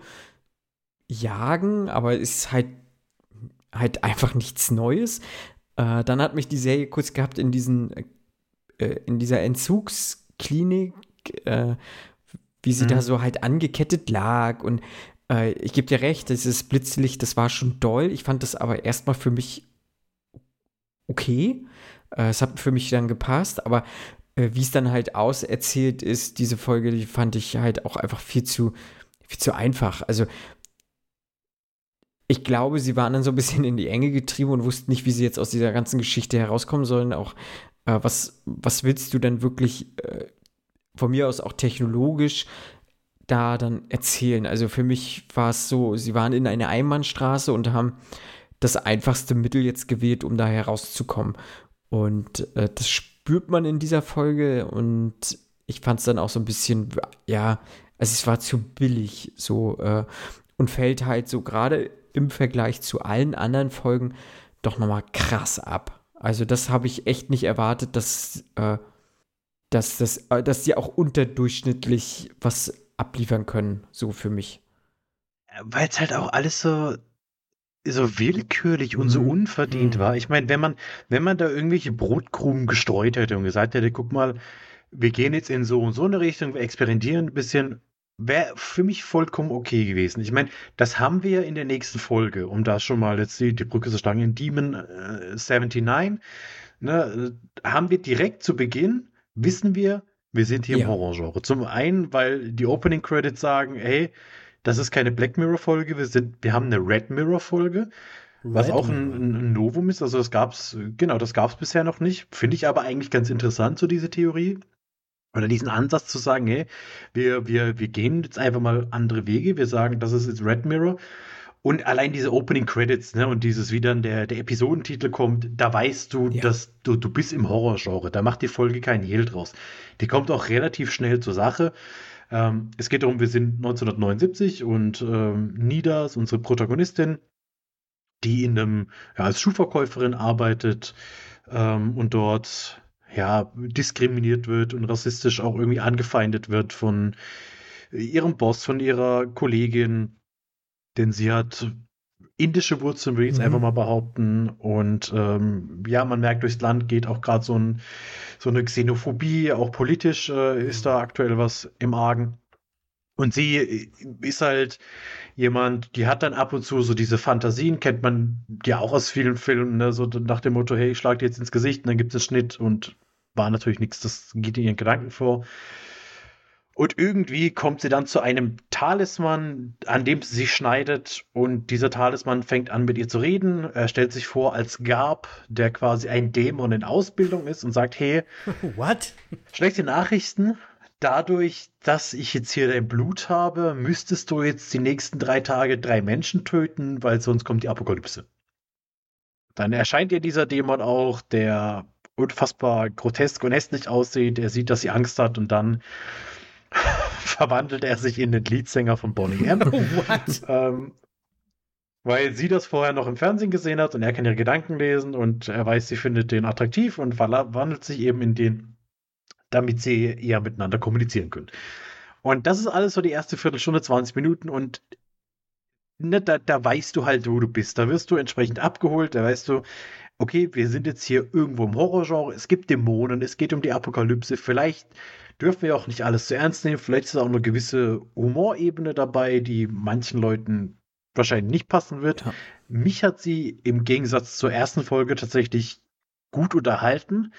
Speaker 6: jagen, aber es ist halt, halt einfach nichts Neues. Äh, dann hat mich die Serie kurz gehabt in diesen, äh, in dieser Entzugsklinik, äh, wie sie mhm. da so halt angekettet lag. Und äh, ich gebe dir recht, dieses Blitzlicht, das war schon doll. Ich fand das aber erstmal für mich okay. Äh, es hat für mich dann gepasst, aber äh, wie es dann halt auserzählt ist, diese Folge, die fand ich halt auch einfach viel zu, viel zu einfach. Also ich glaube, sie waren dann so ein bisschen in die Enge getrieben und wussten nicht, wie sie jetzt aus dieser ganzen Geschichte herauskommen sollen. Auch äh, was, was willst du denn wirklich äh, von mir aus auch technologisch da dann erzählen. Also für mich war es so, sie waren in einer Einbahnstraße und haben das einfachste Mittel jetzt gewählt, um da herauszukommen. Und äh, das spürt man in dieser Folge und ich fand es dann auch so ein bisschen, ja, also es war zu billig so äh, und fällt halt so gerade im Vergleich zu allen anderen Folgen doch nochmal krass ab. Also das habe ich echt nicht erwartet, dass äh, dass, das, äh, dass die auch unterdurchschnittlich was abliefern können, so für mich.
Speaker 7: Weil es halt auch alles so, so willkürlich und so mhm. unverdient mhm. war. Ich meine, wenn man, wenn man da irgendwelche Brotkrumen gestreut hätte und gesagt hätte, guck mal, wir gehen jetzt in so und so eine Richtung, wir experimentieren ein bisschen, wäre für mich vollkommen okay gewesen. Ich meine, das haben wir in der nächsten Folge, um da schon mal jetzt die, die Brücke zu schlagen, in Demon äh, 79, ne, haben wir direkt zu Beginn wissen wir, wir sind hier ja. im Horrorgenre. Zum einen, weil die Opening Credits sagen, hey, das ist keine Black Mirror Folge, wir sind, wir haben eine Red Mirror Folge, was auch ein, ein, Novum ist. Also das gab's, genau, das gab's bisher noch nicht. Finde ich aber eigentlich ganz interessant, so diese Theorie. Oder diesen Ansatz zu sagen, hey, wir, wir, wir gehen jetzt einfach mal andere Wege. Wir sagen, das ist jetzt Red Mirror. Und allein diese Opening Credits, ne, und dieses, wie dann der, der Episodentitel kommt, da weißt du, ja. dass du, du bist im Horrorgenre. Da macht die Folge keinen Hehl draus. Die kommt auch relativ schnell zur Sache. Ähm, es geht darum, wir sind 1979 und ähm, Nida ist unsere Protagonistin, die in einem, ja, als Schuhverkäuferin arbeitet ähm, und dort ja, diskriminiert wird und rassistisch auch irgendwie angefeindet wird von ihrem Boss, von ihrer Kollegin denn sie hat indische Wurzeln, würde ich jetzt mhm. einfach mal behaupten. Und ähm, ja, man merkt, durchs Land geht auch gerade so, ein, so eine Xenophobie, auch politisch äh, ist da aktuell was im Argen. Und sie äh, ist halt jemand, die hat dann ab und zu so diese Fantasien, kennt man ja auch aus vielen Filmen, ne? so nach dem Motto, hey, ich schlag dir jetzt ins Gesicht und dann gibt es einen Schnitt und war natürlich nichts, das geht in ihren Gedanken vor. Und irgendwie kommt sie dann zu einem Talisman, an dem sie sich schneidet. Und dieser Talisman fängt an, mit ihr zu reden. Er stellt sich vor als Garb, der quasi ein Dämon in Ausbildung ist und sagt: Hey,
Speaker 5: what?
Speaker 7: Schlechte Nachrichten. Dadurch, dass ich jetzt hier dein Blut habe, müsstest du jetzt die nächsten drei Tage drei Menschen töten, weil sonst kommt die Apokalypse. Dann erscheint ihr dieser Dämon auch, der unfassbar grotesk und hässlich aussieht. Er sieht, dass sie Angst hat und dann verwandelt er sich in den Leadsänger von Bonnie M. What? Ähm, weil sie das vorher noch im Fernsehen gesehen hat und er kann ihre Gedanken lesen und er weiß, sie findet den attraktiv und verwandelt sich eben in den, damit sie eher miteinander kommunizieren können. Und das ist alles so die erste Viertelstunde, 20 Minuten und ne, da, da weißt du halt, wo du bist. Da wirst du entsprechend abgeholt, da weißt du, okay, wir sind jetzt hier irgendwo im Horrorgenre, es gibt Dämonen, es geht um die Apokalypse, vielleicht dürfen wir auch nicht alles zu ernst nehmen. Vielleicht ist auch eine gewisse Humorebene dabei, die manchen Leuten wahrscheinlich nicht passen wird. Ja. Mich hat sie im Gegensatz zur ersten Folge tatsächlich gut unterhalten,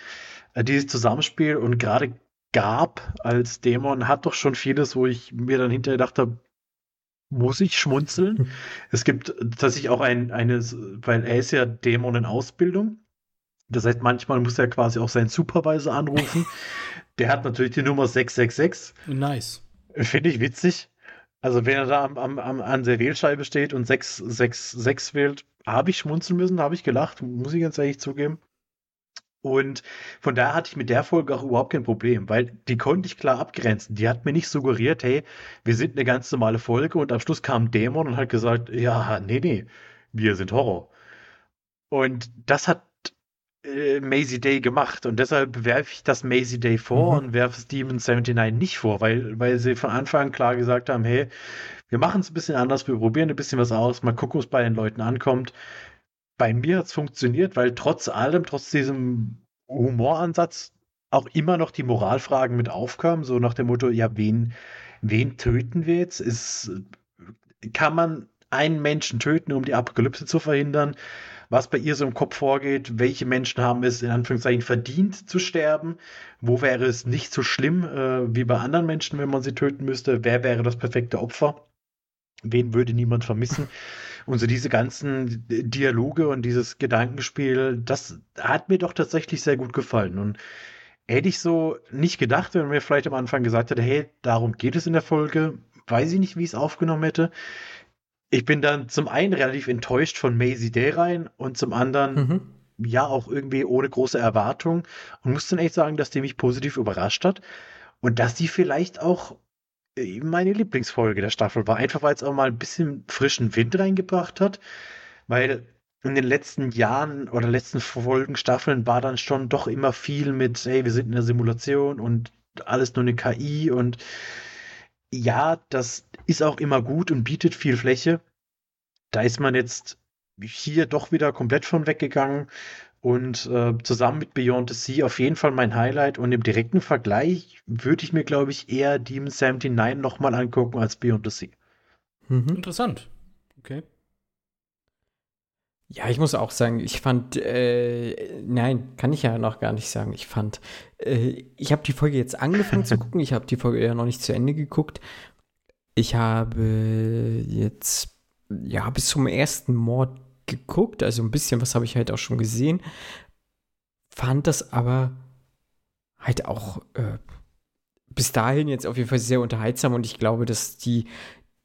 Speaker 7: äh, dieses Zusammenspiel und gerade Gab als Dämon hat doch schon vieles, wo ich mir dann hinterher dachte, muss ich schmunzeln. Hm. Es gibt tatsächlich auch ein, eine, weil er ist ja Dämon in Ausbildung. Das heißt, manchmal muss er quasi auch seinen Supervisor anrufen. Der hat natürlich die Nummer 666.
Speaker 5: Nice.
Speaker 7: Finde ich witzig. Also, wenn er da am, am, am, an der Wählscheibe steht und 666 wählt, habe ich schmunzeln müssen, habe ich gelacht, muss ich ganz ehrlich zugeben. Und von daher hatte ich mit der Folge auch überhaupt kein Problem, weil die konnte ich klar abgrenzen. Die hat mir nicht suggeriert, hey, wir sind eine ganz normale Folge und am Schluss kam ein Dämon und hat gesagt, ja, nee, nee, wir sind Horror. Und das hat äh, Maisie Day gemacht und deshalb werfe ich das Maisie Day vor mhm. und werfe Steven 79 nicht vor, weil, weil sie von Anfang an klar gesagt haben, hey, wir machen es ein bisschen anders, wir probieren ein bisschen was aus, mal gucken, was bei den Leuten ankommt bei mir hat es funktioniert, weil trotz allem, trotz diesem Humoransatz auch immer noch die Moralfragen mit aufkamen, so nach dem Motto, ja, wen, wen töten wir jetzt? Ist, kann man einen Menschen töten, um die Apokalypse zu verhindern? Was bei ihr so im Kopf vorgeht, welche Menschen haben es in Anführungszeichen verdient zu sterben? Wo wäre es nicht so schlimm äh, wie bei anderen Menschen, wenn man sie töten müsste? Wer wäre das perfekte Opfer? Wen würde niemand vermissen? Und so diese ganzen Dialoge und dieses Gedankenspiel, das hat mir doch tatsächlich sehr gut gefallen. Und hätte ich so nicht gedacht, wenn mir vielleicht am Anfang gesagt hätte, hey, darum geht es in der Folge, weiß ich nicht, wie ich es aufgenommen hätte. Ich bin dann zum einen relativ enttäuscht von Maisie Day rein und zum anderen mhm. ja auch irgendwie ohne große Erwartung und muss dann echt sagen, dass die mich positiv überrascht hat und dass die vielleicht auch meine Lieblingsfolge der Staffel war. Einfach weil es auch mal ein bisschen frischen Wind reingebracht hat. Weil in den letzten Jahren oder letzten Folgen, Staffeln war dann schon doch immer viel mit, hey, wir sind in der Simulation und alles nur eine KI und ja, das ist auch immer gut und bietet viel Fläche. Da ist man jetzt hier doch wieder komplett von weggegangen. Und äh, zusammen mit Beyond the Sea auf jeden Fall mein Highlight. Und im direkten Vergleich würde ich mir, glaube ich, eher Demon 79 nochmal angucken als Beyond the Sea.
Speaker 5: Mhm. Interessant. Okay.
Speaker 6: Ja, ich muss auch sagen, ich fand, äh, nein, kann ich ja noch gar nicht sagen. Ich fand, äh, ich habe die Folge jetzt angefangen zu gucken. Ich habe die Folge ja noch nicht zu Ende geguckt. Ich habe jetzt, ja, bis zum ersten Mord geguckt, also ein bisschen was habe ich halt auch schon gesehen, fand das aber halt auch äh, bis dahin jetzt auf jeden Fall sehr unterhaltsam und ich glaube, dass die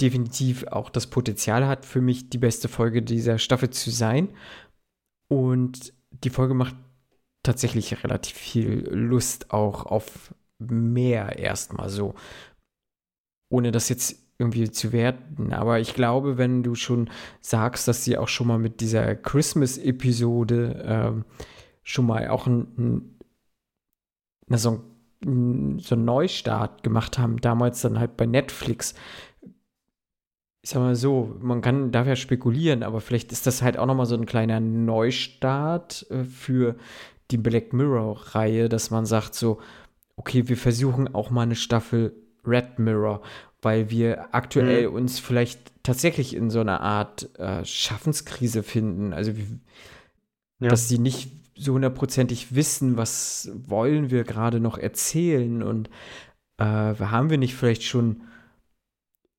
Speaker 6: definitiv auch das Potenzial hat, für mich die beste Folge dieser Staffel zu sein. Und die Folge macht tatsächlich relativ viel Lust auch auf mehr erstmal so. Ohne das jetzt irgendwie zu werten. Aber ich glaube, wenn du schon sagst, dass sie auch schon mal mit dieser Christmas-Episode ähm, schon mal auch ein, ein, so, ein, so einen Neustart gemacht haben, damals dann halt bei Netflix. Ich sag mal so, man kann dafür spekulieren, aber vielleicht ist das halt auch nochmal so ein kleiner Neustart äh, für die Black Mirror-Reihe, dass man sagt so, okay, wir versuchen auch mal eine Staffel Red Mirror weil wir aktuell mhm. uns vielleicht tatsächlich in so einer Art äh, Schaffenskrise finden. Also, ja. dass sie nicht so hundertprozentig wissen, was wollen wir gerade noch erzählen und äh, haben wir nicht vielleicht schon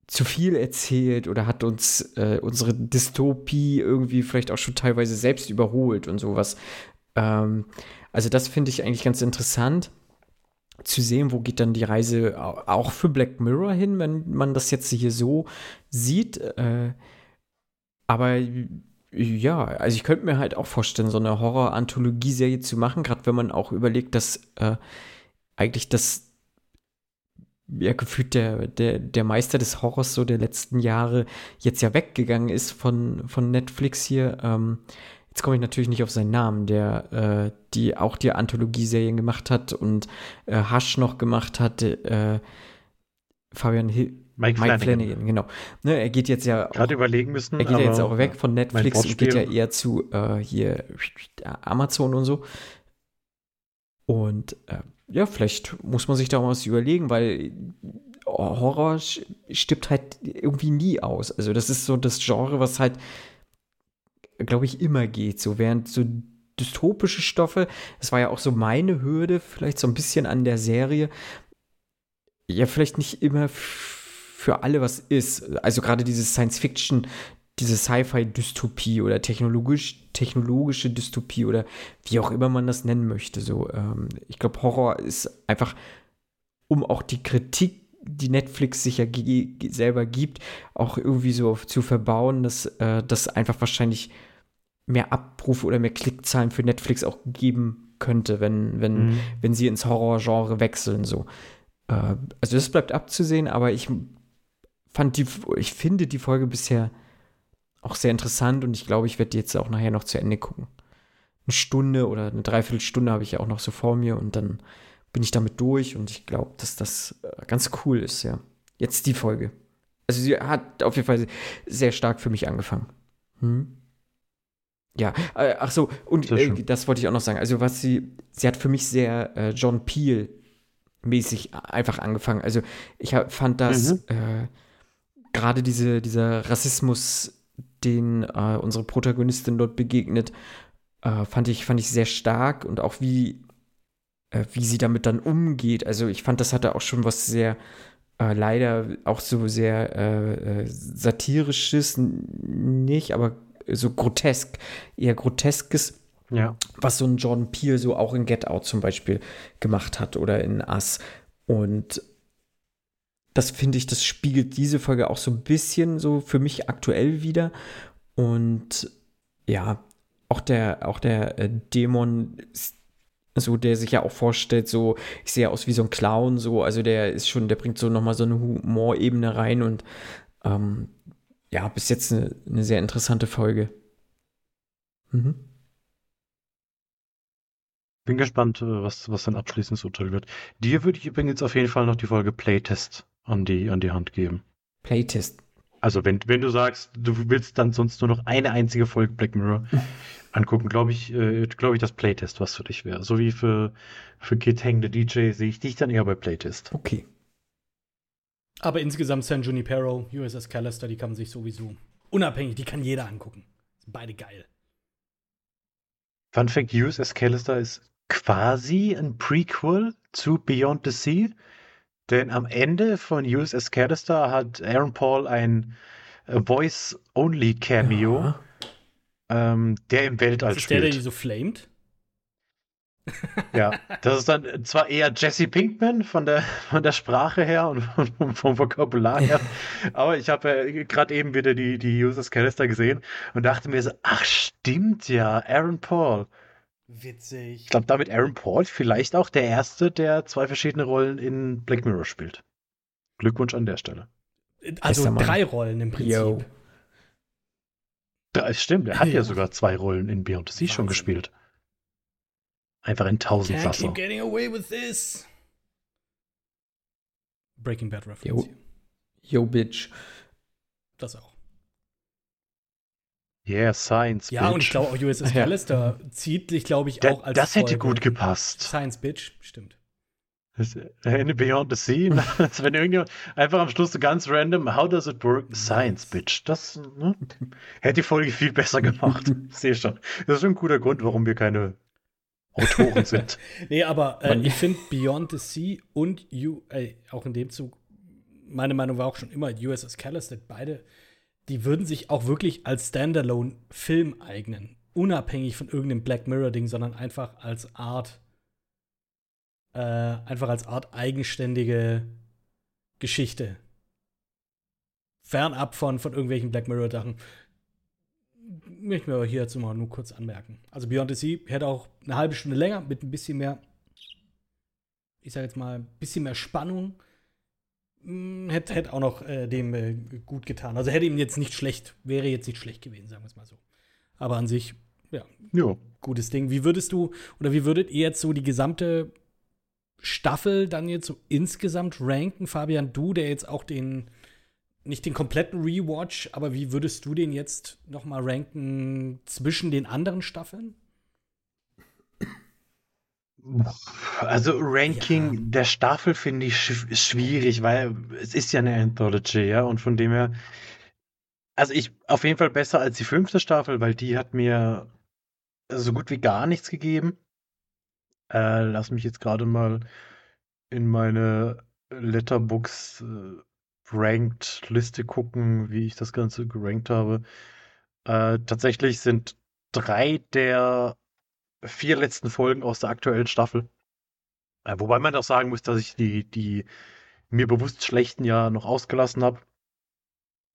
Speaker 6: zu viel erzählt oder hat uns äh, unsere Dystopie irgendwie vielleicht auch schon teilweise selbst überholt und sowas. Ähm, also das finde ich eigentlich ganz interessant zu sehen, wo geht dann die Reise auch für Black Mirror hin, wenn man das jetzt hier so sieht. Äh, aber ja, also ich könnte mir halt auch vorstellen, so eine Horror-Anthologie-Serie zu machen, gerade wenn man auch überlegt, dass äh, eigentlich das ja gefühlt der, der, der Meister des Horrors so der letzten Jahre jetzt ja weggegangen ist von, von Netflix hier. Ähm, jetzt komme ich natürlich nicht auf seinen Namen, der äh, die auch die Anthologie-Serien gemacht hat und äh, Hush noch gemacht hat, äh, Fabian Hill.
Speaker 7: Mike, Mike Flanagan. Flanagan.
Speaker 6: genau. Ne, er geht jetzt ja
Speaker 7: gerade überlegen müssen.
Speaker 6: Er geht ja jetzt auch weg von Netflix und geht ja eher zu äh, hier Amazon und so. Und äh, ja, vielleicht muss man sich da was überlegen, weil Horror stirbt halt irgendwie nie aus. Also das ist so das Genre, was halt glaube ich, immer geht. So während so dystopische Stoffe. Das war ja auch so meine Hürde, vielleicht so ein bisschen an der Serie. Ja, vielleicht nicht immer für alle was ist. Also gerade dieses Science-Fiction, diese Sci-Fi-Dystopie oder technologisch, technologische Dystopie oder wie auch immer man das nennen möchte. So, ähm, ich glaube, Horror ist einfach, um auch die Kritik, die Netflix sich ja selber gibt, auch irgendwie so zu verbauen, dass äh, das einfach wahrscheinlich mehr Abrufe oder mehr Klickzahlen für Netflix auch geben könnte, wenn, wenn, mhm. wenn sie ins Horrorgenre wechseln. So. Äh, also das bleibt abzusehen, aber ich fand die, ich finde die Folge bisher auch sehr interessant und ich glaube, ich werde jetzt auch nachher noch zu Ende gucken. Eine Stunde oder eine Dreiviertelstunde habe ich ja auch noch so vor mir und dann bin ich damit durch und ich glaube, dass das äh, ganz cool ist, ja. Jetzt die Folge. Also sie hat auf jeden Fall sehr stark für mich angefangen. Hm? Ja, äh, ach so, und äh, das wollte ich auch noch sagen. Also, was sie, sie hat für mich sehr äh, John Peel mäßig einfach angefangen. Also, ich hab, fand das mhm. Äh, gerade diese, dieser Rassismus, den äh, unsere Protagonistin dort begegnet, äh, fand ich, fand ich sehr stark und auch wie, wie sie damit dann umgeht. Also, ich fand, das hatte auch schon was sehr leider auch so sehr satirisches, nicht, aber so grotesk, eher groteskes, ja. was so ein Jordan Peele so auch in Get Out zum Beispiel gemacht hat oder in Us. Und das finde ich, das spiegelt diese Folge auch so ein bisschen so für mich aktuell wieder. Und ja, auch der, auch der äh, Dämon, so der sich ja auch vorstellt, so, ich sehe aus wie so ein Clown, so, also der ist schon, der bringt so nochmal so eine Humorebene rein und ähm, ja, bis jetzt eine, eine sehr interessante Folge. Mhm.
Speaker 7: Bin gespannt, äh, was, was dein abschließendes Urteil wird. Dir würde ich übrigens auf jeden Fall noch die Folge Playtest an die, an die Hand geben.
Speaker 6: Playtest.
Speaker 7: Also, wenn, wenn du sagst, du willst dann sonst nur noch eine einzige Folge Black Mirror angucken, glaube ich, äh, glaube ich, dass Playtest was für dich wäre. So wie für, für Kid Hang the DJ sehe ich dich dann eher bei Playtest.
Speaker 6: Okay.
Speaker 5: Aber insgesamt San Junipero, USS Callister, die kann man sich sowieso unabhängig, die kann jeder angucken. Sind beide geil.
Speaker 7: Fun Fact: USS Callister ist quasi ein Prequel zu Beyond the Sea. Denn am Ende von USS Callister hat Aaron Paul ein äh, Voice-Only-Cameo, ja. ähm, der im Weltall
Speaker 5: ist
Speaker 7: spielt.
Speaker 5: der, der die so flamed?
Speaker 7: Ja, das ist dann zwar eher Jesse Pinkman von der, von der Sprache her und vom, vom Vokabular her, aber ich habe ja gerade eben wieder die, die Users Canister gesehen und dachte mir so, ach stimmt ja, Aaron Paul.
Speaker 5: Witzig.
Speaker 7: Ich glaube, damit Aaron Paul vielleicht auch der Erste, der zwei verschiedene Rollen in Black Mirror spielt. Glückwunsch an der Stelle.
Speaker 5: Also drei Rollen im Prinzip. Yo.
Speaker 7: Das stimmt, er hat ja. ja sogar zwei Rollen in Beyond the Sea schon gespielt. Einfach in tausend Can't keep
Speaker 5: getting away with this. Breaking Bad
Speaker 6: Reference. Yo, Yo bitch.
Speaker 5: Das auch.
Speaker 7: Yeah, Science
Speaker 5: Ja, bitch. und ich glaube auch USS Callister ja. zieht sich, glaube ich, auch als.
Speaker 7: Das hätte Folge. gut gepasst.
Speaker 5: Science Bitch, stimmt.
Speaker 7: Ende Beyond the Scene. wenn irgendjemand einfach am Schluss so ganz random, how does it work? Science, Bitch. Das ne, hätte die Folge viel besser gemacht. ich sehe schon. Das ist schon ein guter Grund, warum wir keine Autoren sind.
Speaker 5: nee, aber äh, ich finde Beyond the Sea und you, äh, auch in dem Zug, meine Meinung war auch schon immer, USS Callister, beide, die würden sich auch wirklich als Standalone-Film eignen. Unabhängig von irgendeinem Black Mirror-Ding, sondern einfach als Art, äh, einfach als Art eigenständige Geschichte. Fernab von, von irgendwelchen Black Mirror-Sachen möchten wir aber hier jetzt mal nur kurz anmerken. Also Beyond the Sea hätte auch eine halbe Stunde länger mit ein bisschen mehr, ich sag jetzt mal, ein bisschen mehr Spannung. Hm, hätte, hätte auch noch äh, dem äh, gut getan. Also hätte ihm jetzt nicht schlecht, wäre jetzt nicht schlecht gewesen, sagen wir es mal so. Aber an sich, ja, jo. gutes Ding. Wie würdest du, oder wie würdet ihr jetzt so die gesamte Staffel dann jetzt so insgesamt ranken? Fabian, du, der jetzt auch den nicht den kompletten Rewatch, aber wie würdest du den jetzt noch mal ranken zwischen den anderen Staffeln?
Speaker 7: Also Ranking ja. der Staffel finde ich sch schwierig, weil es ist ja eine Anthology, ja, und von dem her, also ich auf jeden Fall besser als die fünfte Staffel, weil die hat mir so gut wie gar nichts gegeben. Äh, lass mich jetzt gerade mal in meine Letterbox äh, Ranked Liste gucken, wie ich das Ganze gerankt habe. Äh, tatsächlich sind drei der vier letzten Folgen aus der aktuellen Staffel. Äh, wobei man auch sagen muss, dass ich die, die mir bewusst schlechten ja noch ausgelassen habe.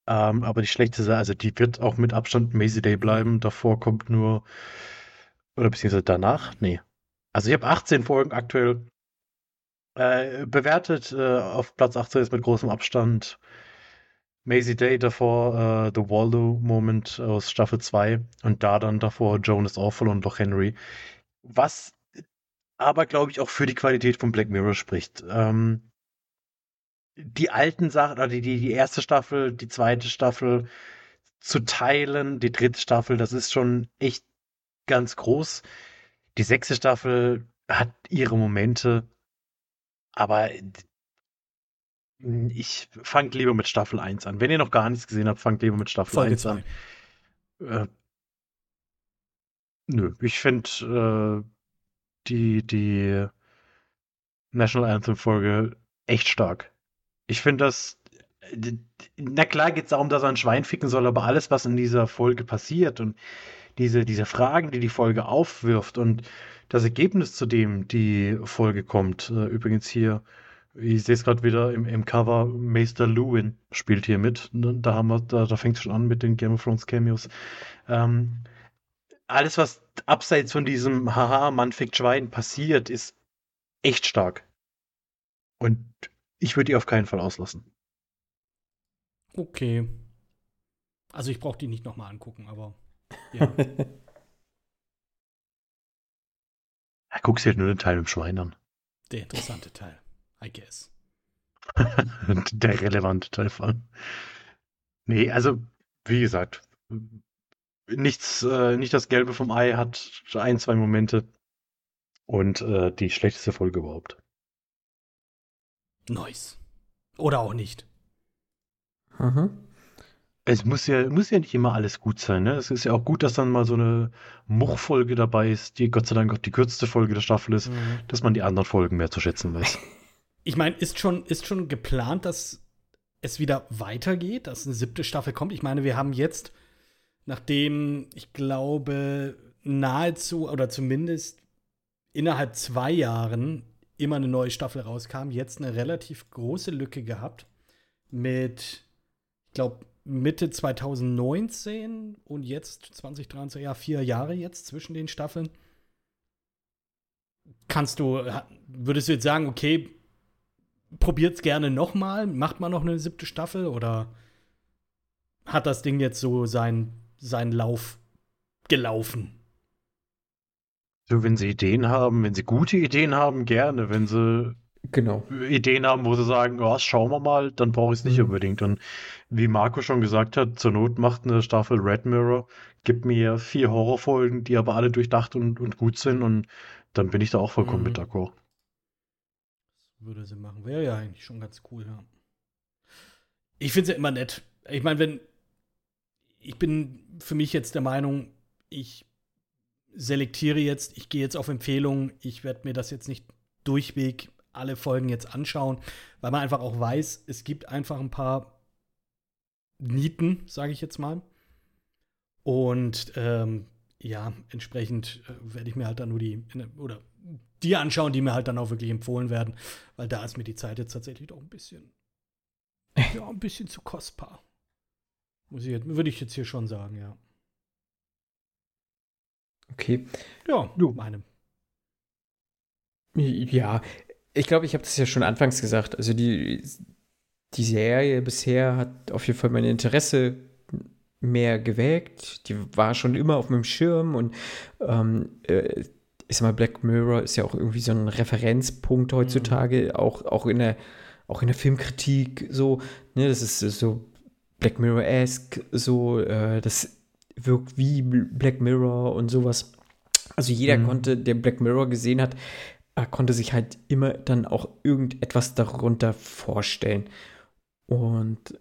Speaker 7: Ähm, aber die schlechteste, also die wird auch mit Abstand Maisie Day bleiben. Davor kommt nur, oder beziehungsweise danach? Nee. Also ich habe 18 Folgen aktuell äh, bewertet. Äh, auf Platz 18 ist mit großem Abstand Maisie Day, davor äh, The Waldo Moment aus Staffel 2 und da dann davor Jonas Awful und Loch Henry. Was aber, glaube ich, auch für die Qualität von Black Mirror spricht. Ähm, die alten Sachen, die, die, die erste Staffel, die zweite Staffel zu teilen, die dritte Staffel, das ist schon echt ganz groß. Die sechste Staffel hat ihre Momente, aber ich fange lieber mit Staffel 1 an. Wenn ihr noch gar nichts gesehen habt, fangt lieber mit Staffel Folge 1 zwei. an. Äh, nö, ich finde äh, die, die National Anthem-Folge echt stark. Ich finde das. Na klar geht es darum, dass er ein Schwein ficken soll, aber alles, was in dieser Folge passiert und diese, diese Fragen, die die Folge aufwirft und das Ergebnis, zu dem die Folge kommt, äh, übrigens hier ich sehe es gerade wieder im, im Cover, Meister Lewin spielt hier mit. Da haben wir, da, da fängt es schon an mit den Game of Thrones Cameos. Ähm, alles, was abseits von diesem Haha, Mann fickt Schwein passiert, ist echt stark. Und ich würde die auf keinen Fall auslassen.
Speaker 5: Okay. Also ich brauche die nicht nochmal angucken, aber ja.
Speaker 7: ja guck dir halt nur den Teil im Schwein an.
Speaker 5: Der interessante Teil. I guess.
Speaker 7: Der relevante Teil von. Nee, also, wie gesagt, nichts, äh, nicht das Gelbe vom Ei hat ein, zwei Momente und äh, die schlechteste Folge überhaupt.
Speaker 5: Nice. Oder auch nicht.
Speaker 7: Mhm. Es muss ja, muss ja nicht immer alles gut sein. Ne? Es ist ja auch gut, dass dann mal so eine Muchfolge dabei ist, die Gott sei Dank auch die kürzeste Folge der Staffel ist, mhm. dass man die anderen Folgen mehr zu schätzen weiß.
Speaker 5: ich meine, ist schon, ist schon geplant, dass es wieder weitergeht, dass eine siebte Staffel kommt. Ich meine, wir haben jetzt, nachdem ich glaube, nahezu oder zumindest innerhalb zwei Jahren immer eine neue Staffel rauskam, jetzt eine relativ große Lücke gehabt mit, ich glaube, Mitte 2019 und jetzt 2023, ja, vier Jahre jetzt zwischen den Staffeln. Kannst du, würdest du jetzt sagen, okay, probiert's gerne nochmal. Macht man noch eine siebte Staffel oder hat das Ding jetzt so seinen sein Lauf gelaufen?
Speaker 7: So, wenn sie Ideen haben, wenn sie gute Ideen haben, gerne. Wenn sie
Speaker 6: genau.
Speaker 7: Ideen haben, wo sie sagen, oh, schauen wir mal, dann brauche ich es nicht mhm. unbedingt. Und wie Marco schon gesagt hat, zur Not macht eine Staffel Red Mirror, gibt mir vier Horrorfolgen, die aber alle durchdacht und, und gut sind und dann bin ich da auch vollkommen mhm. mit d'accord
Speaker 5: würde sie machen. Wäre ja eigentlich schon ganz cool, ja. Ich finde es ja immer nett. Ich meine, wenn. Ich bin für mich jetzt der Meinung, ich selektiere jetzt, ich gehe jetzt auf Empfehlungen, ich werde mir das jetzt nicht durchweg alle Folgen jetzt anschauen, weil man einfach auch weiß, es gibt einfach ein paar Nieten, sage ich jetzt mal. Und ähm, ja, entsprechend äh, werde ich mir halt dann nur die, oder die anschauen, die mir halt dann auch wirklich empfohlen werden, weil da ist mir die Zeit jetzt tatsächlich doch ein bisschen, ja, ein bisschen zu kostbar. Muss ich jetzt, würde ich jetzt hier schon sagen, ja.
Speaker 6: Okay.
Speaker 5: Ja, du, meine.
Speaker 6: Ja, ich glaube, ich habe das ja schon anfangs gesagt. Also die, die Serie bisher hat auf jeden Fall mein Interesse mehr geweckt. Die war schon immer auf meinem Schirm und ähm, äh, ich sag mal, Black Mirror ist ja auch irgendwie so ein Referenzpunkt heutzutage, mhm. auch, auch, in der, auch in der Filmkritik so, ne, das ist so Black Mirror-esque, so, äh, das wirkt wie Black Mirror und sowas. Also jeder mhm. konnte, der Black Mirror gesehen hat, äh, konnte sich halt immer dann auch irgendetwas darunter vorstellen. Und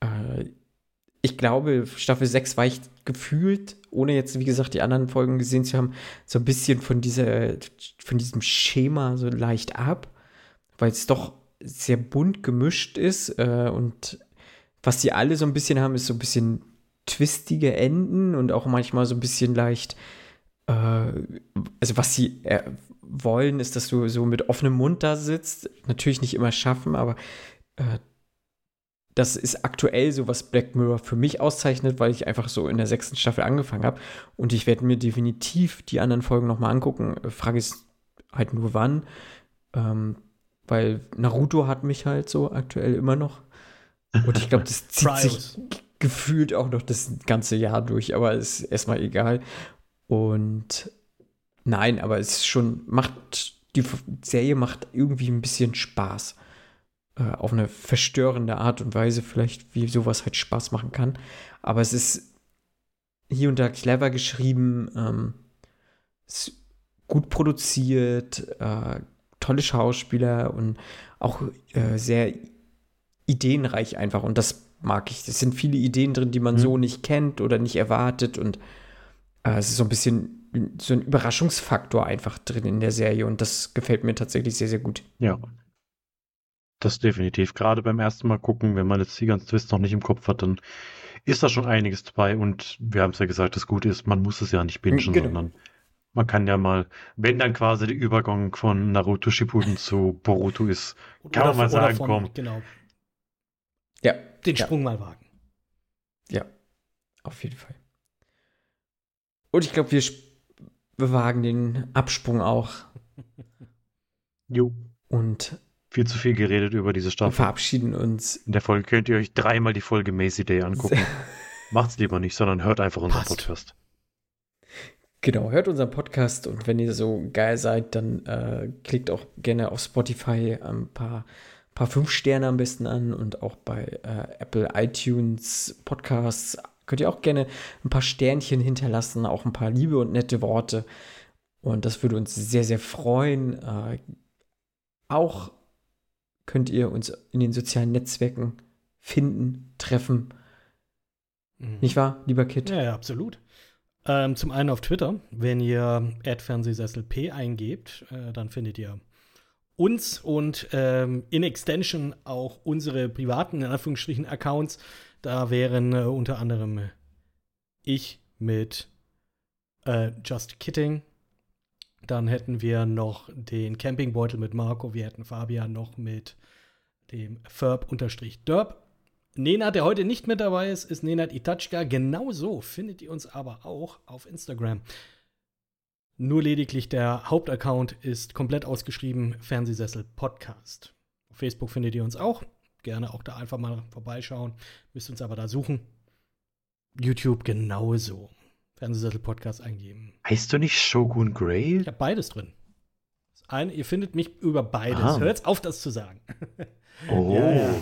Speaker 6: äh, ich glaube, Staffel 6 weicht gefühlt, ohne jetzt, wie gesagt, die anderen Folgen gesehen zu haben, so ein bisschen von dieser, von diesem Schema so leicht ab, weil es doch sehr bunt gemischt ist äh, und was die alle so ein bisschen haben, ist so ein bisschen twistige Enden und auch manchmal so ein bisschen leicht, äh, also was sie äh, wollen, ist, dass du so mit offenem Mund da sitzt. Natürlich nicht immer schaffen, aber äh, das ist aktuell so, was Black Mirror für mich auszeichnet, weil ich einfach so in der sechsten Staffel angefangen habe. Und ich werde mir definitiv die anderen Folgen nochmal angucken. Frage ist halt nur wann. Ähm, weil Naruto hat mich halt so aktuell immer noch. Und ich glaube, das zieht sich gefühlt auch noch das ganze Jahr durch, aber ist erstmal egal. Und nein, aber es ist schon, macht, die Serie macht irgendwie ein bisschen Spaß. Äh, auf eine verstörende Art und Weise, vielleicht, wie sowas halt Spaß machen kann. Aber es ist hier und da clever geschrieben, ähm, gut produziert, äh, tolle Schauspieler und auch äh, sehr ideenreich einfach. Und das mag ich. Es sind viele Ideen drin, die man mhm. so nicht kennt oder nicht erwartet. Und äh, es ist so ein bisschen so ein Überraschungsfaktor einfach drin in der Serie. Und das gefällt mir tatsächlich sehr, sehr gut.
Speaker 7: Ja. Das definitiv. Gerade beim ersten Mal gucken, wenn man jetzt die ganzen Twists noch nicht im Kopf hat, dann ist da schon einiges dabei. Und wir haben es ja gesagt, das Gute ist, man muss es ja nicht bingen, genau. sondern man kann ja mal, wenn dann quasi der Übergang von Naruto Shippuden zu Boruto ist, kann oder man mal sagen, von, komm.
Speaker 5: Genau.
Speaker 6: Ja.
Speaker 5: Den
Speaker 6: ja.
Speaker 5: Sprung mal wagen.
Speaker 6: Ja, auf jeden Fall. Und ich glaube, wir, wir wagen den Absprung auch.
Speaker 7: Jo.
Speaker 6: Und
Speaker 7: viel zu viel geredet über diese Staffel.
Speaker 6: verabschieden uns.
Speaker 7: In der Folge könnt ihr euch dreimal die Folge Macy Day angucken. Macht's lieber nicht, sondern hört einfach unseren Passt. Podcast.
Speaker 6: Genau, hört unseren Podcast und wenn ihr so geil seid, dann äh, klickt auch gerne auf Spotify ein paar, paar fünf Sterne am besten an und auch bei äh, Apple iTunes Podcasts könnt ihr auch gerne ein paar Sternchen hinterlassen, auch ein paar liebe und nette Worte. Und das würde uns sehr, sehr freuen. Äh, auch könnt ihr uns in den sozialen Netzwerken finden, treffen. Mhm. Nicht wahr, lieber Kit?
Speaker 5: Ja, ja absolut. Ähm, zum einen auf Twitter, wenn ihr @fernsehsessel_p eingebt, äh, dann findet ihr uns und ähm, in Extension auch unsere privaten, in Anführungsstrichen, Accounts. Da wären äh, unter anderem ich mit äh, Just Kidding. Dann hätten wir noch den Campingbeutel mit Marco. Wir hätten Fabian noch mit dem Ferb-Derb. Nenad, der heute nicht mit dabei ist, ist Nenad Itachka. Genauso findet ihr uns aber auch auf Instagram. Nur lediglich der Hauptaccount ist komplett ausgeschrieben, Fernsehsessel Podcast. Auf Facebook findet ihr uns auch. Gerne auch da einfach mal vorbeischauen. Müsst uns aber da suchen. YouTube genauso. Fernsehsessel Podcast eingeben.
Speaker 7: Heißt du nicht Shogun Grey?
Speaker 5: Ich habe beides drin. Eine, ihr findet mich über beides. Ah. Hört auf, das zu sagen.
Speaker 7: Oh. Ja, ja.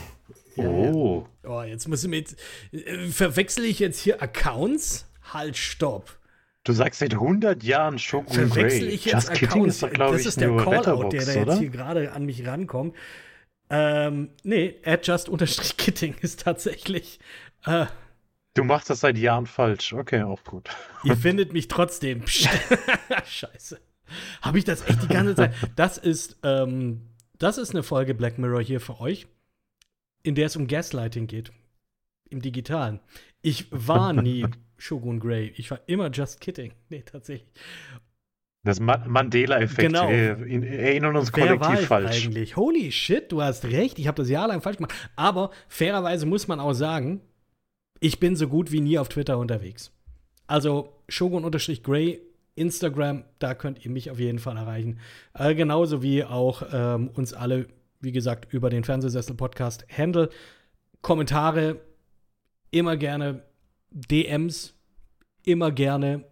Speaker 5: Oh. Oh, jetzt muss ich mit. Äh, verwechsel ich jetzt hier Accounts? Halt, stopp.
Speaker 7: Du sagst seit 100 Jahren Shogun
Speaker 5: Verwechsel ich jetzt Just Accounts? Ist doch, das ist der Callout, der da jetzt hier gerade an mich rankommt. Ähm, nee, adjust-kitting ist tatsächlich. Äh,
Speaker 7: du machst das seit Jahren falsch. Okay, auch gut.
Speaker 5: Ihr findet mich trotzdem. Scheiße. Habe ich das echt die ganze Zeit? Das ist, ähm, das ist eine Folge Black Mirror hier für euch in der es um Gaslighting geht. Im Digitalen. Ich war nie Shogun Grey. Ich war immer just kidding. Nee, tatsächlich.
Speaker 7: Das Mandela-Effekt.
Speaker 5: Genau.
Speaker 7: Wir erinnern uns Wer kollektiv war ich falsch.
Speaker 5: eigentlich? Holy shit, du hast recht. Ich habe das jahrelang falsch gemacht. Aber fairerweise muss man auch sagen, ich bin so gut wie nie auf Twitter unterwegs. Also Shogun-Grey, Instagram, da könnt ihr mich auf jeden Fall erreichen. Äh, genauso wie auch ähm, uns alle wie gesagt, über den Fernsehsessel-Podcast Handle. Kommentare immer gerne, DMs immer gerne,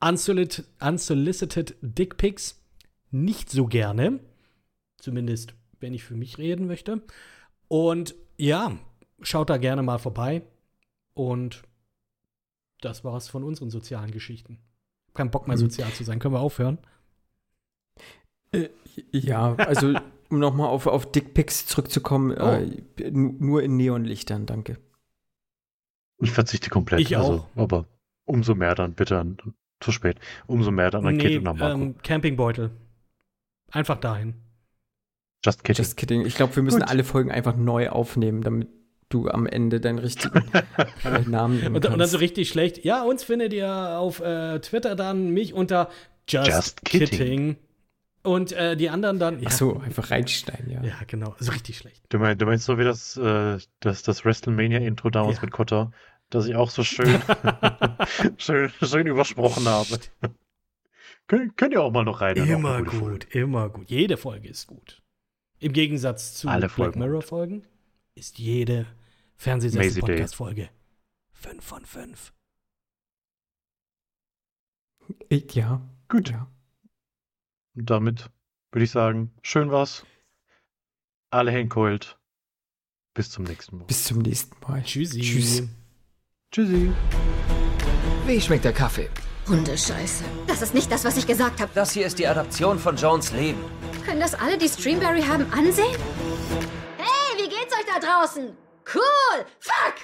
Speaker 5: unsolicited, unsolicited Dickpics nicht so gerne. Zumindest, wenn ich für mich reden möchte. Und ja, schaut da gerne mal vorbei. Und das war's von unseren sozialen Geschichten. Kein Bock mehr mhm. sozial zu sein. Können wir aufhören?
Speaker 6: Äh, ja, also um nochmal auf, auf Dickpics zurückzukommen, oh. äh, nur in Neonlichtern, danke.
Speaker 7: Ich verzichte komplett.
Speaker 5: Ich
Speaker 7: Also,
Speaker 5: auch.
Speaker 7: aber umso mehr dann bitte an, zu spät. Umso mehr dann an
Speaker 5: nee,
Speaker 7: Kit und an Marco.
Speaker 5: ähm, Campingbeutel. Einfach dahin.
Speaker 7: Just kidding.
Speaker 6: Just kidding. Ich glaube, wir müssen
Speaker 7: Gut.
Speaker 6: alle Folgen einfach neu aufnehmen, damit du am Ende deinen richtigen Namen nennen
Speaker 5: Und, und dann so richtig schlecht. Ja, uns findet ihr auf äh, Twitter dann, mich unter Just,
Speaker 7: Just
Speaker 5: Kidding.
Speaker 7: Kidding.
Speaker 5: Und äh, die anderen dann. Ja,
Speaker 6: Ach so, einfach reinschneiden, ja.
Speaker 5: Ja, genau. Also richtig schlecht.
Speaker 7: Du, mein, du meinst so wie das, äh, das, das WrestleMania-Intro damals
Speaker 5: Ja.
Speaker 7: mit Kotter, das ich auch so schön, schön, schön übersprochen habe. Könnt, könnt ihr auch mal noch rein.
Speaker 5: Immer gut, immer gut. Jede Folge ist gut. Im Gegensatz zu
Speaker 7: Alle
Speaker 5: Black
Speaker 7: Folgen
Speaker 5: Mirror Folgen ist jede
Speaker 7: Maisie
Speaker 5: Fernsehsessel
Speaker 7: Day.
Speaker 5: Podcast Folge 5 von 5.
Speaker 6: Ich, ja.
Speaker 7: Gut.
Speaker 6: Ja.
Speaker 7: Und damit würde ich sagen, schön war's. Alle hinkeult. Bis zum nächsten Mal.
Speaker 6: Bis zum nächsten Mal.
Speaker 5: Tschüssi.
Speaker 6: Tschüss.
Speaker 7: Tschüssi.
Speaker 8: Wie schmeckt der Kaffee?
Speaker 1: Hundescheiße. Das ist nicht das, was ich gesagt habe.
Speaker 8: Das hier ist die Adaption von Jones Leben.
Speaker 1: Können das alle, die Streamberry haben, ansehen? Da draußen? Cool! Fuck!